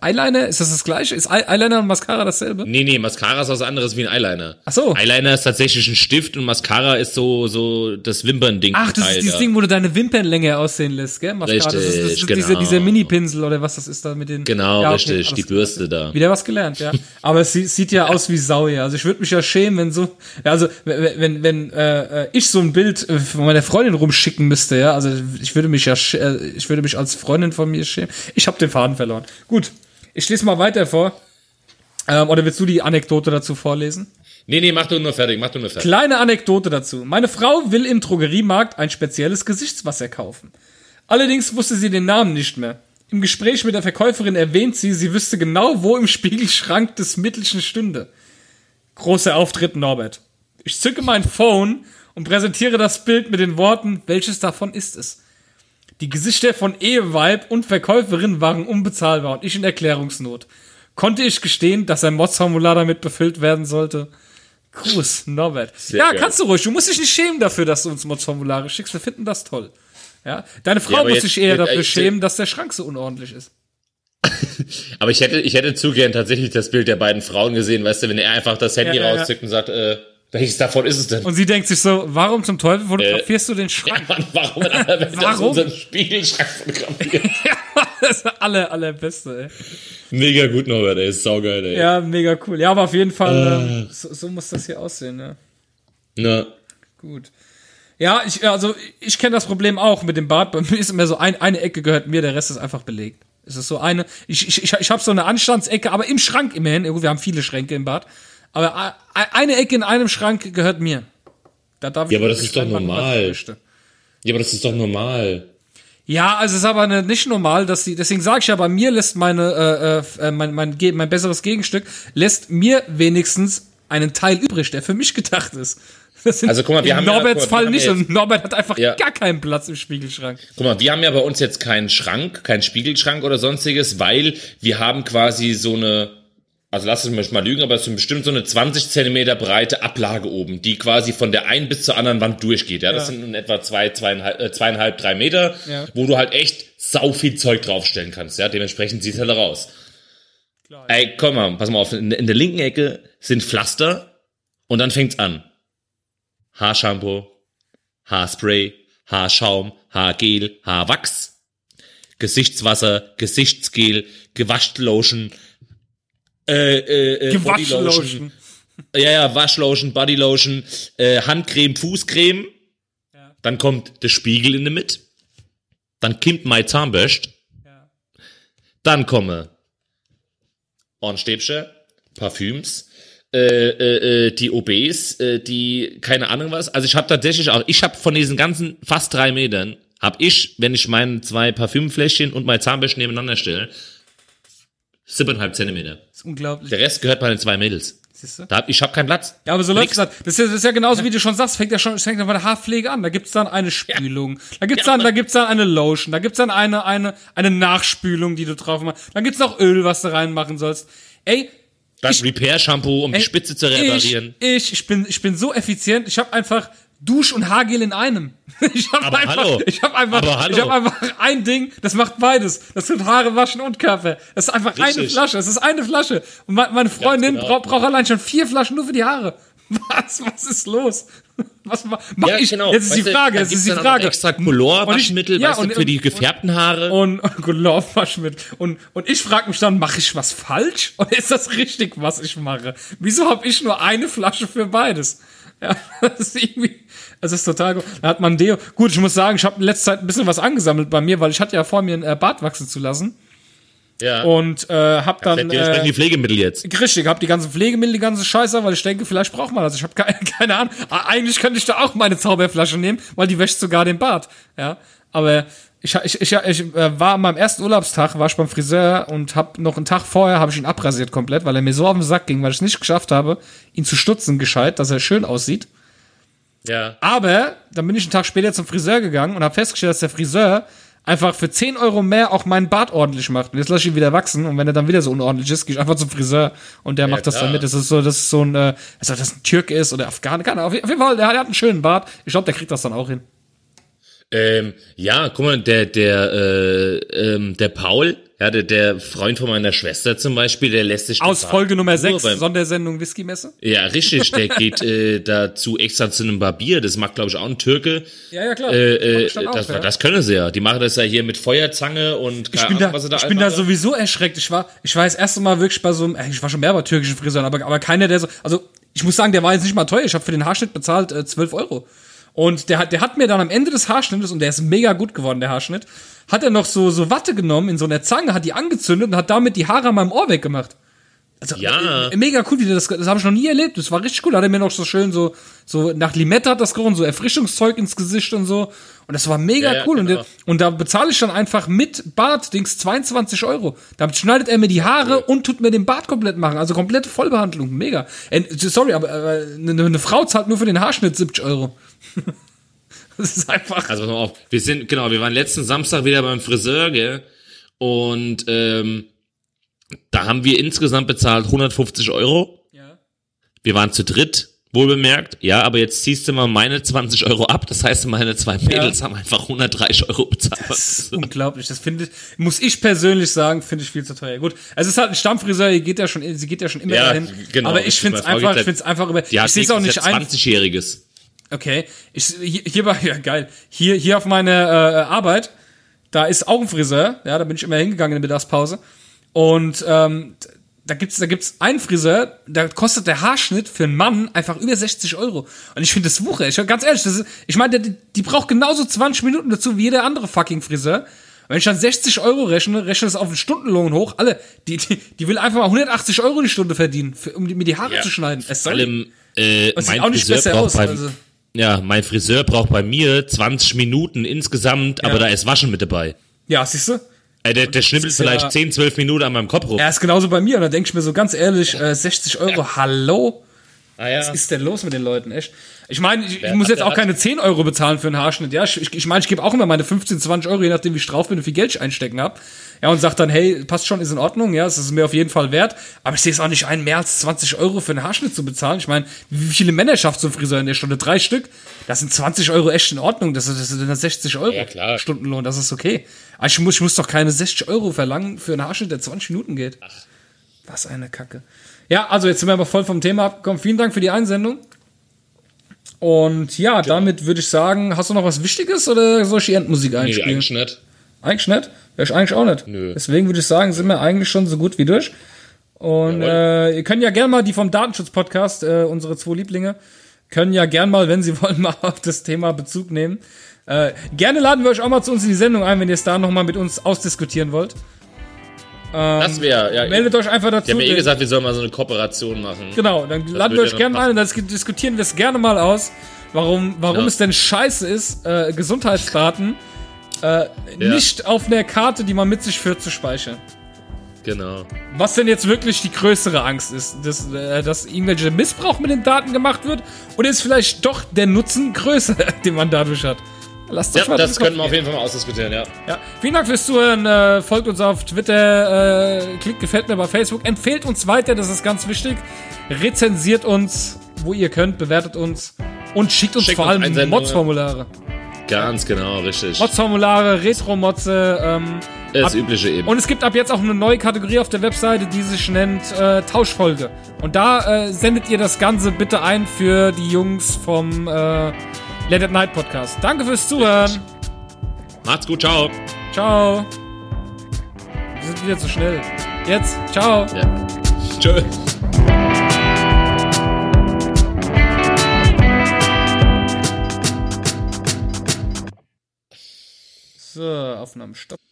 Eyeliner? Ist das das gleiche? Ist Ey- Eyeliner und Mascara dasselbe? Nee, nee, Mascara ist was anderes wie ein Eyeliner. Ach so. Eyeliner ist tatsächlich ein Stift und Mascara ist so, so das Wimpernding. Ach, das ist dieses Ding, wo du deine Wimpern länger aussehen lässt, gell? Mascara. das ist, das ist Richtig, genau. diese Mini-Pinsel oder was das ist da mit den. Genau, Ja, okay, richtig, die. Bürste da. Wieder was gelernt, ja. Aber es sieht, sieht ja aus wie Sau hier. Also ich würde mich ja schämen, wenn so, ja, also wenn wenn, wenn äh, äh, ich so ein Bild äh, von meiner Freundin rumschicken müsste, ja, also ich würde mich ja, äh, ich würde mich als Freundin von mir schämen. Ich habe den Faden verloren. Gut, ich lese mal weiter vor. Ähm, oder willst du die Anekdote dazu vorlesen? Nee, nee, mach du nur fertig, mach du nur fertig. Kleine Anekdote dazu. Meine Frau will im Drogeriemarkt ein spezielles Gesichtswasser kaufen. Allerdings wusste sie den Namen nicht mehr. Im Gespräch mit der Verkäuferin erwähnt sie, sie wüsste genau, wo im Spiegelschrank des Mittelchen stünde. Großer Auftritt Norbert. Ich zücke mein Phone und präsentiere das Bild mit den Worten, welches davon ist es? Die Gesichter von Eheweib und Verkäuferin waren unbezahlbar und ich in Erklärungsnot. Konnte ich gestehen, dass ein Mods-Formular damit befüllt werden sollte? Gruß, Norbert. ja, geil. kannst du ruhig. Du musst dich nicht schämen dafür, dass du uns Mods-Formulare schickst. Wir finden das toll. Ja, deine Frau Ja, muss sich eher dafür schämen, dass der Schrank so unordentlich ist. Aber ich hätte, ich hätte zu gern tatsächlich das Bild der beiden Frauen gesehen, weißt du, wenn er einfach das Handy Ja, ja, ja. rauszückt und sagt, äh, welches davon ist es denn? Und sie denkt sich so, warum zum Teufel fotografierst du den Ja, Schrank? Mann, warum in aller Welt hast du Warum? unseren Spiegelschrank fotografiert? das ist der aller, allerbeste, ey. Mega gut, Norbert, ey, ist saugeil, ey. Ja, mega cool. Ja, aber auf jeden Fall, Äh. ähm, so, so muss das hier aussehen, ne? Na, Gut. Ja, ich, also ich kenne das Problem auch mit dem Bad. Bei mir ist immer so ein, eine Ecke gehört mir, der Rest ist einfach belegt. Es ist so eine, ich, ich, ich, ich habe so eine Anstandsecke, aber im Schrank immerhin. Ja, Wir haben viele Schränke im Bad. Aber eine Ecke in einem Schrank gehört mir. Da darf ich Ja, aber das ist doch ich normal. ja, aber das ist doch normal. Ja, also es ist aber ne- nicht normal, dass sie, deswegen sage ich ja, bei mir lässt meine, äh, äh, mein, mein, Ge- mein besseres Gegenstück, lässt mir wenigstens einen Teil übrig, der für mich gedacht ist. Also, guck mal, wir haben ja- Norberts wir Fall nicht ja und Norbert hat einfach Ja. gar keinen Platz im Spiegelschrank. Guck mal, wir haben ja bei uns jetzt keinen Schrank, keinen Spiegelschrank oder sonstiges, weil wir haben quasi so eine, also lass es mich mal lügen, aber es ist bestimmt so eine 20 Zentimeter breite Ablage oben, die quasi von der einen bis zur anderen Wand durchgeht. Ja, das Ja. sind in etwa zwei, zweieinhalb, äh, zweieinhalb, drei Meter, Ja. wo du halt echt sau viel Zeug draufstellen kannst. Ja, dementsprechend sieht es halt raus. Ey, komm mal, pass mal auf. In, in der linken Ecke sind Pflaster und dann fängt's an. Haarshampoo, Haarspray, Haarschaum, Haargel, Haarwachs, Gesichtswasser, Gesichtsgel, Gewaschlotion, äh, äh, äh, Bodylotion. Ja, ja, Waschlotion, Bodylotion, äh, Handcreme, Fußcreme. Dann kommt der Spiegel in der Mitte. Dann kommt mein Zahnbürst. Dann komme Ohrenstäbchen, Parfüms, äh, äh, äh, die OBs, äh, die keine Ahnung was. Also ich habe tatsächlich auch, ich habe von diesen ganzen fast drei Metern, habe ich, wenn ich meine zwei Parfümfläschchen und mein Zahnbürsten nebeneinander stelle, siebeneinhalb Zentimeter. Das ist unglaublich. Der Rest gehört meinen zwei Mädels. Siehst du? Da hab, ich habe keinen Platz. Ja, aber so läuft das. Das ist, ja, das ist ja genauso, wie du schon sagst, fängt ja schon, fängt ja bei der Haarpflege an. Da gibt's dann eine Spülung. Da gibt's dann, da gibt's dann eine Lotion. Da gibt's dann eine, eine, eine Nachspülung, die du drauf machst. Dann gibt's noch Öl, was du reinmachen sollst. Ey, Dann Ich- Repair-Shampoo, um die Ey, Spitze zu reparieren. Ich, ich, ich bin, ich bin so effizient. Ich habe einfach Dusch und Haargel in einem. Ich habe einfach, hallo. ich habe einfach, ich habe einfach ein Ding. Das macht beides. Das tut Haare waschen und Körper. Das ist einfach eine Richtig. Flasche. Das ist eine Flasche. Und me- meine Freundin genau. braucht braucht allein schon vier Flaschen nur für die Haare. Was, was ist los? Was ma- mach Ja, ich? genau. Jetzt ist Weißt die Frage. Jetzt ist die Frage. Extra Color-Waschmittel, ja, weißt und- du, für die und- gefärbten Haare. und, und Laufwaschmittel. Und, und ich frage mich dann, mache ich was falsch? Oder ist das richtig, was ich mache? Wieso habe ich nur eine Flasche für beides? Ja, das ist irgendwie, das ist total gut. Da hat man Deo. Gut, ich muss sagen, ich habe in letzter Zeit ein bisschen was angesammelt bei mir, weil ich hatte ja vor, mir ein äh, Bart wachsen zu lassen. Ja. Und äh, hab dann Dementsprechend äh, die Pflegemittel jetzt. richtig, hab die ganzen Pflegemittel, die ganze Scheiße, weil ich denke, vielleicht braucht man das. Ich habe keine, keine Ahnung. Ah, Eigentlich könnte ich da auch meine Zauberflasche nehmen, weil die wäscht sogar den Bart. Ja, aber ich, ich, ich, ich äh, war an meinem ersten Urlaubstag, war ich beim Friseur und hab noch einen Tag vorher habe ich ihn abrasiert komplett, weil er mir so auf den Sack ging, weil ich es nicht geschafft habe, ihn zu stutzen gescheit, dass er schön aussieht. Ja. Aber dann bin ich einen Tag später zum Friseur gegangen und habe festgestellt, dass der Friseur einfach für 10 Euro mehr auch meinen Bart ordentlich macht. Und jetzt lasse ich ihn wieder wachsen und wenn er dann wieder so unordentlich ist, gehe ich einfach zum Friseur und der macht das klar. dann mit. Das ist so, das ist so ein, äh, als ob das ein Türke ist oder Afghaner, keine Ahnung. Auf jeden Fall, der, der hat einen schönen Bart. Ich glaube, der kriegt das dann auch hin. Ähm, ja, guck mal, der, der, äh, ähm, der Paul, ja, der, der Freund von meiner Schwester zum Beispiel, der lässt sich Aus Folge Nummer nur 6, beim- Sondersendung Whisky-Messe. Ja, richtig, der geht äh, dazu extra zu einem Barbier, das macht, glaube ich, auch ein Türke. Ja, ja, klar. Äh, äh, ich dann auch, das, ja. das können sie ja. Die machen das ja hier mit Feuerzange und Ich keine bin Ahnung, da, was sie da ich bin da sowieso erschreckt. Ich war, ich war das erste Mal wirklich bei so einem, äh, ich war schon mehr bei türkischen Friseuren, aber, aber keiner, der so, also ich muss sagen, der war jetzt nicht mal teuer. Ich habe für den Haarschnitt bezahlt äh, 12 Euro. Und der hat, der hat mir dann am Ende des Haarschnittes, und der ist mega gut geworden, der Haarschnitt, hat er noch so, so Watte genommen in so einer Zange, hat die angezündet und hat damit die Haare an meinem Ohr weggemacht. Also, Ja. äh, mega cool, wie das, das habe ich noch nie erlebt. Das war richtig cool. Da hat er mir noch so schön so, so nach Limette hat das gerochen, so Erfrischungszeug ins Gesicht und so. Und das war mega Ja, ja, cool. genau. Und, und da bezahle ich dann einfach mit Bart, Dings, 22 Euro. Damit schneidet er mir die Haare und tut mir den Bart komplett machen. Also komplette Vollbehandlung. Mega. Äh, sorry, aber äh, eine, eine Frau zahlt nur für den Haarschnitt 70 Euro. das ist einfach. Also pass mal auf, wir sind, genau, wir waren letzten Samstag wieder beim Friseur, gell? Und ähm, da haben wir insgesamt bezahlt 150 Euro. Ja. Wir waren zu dritt, wohlbemerkt. Ja, aber jetzt ziehst du mal meine 20 Euro ab. Das heißt, meine zwei Mädels haben einfach 130 Euro bezahlt. Das ist unglaublich. Das finde ich, muss ich persönlich sagen, finde ich viel zu teuer. Gut, es ist halt ein Stammfriseur, ihr geht ja schon, sie geht ja schon immer Ja, dahin. genau. Aber ich finde es einfach, geht ich finde es einfach über, hat ich sehe es auch nicht ein. 20-Jähriges. Okay, ich, hier, hier war, ja geil, hier, hier auf meiner äh, Arbeit, da ist auch ein Friseur, ja, da bin ich immer hingegangen in der Mittagspause und ähm, da gibt's, da gibt's einen Friseur, da kostet der Haarschnitt für einen Mann einfach über 60 Euro. Und ich finde das Wuche. Ich ganz ehrlich, das ist, ich meine, die, die braucht genauso 20 Minuten dazu wie jeder andere fucking Friseur. Wenn ich dann 60 Euro rechne, rechne das auf den Stundenlohn hoch. Alle, die, die, die will einfach mal 180 Euro die Stunde verdienen, für, um die, mir die Haare zu schneiden. Es Vor soll, allem, äh, es sieht mein auch nicht Friseur besser braucht aus. beim, Also. Ja, mein Friseur braucht bei mir 20 Minuten insgesamt, aber da ist Waschen mit dabei. Ja, siehst du? Äh, der, der schnippelt ist vielleicht ja- 10, 12 Minuten an meinem Kopf rum. Er ist genauso bei mir und da denke ich mir so ganz ehrlich, äh, 60 Euro, hallo? Ah, ja. Was ist denn los mit den Leuten, echt? Ich meine, ich, ich muss jetzt auch keine 10 Euro bezahlen für einen Haarschnitt, ja? Ich meine, ich, mein, ich gebe auch immer meine 15, 20 Euro, je nachdem, wie ich drauf bin und wie viel Geld ich einstecken hab. Ja, und sag dann, hey, passt schon, ist in Ordnung, ja, es ist mir auf jeden Fall wert. Aber ich sehe es auch nicht ein, mehr als 20 Euro für einen Haarschnitt zu bezahlen. Ich meine, wie viele Männer schafft so ein Friseur in der Stunde? Drei Stück? Das sind 20 Euro echt in Ordnung. Das, ist- das sind dann 60 Euro. Ja, klar. Stundenlohn, das ist okay. Aber ich muss, ich muss doch keine 60 Euro verlangen für einen Haarschnitt, der 20 Minuten geht. Was eine Kacke. Ja, also jetzt sind wir aber voll vom Thema abgekommen. Vielen Dank für die Einsendung. Und ja, damit würde ich sagen, hast du noch was Wichtiges oder soll ich die Endmusik Nee, einspielen? eigentlich nicht. Eigentlich nicht? Ja, ich eigentlich auch nicht. Nö. Deswegen würde ich sagen, sind wir eigentlich schon so gut wie durch. Und äh, ihr könnt ja gerne mal die vom Datenschutz-Podcast, äh, unsere zwei Lieblinge, können ja gern mal, wenn sie wollen, mal auf das Thema Bezug nehmen. Äh, gerne laden wir euch auch mal zu uns in die Sendung ein, wenn ihr es da nochmal mit uns ausdiskutieren wollt. Das wäre, ja. Meldet euch einfach dazu. Die haben mir eh gesagt, wir sollen mal so eine Kooperation machen. Genau, dann wir würde euch ja gerne ein und dann dis- diskutieren wir es gerne mal aus, warum, warum Ja. es denn scheiße ist, äh, Gesundheitsdaten äh, nicht auf einer Karte, die man mit sich führt, zu speichern. Genau. Was denn jetzt wirklich die größere Angst ist, dass, äh, dass irgendwelcher Missbrauch mit den Daten gemacht wird? Oder ist vielleicht doch der Nutzen größer, den man dadurch hat? Lasst Ja, euch mal das können wir auf jeden Fall mal ausdiskutieren, ja. ja, vielen Dank fürs Zuhören. Äh, folgt uns auf Twitter, äh, klickt gefällt mir bei Facebook, empfehlt uns weiter, das ist ganz wichtig. Rezensiert uns, wo ihr könnt, bewertet uns und schickt uns Schickt vor uns allem. Mods-Formulare. Ganz genau, richtig. Mods-Formulare, Retro-Motze. Ähm, Das ab- übliche eben. und es gibt ab jetzt auch eine neue Kategorie auf der Webseite, die sich nennt äh, Tauschfolge. Und da äh, sendet ihr das Ganze bitte ein für die Jungs vom Let It Night Podcast. Danke fürs Zuhören. Macht's gut, ciao. Ciao. Wir sind wieder zu schnell. Jetzt. Ciao. Ja. Tschö. So, Aufnahme stopp.